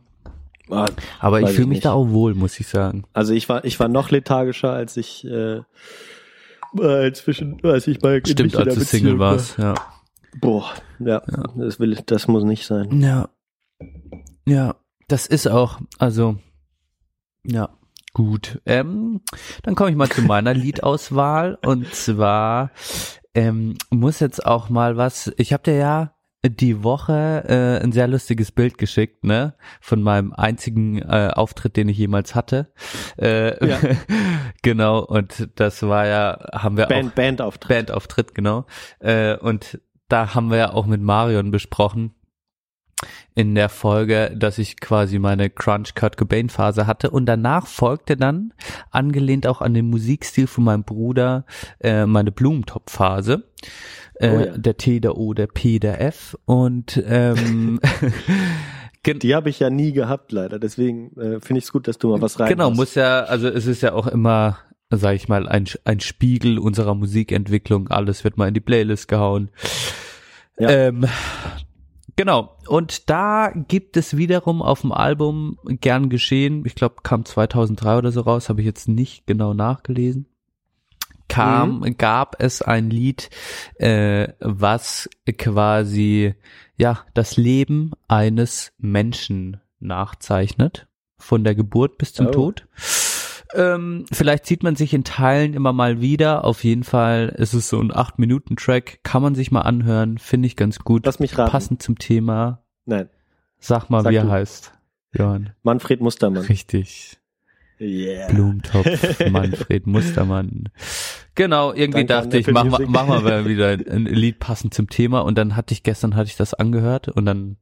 Ah, Aber ich fühle ich mich nicht. da auch wohl, muss ich sagen. Also ich war, ich war noch lethargischer, als ich, äh, äh, zwischen, als ich mal Stimmt, als du Single Beziehung war. warst, ja. Boah, ja, das will, das muss nicht sein. Ja. Ja, das ist auch, also, ja, gut. Ähm, dann komme ich mal zu meiner Liedauswahl und zwar ähm, muss jetzt auch mal was, ich habe dir ja die Woche äh, ein sehr lustiges Bild geschickt, ne, von meinem einzigen äh, Auftritt, den ich jemals hatte. Äh, Ja. genau, und das war ja, haben wir auch Band, Bandauftritt. Bandauftritt, genau. Äh, und da haben wir ja auch mit Marion besprochen in der Folge, dass ich quasi meine Crunch Kurt Cobain Phase hatte und danach folgte dann angelehnt auch an den Musikstil von meinem Bruder äh, meine Blumentopf Phase. Äh, Oh ja. Der T, der O, der P, der F und ähm, Die habe ich ja nie gehabt, leider. Deswegen äh, finde ich es gut, dass du mal was rein Genau, muss ja, also es ist ja auch immer, sag ich mal, ein, ein Spiegel unserer Musikentwicklung. Alles wird mal in die Playlist gehauen. Ja. Ähm, genau. Und da gibt es wiederum auf dem Album Gern geschehen, ich glaube, kam 2003 oder so raus, habe ich jetzt nicht genau nachgelesen. Kam, gab es ein Lied, äh, was quasi ja das Leben eines Menschen nachzeichnet, von der Geburt bis zum Oh. Tod. Ähm, vielleicht sieht man sich in Teilen immer mal wieder. Auf jeden Fall ist es so ein 8-Minuten-Track. Kann man sich mal anhören. Finde ich ganz gut. Lass mich raten. Passend zum Thema. Nein, Sag mal, Sag wie er du. heißt. Johann. Manfred Mustermann. Richtig. Yeah. Blumentopf, Manfred Mustermann. Genau, irgendwie Danke an dachte ich, mach mach mal wieder ein Lied passend zum Thema. Und dann hatte ich gestern hatte ich das angehört und dann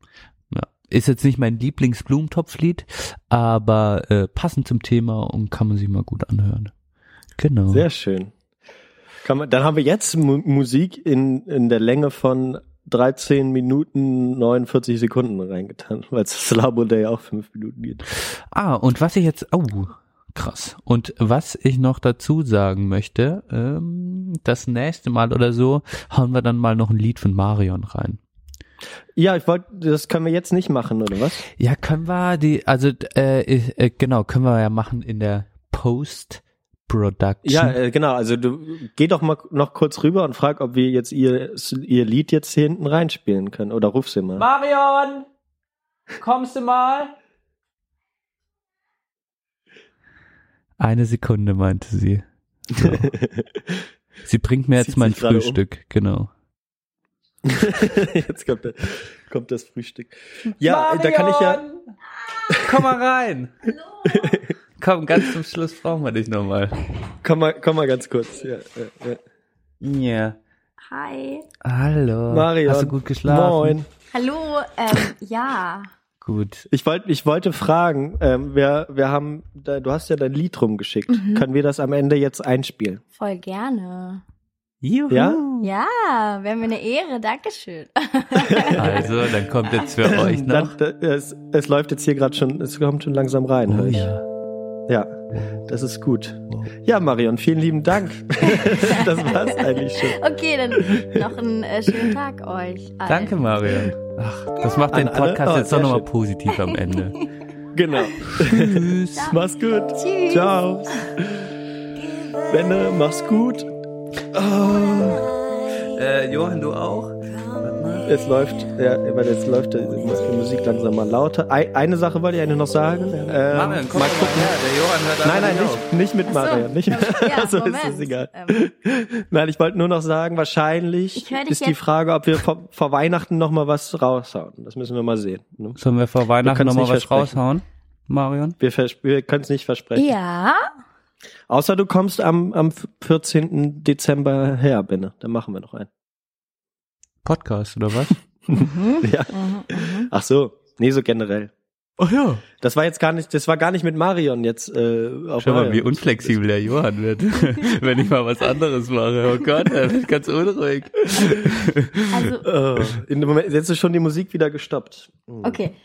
ist jetzt nicht mein Lieblings-Blumentopf-Lied, aber äh, passend zum Thema und kann man sich mal gut anhören. Genau. Sehr schön. Kann man, dann haben wir jetzt Mu Musik in, in der Länge von 13 Minuten 49 Sekunden reingetan, weil es Slabo Day auch 5 Minuten geht. Ah, und was ich jetzt, oh, krass. Und was ich noch dazu sagen möchte, ähm, das nächste Mal oder so hauen wir dann mal noch ein Lied von Marion rein. Ja, ich wollte, das können wir jetzt nicht machen, oder was? Ja, können wir die, also äh, äh, genau, können wir ja machen in der Post-Production. Ja, äh, genau. Also du geh doch mal noch kurz rüber und frag, ob wir jetzt ihr, ihr Lied jetzt hier hinten reinspielen können. Oder ruf sie mal. Marion, kommst du mal? Eine Sekunde, meinte sie. So. Sie bringt mir jetzt Zieht mein gerade um. Frühstück, genau. jetzt kommt, der, kommt das Frühstück. Ja, da kann ich ja. Komm mal rein. Komm, ganz zum Schluss brauchen wir dich nochmal. Komm mal, komm mal ganz kurz. Ja, ja, ja. Ja. Hi. Hallo. Marion. Hast du gut geschlafen? Moin. Hallo, ähm, ja. Gut. Ich wollte, ich wollte fragen, ähm, wir, wir haben, da, du hast ja dein Lied rumgeschickt. Mhm. Können wir das am Ende jetzt einspielen? Voll gerne. Juhu. Ja? Ja, wäre mir eine Ehre, Dankeschön. Also, dann kommt jetzt für euch noch. Dann, da, es, es läuft jetzt hier gerade schon, es kommt schon langsam rein, hör Oh ich. ja. Ja, das ist gut. Ja, Marion, vielen lieben Dank. das war's eigentlich schon. Okay, dann noch einen äh, schönen Tag euch. allen. Danke, Marion. Ach, das macht den An? Podcast Oh, jetzt doch nochmal positiv am Ende. Genau. Tschüss. Mach's gut. Tschüss. Ciao. Benne, mach's gut. Äh, Johann, du auch? Es läuft, ja, weil jetzt läuft die Musik langsam mal lauter. Ei- Eine Sache wollte ich eigentlich noch sagen. Ähm, Marion, komm mal mal gucken. her. Der Johann hört Nein, nein, nicht, nicht mit so. Marion. Nicht Ja, so Moment. ist es egal. Ähm, Nein, ich wollte nur noch sagen, wahrscheinlich ist die Frage, ob wir vor, vor Weihnachten noch mal was raushauen. Das müssen wir mal sehen. ne? Sollen wir vor Weihnachten nochmal was raushauen, Marion? Wir, wir können es nicht versprechen. ja. Außer du kommst am, am 14. Dezember her, Benne. Dann machen wir noch einen. Podcast oder was? Ja. Mhm, mhm. Ach so. Nee, so generell. Oh ja. Das war jetzt gar nicht, das war gar nicht mit Marion jetzt äh, auf Schau mal, wie unflexibel der Johann wird, wenn ich mal was anderes mache. Oh Gott, er wird ganz unruhig. Also, Oh, in dem Moment, jetzt ist schon die Musik wieder gestoppt. okay.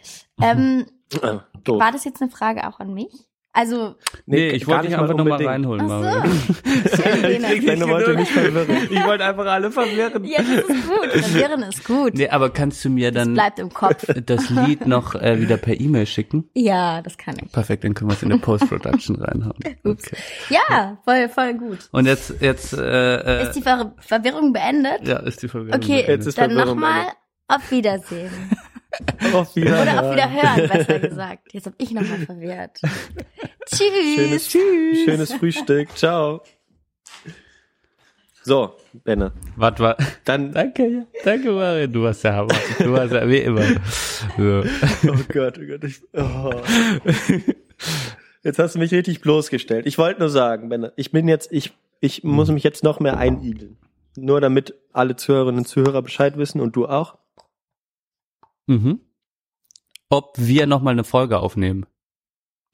Ähm, Äh, doof. War das jetzt eine Frage auch an mich? Also, Nee, ich wollte dich nicht einfach mal nochmal reinholen, Ach so. Schön, Bene. Deine wollte mich verwirren. Ich wollte einfach alle verwirren. Ja, das ist gut. Verwirren ist gut. Nee, aber kannst du mir Das dann bleibt im Kopf. das Lied noch äh, wieder per E-Mail schicken? Ja, das kann ich. Perfekt, dann können wir es in der Post-Production reinhauen. Ups. Okay. Ja, voll, voll gut. Und jetzt, jetzt, äh, Ist äh, die Ver Verwirrung beendet? ja, ist die Verwirrung. Okay, Jetzt ist dann nochmal auf Wiedersehen. Auf Wiederhören. Oder auf Wiederhören, besser gesagt. Jetzt hab ich nochmal verwirrt. Tschüss. Schönes, schönes Frühstück. Ciao. So, Benne. Was war? Dann, Danke, ja. Danke, Marion. Du warst der Hammer. Du warst ja wie immer. So. oh Gott, oh Gott. Ich, oh. Jetzt hast du mich richtig bloßgestellt. Ich wollte nur sagen, Benne, ich bin jetzt, ich, ich muss mich jetzt noch mehr einigeln. Nur damit alle Zuhörerinnen und Zuhörer Bescheid wissen und du auch. Mhm. Ob wir nochmal eine Folge aufnehmen.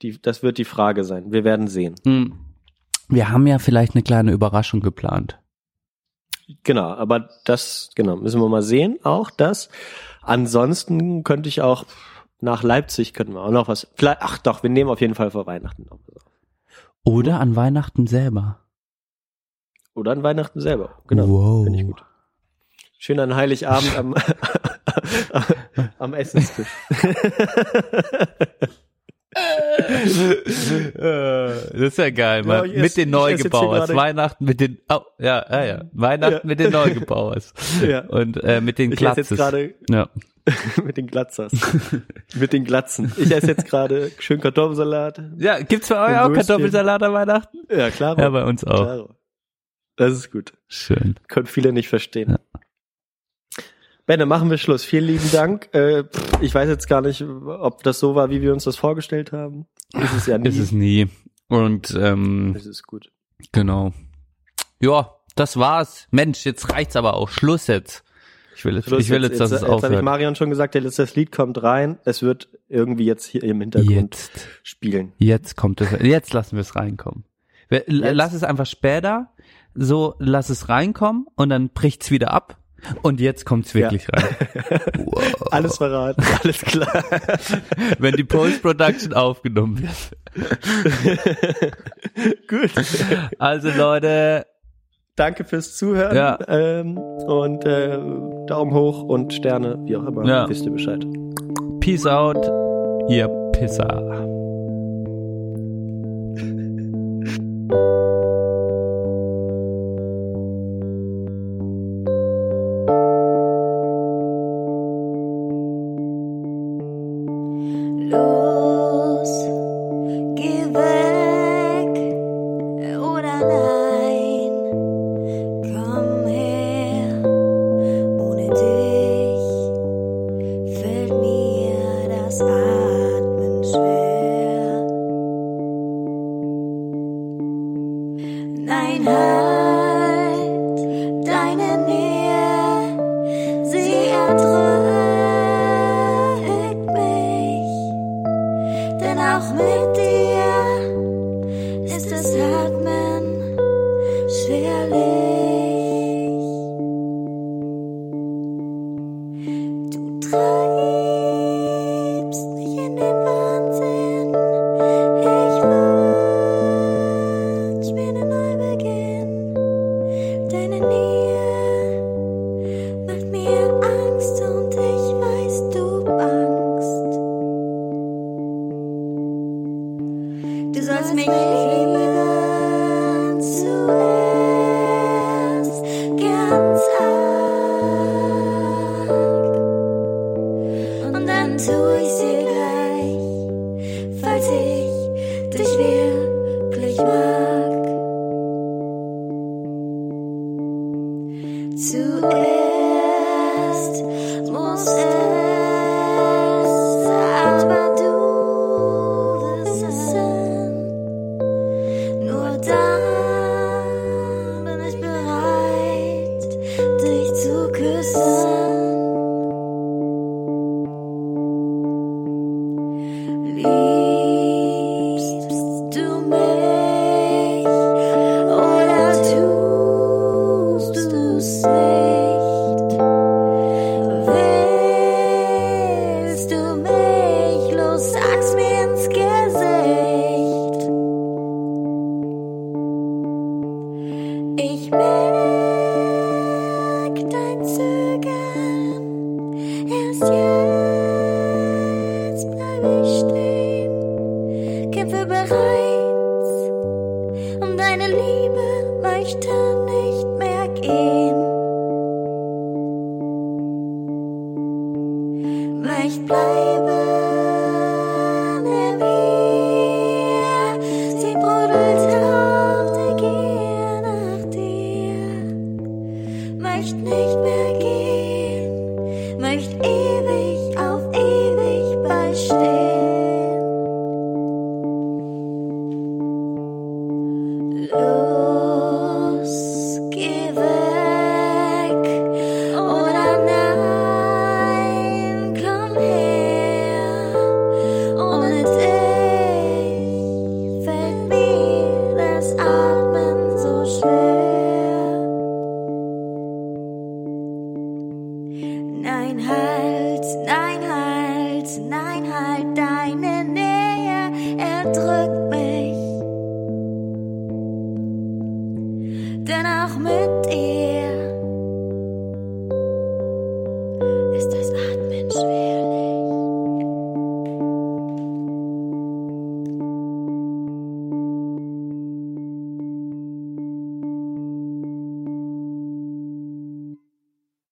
Die, das wird die Frage sein. Wir werden sehen. Hm. Wir haben ja vielleicht eine kleine Überraschung geplant. Genau, aber das, genau, müssen wir mal sehen, auch das. Ansonsten könnte ich auch nach Leipzig könnten wir auch noch was. Vielleicht, ach doch, wir nehmen auf jeden Fall vor Weihnachten noch. was auf. Oder an Weihnachten selber. Oder an Weihnachten selber. Genau. Wow. Finde ich gut. Schön an Heiligabend am, am Essenstisch. das ist ja geil, Ja, man. ich mit den Neugebauers. Weihnachten mit den, oh, ja, ja, ja. Weihnachten Ja. mit den Neugebauers. Ja. Und äh, mit den Ich esse jetzt Ja. mit den Glatzers. mit den Glatzen. Ich esse jetzt gerade schön Kartoffelsalat. ja, gibt's bei euch auch. Kartoffelsalat an Weihnachten? Ja, klar. Ja, bei uns auch. Klaro. Das ist gut. Schön. Können viele nicht verstehen. Ja. Benne, machen wir Schluss. Vielen lieben Dank. Äh, ich weiß jetzt gar nicht, ob das so war, wie wir uns das vorgestellt haben. Ist es ja nie. Ist es nie. Und ähm, Es ist gut. genau. Ja, das war's. Mensch, jetzt reicht's aber auch. Schluss jetzt. Ich will jetzt, Schluss, ich will jetzt, dass jetzt, es jetzt habe ich aufhört. Marion schon gesagt, der letzte Lied kommt rein. Es wird irgendwie jetzt hier im Hintergrund Jetzt. spielen. Jetzt kommt es. Jetzt lassen wir es reinkommen. Wir, Jetzt? Lass es einfach später. So, lass es reinkommen und dann bricht's wieder ab. Und jetzt kommt's wirklich rein. Wow. Alles verraten, alles klar. Wenn die Post-Production aufgenommen wird. gut. Also Leute, Danke fürs Zuhören. Ja. Ähm, und äh, Daumen hoch und Sterne, wie auch immer. Ja. Wisst ihr Bescheid. peace out, ihr Pisser. Denn auch mit dir ist das Atmen schwerlich.